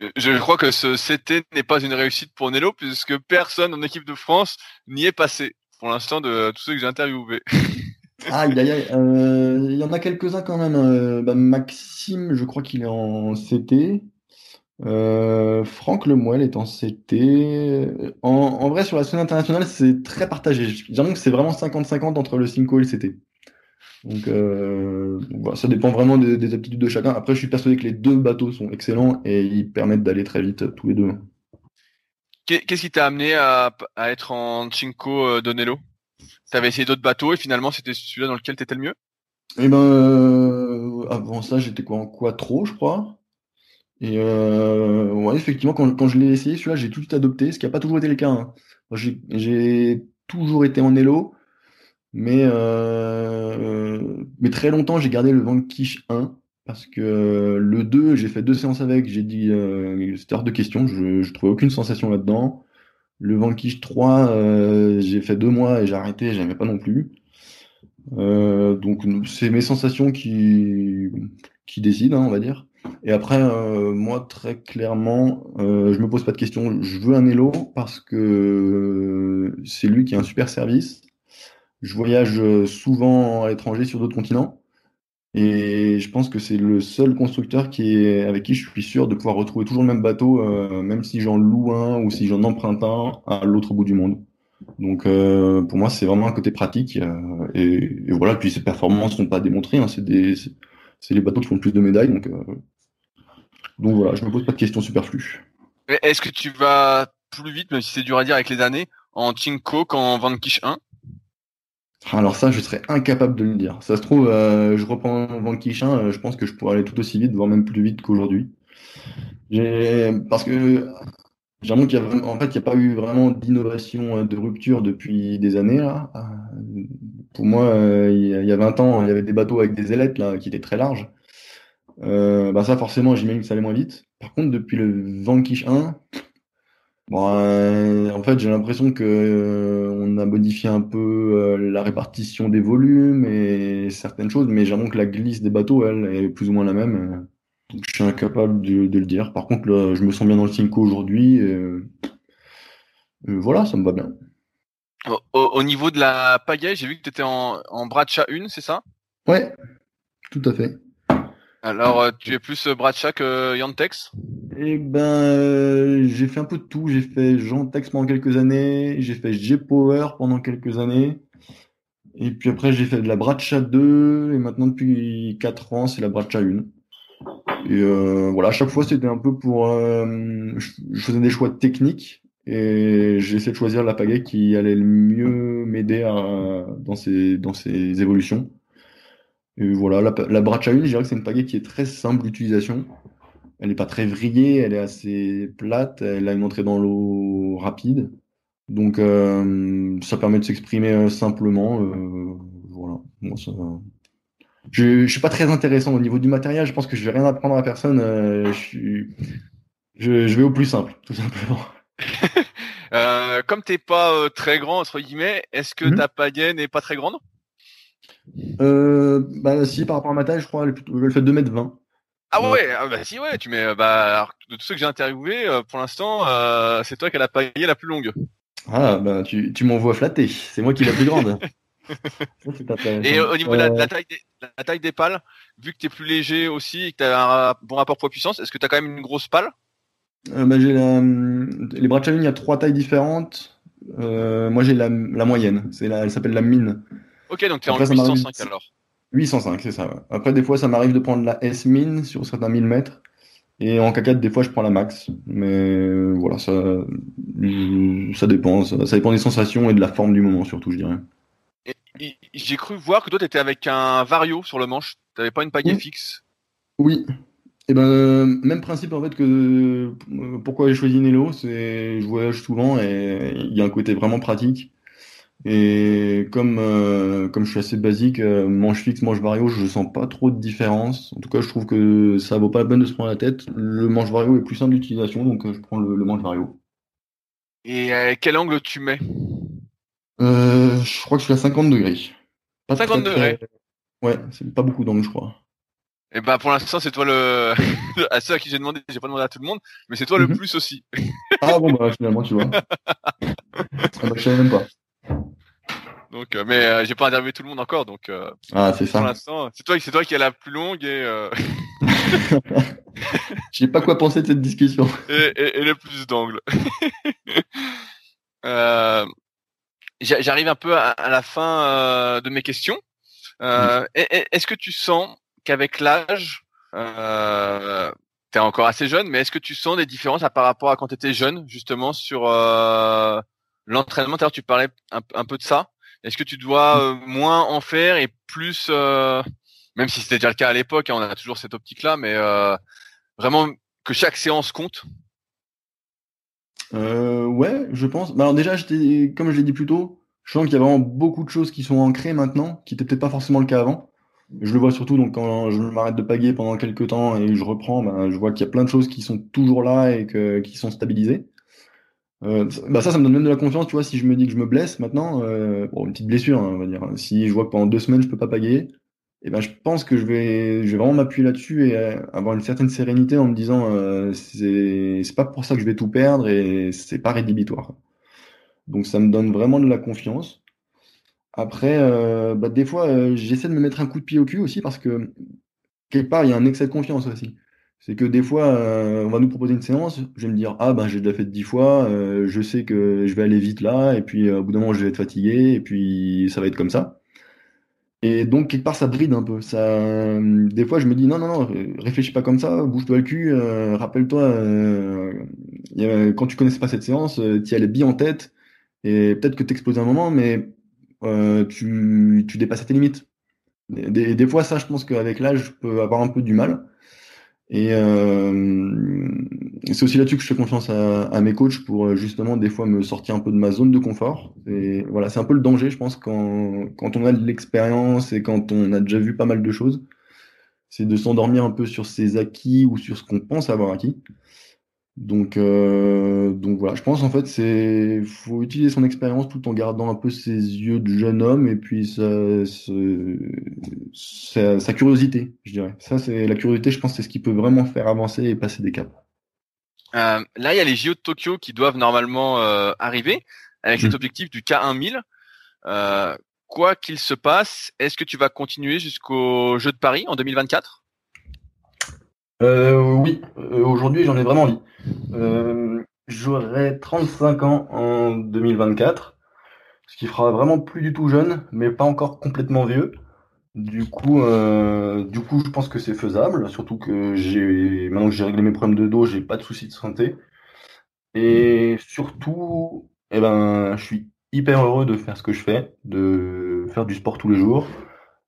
Euh, je crois que ce CT n'est pas une réussite pour Nello, puisque personne en équipe de France n'y est passé, pour l'instant, de tous ceux que j'ai interviewés. Aïe, aïe, aïe. Il y en a quelques-uns quand même. Bah, Maxime, je crois qu'il est en CT. Euh, Franck Lemoel est en CT. En, vrai, sur la scène internationale, c'est très partagé. J'avoue que c'est vraiment 50-50 entre le Cinco et le CT. Donc, euh, ça dépend vraiment des, des, aptitudes de chacun. Après, je suis persuadé que les deux bateaux sont excellents et ils permettent d'aller très vite tous les deux. Qu'est-ce qui t'a amené à, à, être en Cinco euh, Donello? T'avais essayé d'autres bateaux et finalement c'était celui-là dans lequel t'étais le mieux? Eh ben, euh, avant ça, j'étais quoi en quattro, je crois. Et euh, ouais, effectivement, quand, quand je l'ai essayé, celui-là, j'ai tout de suite adopté, ce qui n'a pas toujours été le cas. Hein. J'ai toujours été en Elo, mais, euh, mais très longtemps, j'ai gardé le Vanquish 1, parce que le 2, j'ai fait deux séances avec, j'ai dit, euh, c'était hors de question, je ne trouvais aucune sensation là-dedans. Le Vanquish 3, euh, j'ai fait deux mois et j'ai arrêté, j'aimais pas non plus. Euh, donc c'est mes sensations qui, qui décident, hein, on va dire. Et après, euh, moi, très clairement, euh, je me pose pas de questions. Je veux un Elo parce que c'est lui qui a un super service. Je voyage souvent à l'étranger sur d'autres continents. Et je pense que c'est le seul constructeur qui est, avec qui je suis sûr de pouvoir retrouver toujours le même bateau, euh, même si j'en loue un ou si j'en emprunte un à l'autre bout du monde. Donc euh, pour moi, c'est vraiment un côté pratique. Euh, et, voilà, puis ces performances sont pas démontrées. Hein, c'est les bateaux qui font le plus de médailles. Donc, euh, donc voilà, je me pose pas de questions superflues. Est-ce que tu vas plus vite, même si c'est dur à dire avec les années, en Tinko qu'en Vanquish 1 alors ça, je serais incapable de le dire. Ça se trouve, euh, je reprends Vankichin, euh, je pense que je pourrais aller tout aussi vite, voire même plus vite qu'aujourd'hui. Parce que j'ai qu'il y a fait, il n'y a pas eu vraiment d'innovation, euh, de rupture depuis des années. Pour moi, il y a 20 ans, il y avait des bateaux avec des ailettes là, qui étaient très larges. bah ça, forcément, j'imagine que ça allait moins vite. Par contre, depuis le Vanquish 1, Bon, euh, en fait, j'ai l'impression que euh, on a modifié un peu euh, la répartition des volumes et certaines choses, mais j'ai que la glisse des bateaux, elle, est plus ou moins la même. donc, je suis incapable de, de le dire. Par contre, je me sens bien dans le Cinco aujourd'hui. voilà, ça me va bien. Au, au niveau de la pagaie, j'ai vu que tu étais en, en chat 1, c'est ça? Ouais, tout à fait. Alors, euh, tu es plus euh, Bradshaw que Yantex? Eh ben, euh, j'ai fait un peu de tout. J'ai fait Yantex pendant quelques années, j'ai fait G-Power pendant quelques années, et puis après j'ai fait de la Bradshaw 2, et maintenant depuis 4 ans c'est la Bradshaw 1. Et voilà, à chaque fois c'était un peu pour... je faisais des choix techniques, et j'ai essayé de choisir la pagaie qui allait le mieux m'aider dans ces, dans ces évolutions. Et voilà, la, la Bracha 1, je dirais que c'est une pagaie qui est très simple d'utilisation. Elle n'est pas très vrillée, elle est assez plate, elle a une entrée dans l'eau rapide. Donc euh, ça permet de s'exprimer euh, simplement. Euh, voilà. ça... Je ne suis pas très intéressant au niveau du matériel, je pense que je vais rien apprendre à personne. je, suis... je, vais au plus simple, tout simplement. comme t'es pas très grand, entre guillemets, est-ce que mhm. ta pagaie n'est pas très grande? Euh, bah si, par rapport à ma taille, je crois, elle, fait 2m20. Ah ouais, ah bah si ouais, tu mets bah de tous ceux que j'ai interviewés, euh, pour l'instant, euh, c'est toi qui as la paillée la plus longue. Ah bah tu, tu m'envoies flatter, c'est moi qui la plus grande. et au niveau de la, taille des, la taille des pales, vu que tu es plus léger aussi et que tu as un bon rapport poids-puissance, est-ce que tu as quand même une grosse pale? Bah, j'ai les bras de il y a trois tailles différentes. moi j'ai la, la moyenne, c'est elle s'appelle la mine. Ok, donc tu es en 805 alors 805, c'est ça. Après, des fois, ça m'arrive de prendre la S-Min sur certains 1000 mètres. Et en K4, des fois, je prends la max. Mais voilà, ça, ça dépend. Ça, dépend des sensations et de la forme du moment, surtout, je dirais. J'ai cru voir que toi, tu étais avec un Vario sur le manche. Tu n'avais pas une pagaie fixe? Oui. Et eh ben, même principe en fait que pourquoi j'ai choisi Nelo, c'est je voyage souvent et il y a un côté vraiment pratique. Et comme, euh, comme je suis assez basique, euh, manche fixe, manche vario, je sens pas trop de différence. En tout cas, je trouve que ça vaut pas la peine de se prendre la tête. Le manche vario est plus simple d'utilisation, donc euh, je prends le, manche vario. Et quel angle tu mets? Je crois que je suis à 50 degrés. 50 degrés? Ouais, c'est pas beaucoup d'angle, je crois. Et bah pour l'instant, c'est toi le. à ceux à qui j'ai demandé, j'ai pas demandé à tout le monde, mais c'est toi le mhm. plus aussi. ah bon, bah finalement, tu vois. ah, bah, je savais même pas. Donc, euh, mais euh, j'ai pas interviewé tout le monde encore, donc. Euh, ah, c'est ça. Pour l'instant, c'est toi, c'est toi qui est la plus longue et. Je sais pas quoi penser de cette discussion. Et, le plus d'angles. J'arrive un peu à, la fin de mes questions. Est-ce que tu sens qu'avec l'âge, euh, tu es encore assez jeune, mais est-ce que tu sens des différences par rapport à quand tu étais jeune, justement, sur l'entraînement? Tu parlais un, peu de ça. Est-ce que tu dois euh, moins en faire et plus, euh, même si c'était déjà le cas à l'époque, hein, on a toujours cette optique-là, mais euh, vraiment que chaque séance compte? Ouais, je pense. Bah, alors déjà, comme je l'ai dit plus tôt, je sens qu'il y a vraiment beaucoup de choses qui sont ancrées maintenant, qui n'étaient peut-être pas forcément le cas avant. Je le vois surtout donc quand je m'arrête de paguer pendant quelques temps et je reprends, bah, je vois qu'il y a plein de choses qui sont toujours là et que, qui sont stabilisées. Euh, bah ça, ça me donne même de la confiance, tu vois, si je me dis que je me blesse maintenant, euh, bon, une petite blessure, hein, on va dire. Si je vois que pendant deux semaines je peux pas paguer, et ben, je pense que je vais, je vais vraiment m'appuyer là-dessus et avoir une certaine sérénité en me disant euh, c'est pas pour ça que je vais tout perdre et c'est pas rédhibitoire. Donc ça me donne vraiment de la confiance. Après, euh, bah, des fois, euh, j'essaie de me mettre un coup de pied au cul aussi parce que quelque part, il y a un excès de confiance aussi. C'est que des fois, on va nous proposer une séance, je vais me dire, ah ben j'ai déjà fait dix fois, je sais que je vais aller vite là, et puis au bout d'un moment, je vais être fatigué, et puis ça va être comme ça. Et donc, quelque part, ça bride un peu. Ça, euh, des fois, je me dis, non, non, non, réfléchis pas comme ça, bouge-toi le cul, euh, rappelle-toi, euh, quand tu connaissais pas cette séance, tu y allais bien en tête, et peut-être que tu exploses un moment, mais tu, tu dépasses tes limites. Des, des, fois, ça, je pense qu'avec l'âge, je peux avoir un peu du mal. Et euh, c'est aussi là-dessus que je fais confiance à, à, mes coachs pour euh, justement des fois me sortir un peu de ma zone de confort. Et voilà, c'est un peu le danger, je pense, quand, quand on a de l'expérience et quand on a déjà vu pas mal de choses, c'est de s'endormir un peu sur ses acquis ou sur ce qu'on pense avoir acquis. Donc, euh, donc voilà, je pense en fait c'est faut utiliser son expérience tout en gardant un peu ses yeux de jeune homme et puis sa, sa, sa curiosité, je dirais. Ça c'est la curiosité, je pense c'est ce qui peut vraiment faire avancer et passer des caps. Euh, là, il y a les JO de Tokyo qui doivent normalement euh, arriver avec cet mmh. objectif du K1000. Euh, quoi qu'il se passe, est-ce que tu vas continuer jusqu'au Jeux de Paris en 2024 euh, Oui, euh, aujourd'hui j'en ai vraiment envie. Euh, J'aurai 35 ans en 2024, ce qui fera vraiment plus du tout jeune, mais pas encore complètement vieux. Du coup, euh, du coup, je pense que c'est faisable, surtout que j'ai maintenant que j'ai réglé mes problèmes de dos, j'ai pas de soucis de santé. Et surtout, eh ben, je suis hyper heureux de faire ce que je fais, de faire du sport tous les jours,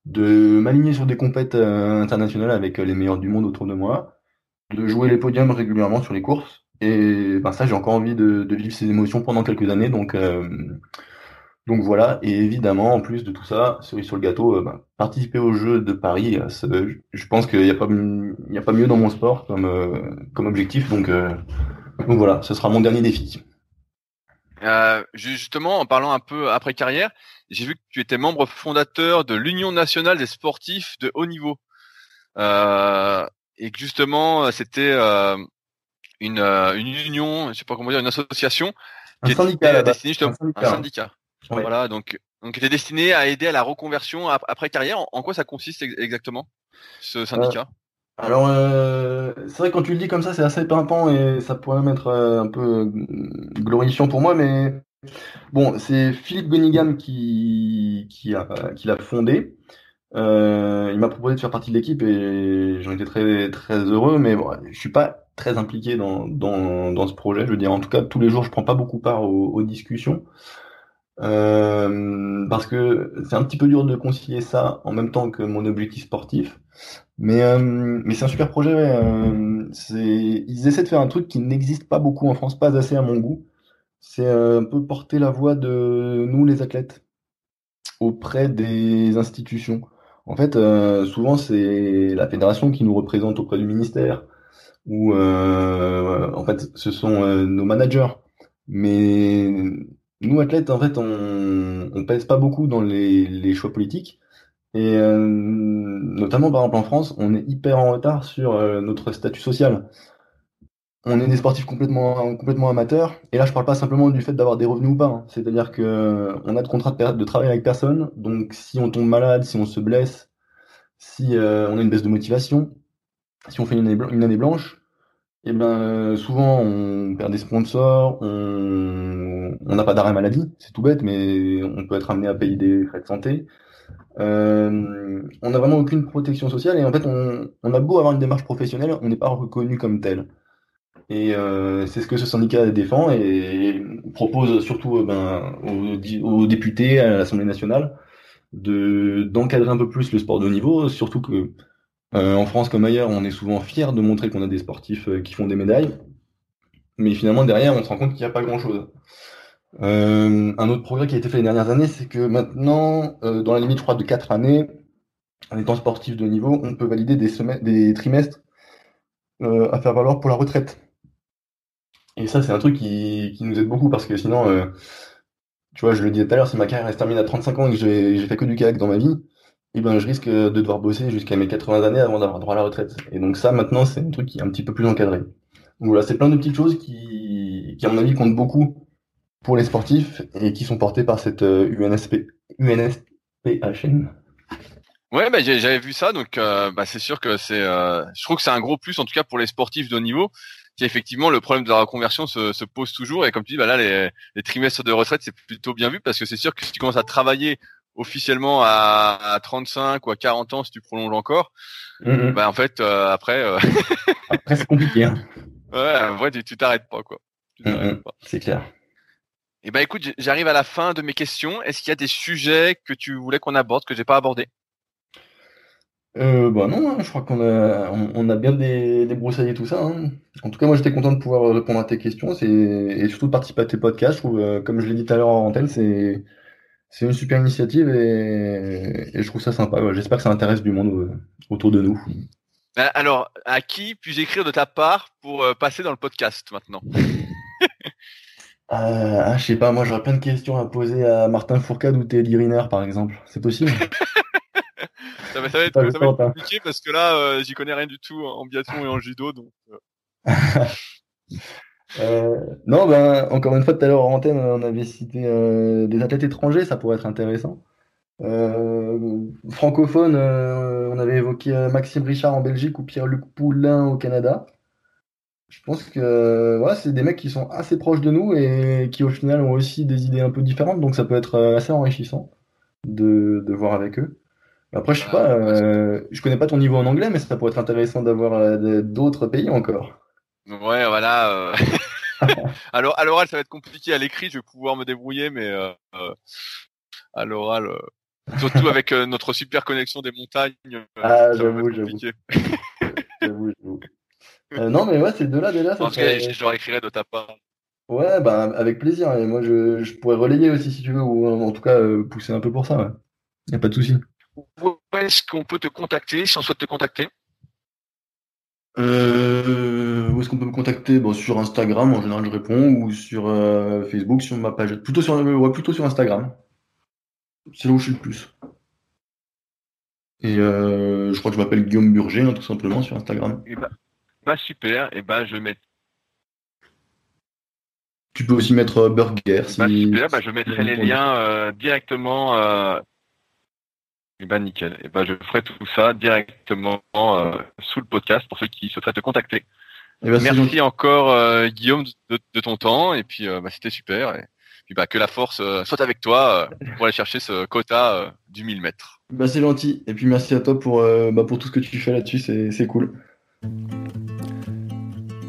de m'aligner sur des compètes euh, internationales avec les meilleurs du monde autour de moi, de jouer les podiums régulièrement sur les courses. Et ben ça, j'ai encore envie de, vivre ces émotions pendant quelques années. Donc, euh, donc voilà. Et évidemment, en plus de tout ça, cerise sur le gâteau, euh, ben, participer aux Jeux de Paris, je pense qu'il n'y a, pas, a pas mieux dans mon sport comme, comme objectif. Donc, donc voilà, ce sera mon dernier défi. Euh, justement, en parlant un peu après carrière, j'ai vu que tu étais membre fondateur de l'Union nationale des sportifs de haut niveau. Euh, et que justement, c'était euh, une, euh, une union, je sais pas comment dire, une association qui était destinée justement un syndicat. Voilà, donc donc était destiné à aider à la reconversion après carrière. En, quoi ça consiste exactement ce syndicat? Alors, euh, c'est vrai que quand tu le dis comme ça, c'est assez pimpant et ça pourrait même être euh, un peu euh, glorifiant pour moi, mais bon, c'est Philippe Gunningham qui, a, l'a fondé. Euh, il m'a proposé de faire partie de l'équipe et j'en étais très, heureux, mais bon, je suis pas très impliqué dans, ce projet. Je veux dire, en tout cas, tous les jours, je prends pas beaucoup part aux, discussions. Euh, parce que c'est un petit peu dur de concilier ça en même temps que mon objectif sportif. Mais, euh, c'est un super projet. Ils essaient de faire un truc qui n'existe pas beaucoup en France, pas assez à mon goût. C'est un peu porter la voix de nous, les athlètes, auprès des institutions. En fait, souvent, c'est la fédération qui nous représente auprès du ministère, ou en fait, ce sont nos managers. Mais nous, athlètes, en fait, on, on pèse pas beaucoup dans les, les choix politiques. Et euh, notamment, par exemple, en France, on est hyper en retard sur euh, notre statut social. On est des sportifs complètement, complètement amateurs. Et là, je parle pas simplement du fait d'avoir des revenus ou pas. Hein. C'est-à-dire que on a de contrat de, travail avec personne. Donc, si on tombe malade, si on se blesse, si euh, on a une baisse de motivation, si on fait une année, blanche, eh ben souvent on perd des sponsors, on n'a pas d'arrêt maladie, c'est tout bête, mais on peut être amené à payer des frais de santé. Euh, on n'a vraiment aucune protection sociale et en fait on, on, a beau avoir une démarche professionnelle, on n'est pas reconnu comme tel. Et euh, c'est ce que ce syndicat défend et propose surtout euh, ben, aux, aux, députés à l'Assemblée nationale de d'encadrer un peu plus le sport de haut niveau, surtout que euh, en France comme ailleurs, on est souvent fier de montrer qu'on a des sportifs euh, qui font des médailles, mais finalement derrière, on se rend compte qu'il n'y a pas grand-chose. Euh, un autre progrès qui a été fait les dernières années, c'est que maintenant, dans la limite, je crois, de 4 années, en étant sportif de niveau, on peut valider des, des trimestres à faire valoir pour la retraite. Et ça, c'est un truc qui, qui, nous aide beaucoup parce que sinon, tu vois, je le disais tout à l'heure, si ma carrière se termine à 35 ans et que j'ai fait que du kayak dans ma vie, eh ben, je risque de devoir bosser jusqu'à mes 80 années avant d'avoir droit à la retraite. Et donc ça, maintenant, c'est un truc qui est un petit peu plus encadré. Donc voilà, c'est plein de petites choses qui, qui, à mon avis, comptent beaucoup pour les sportifs et qui sont portés par cette UNSP, UNSPHN. Ouais, bah, j'avais vu ça, donc euh, bah, c'est sûr que c'est. Euh, je trouve que c'est un gros plus, en tout cas pour les sportifs de haut niveau, qui effectivement le problème de la reconversion se, se pose toujours. Et comme tu dis, bah là, les, les trimestres de retraite, c'est plutôt bien vu parce que c'est sûr que si tu commences à travailler officiellement à, à 35 ou à 40 ans, si tu prolonges encore, mm-hmm. bah en fait euh, après. après c'est compliqué. Hein. Ouais, en vrai, tu t'arrêtes pas quoi. Mm-hmm. C'est clair. Et eh ben écoute, j'arrive à la fin de mes questions. Est-ce qu'il y a des sujets que tu voulais qu'on aborde que j'ai pas abordé euh, bah non, hein, je crois qu'on a, on, a bien débroussaillé tout ça. Hein. En tout cas, moi j'étais content de pouvoir répondre à tes questions et surtout de participer à tes podcasts. Je trouve, euh, comme je l'ai dit tout à l'heure en antenne, c'est c'est une super initiative et, je trouve ça sympa. J'espère que ça intéresse du monde euh, autour de nous. Bah, alors, à qui puis-je écrire de ta part pour passer dans le podcast maintenant? Ah, Je sais pas, moi j'aurais plein de questions à poser à Martin Fourcade ou Teddy Riner par exemple. C'est possible? ça va, être, hein. compliqué parce que là, euh, j'y connais rien du tout en biathlon et en judo. Donc, euh. Euh, non, ben, encore une fois, tout à l'heure en antenne, on avait cité des athlètes étrangers, ça pourrait être intéressant. francophone, on avait évoqué Maxime Richard en Belgique ou Pierre-Luc Poulain au Canada. Je pense que ouais, c'est des mecs qui sont assez proches de nous et qui au final ont aussi des idées un peu différentes, donc ça peut être assez enrichissant de, de voir avec eux. Après, je sais pas, euh, je connais pas ton niveau en anglais, mais ça pourrait être intéressant d'avoir euh, d'autres pays encore. Ouais, voilà. Euh... Alors, à l'oral, ça va être compliqué. À l'écrit, je vais pouvoir me débrouiller, mais euh, à l'oral, surtout avec notre super connexion des montagnes, ah, j'avoue, j'avoue. j'avoue, non, mais ouais, c'est de là déjà. Ça serait... je, je leur écrirai de ta part. Ouais, bah avec plaisir. Et moi, je, je pourrais relayer aussi si tu veux, ou en tout cas pousser un peu pour ça. Ouais. Y a pas de souci où est-ce qu'on peut te contacter si on souhaite te contacter euh, où est-ce qu'on peut me contacter? Bon, Sur Instagram, en général, je réponds, ou sur euh, Facebook, sur ma page. Plutôt sur, ouais, plutôt sur Instagram. C'est là où je suis le plus. Et euh, je crois que je m'appelle Guillaume Burger, hein, tout simplement, sur Instagram. Et eh bah, ben, bah, super, et eh bah ben, je mets. Tu peux aussi mettre Burger. Si... Bah, super, bah, je mettrai les liens directement eh ben nickel. Et eh ben je ferai tout ça directement euh, sous le podcast pour ceux qui souhaiteraient te contacter. Eh ben, Merci encore euh, Guillaume de, ton temps et puis euh, bah, c'était super. Et puis bah que la force soit avec toi pour aller chercher ce quota du 1000 mètres. Bah c'est gentil. Et puis merci à toi pour bah, pour tout ce que tu fais là-dessus, c'est cool.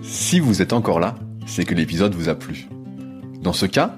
Si vous êtes encore là, c'est que l'épisode vous a plu. Dans ce cas,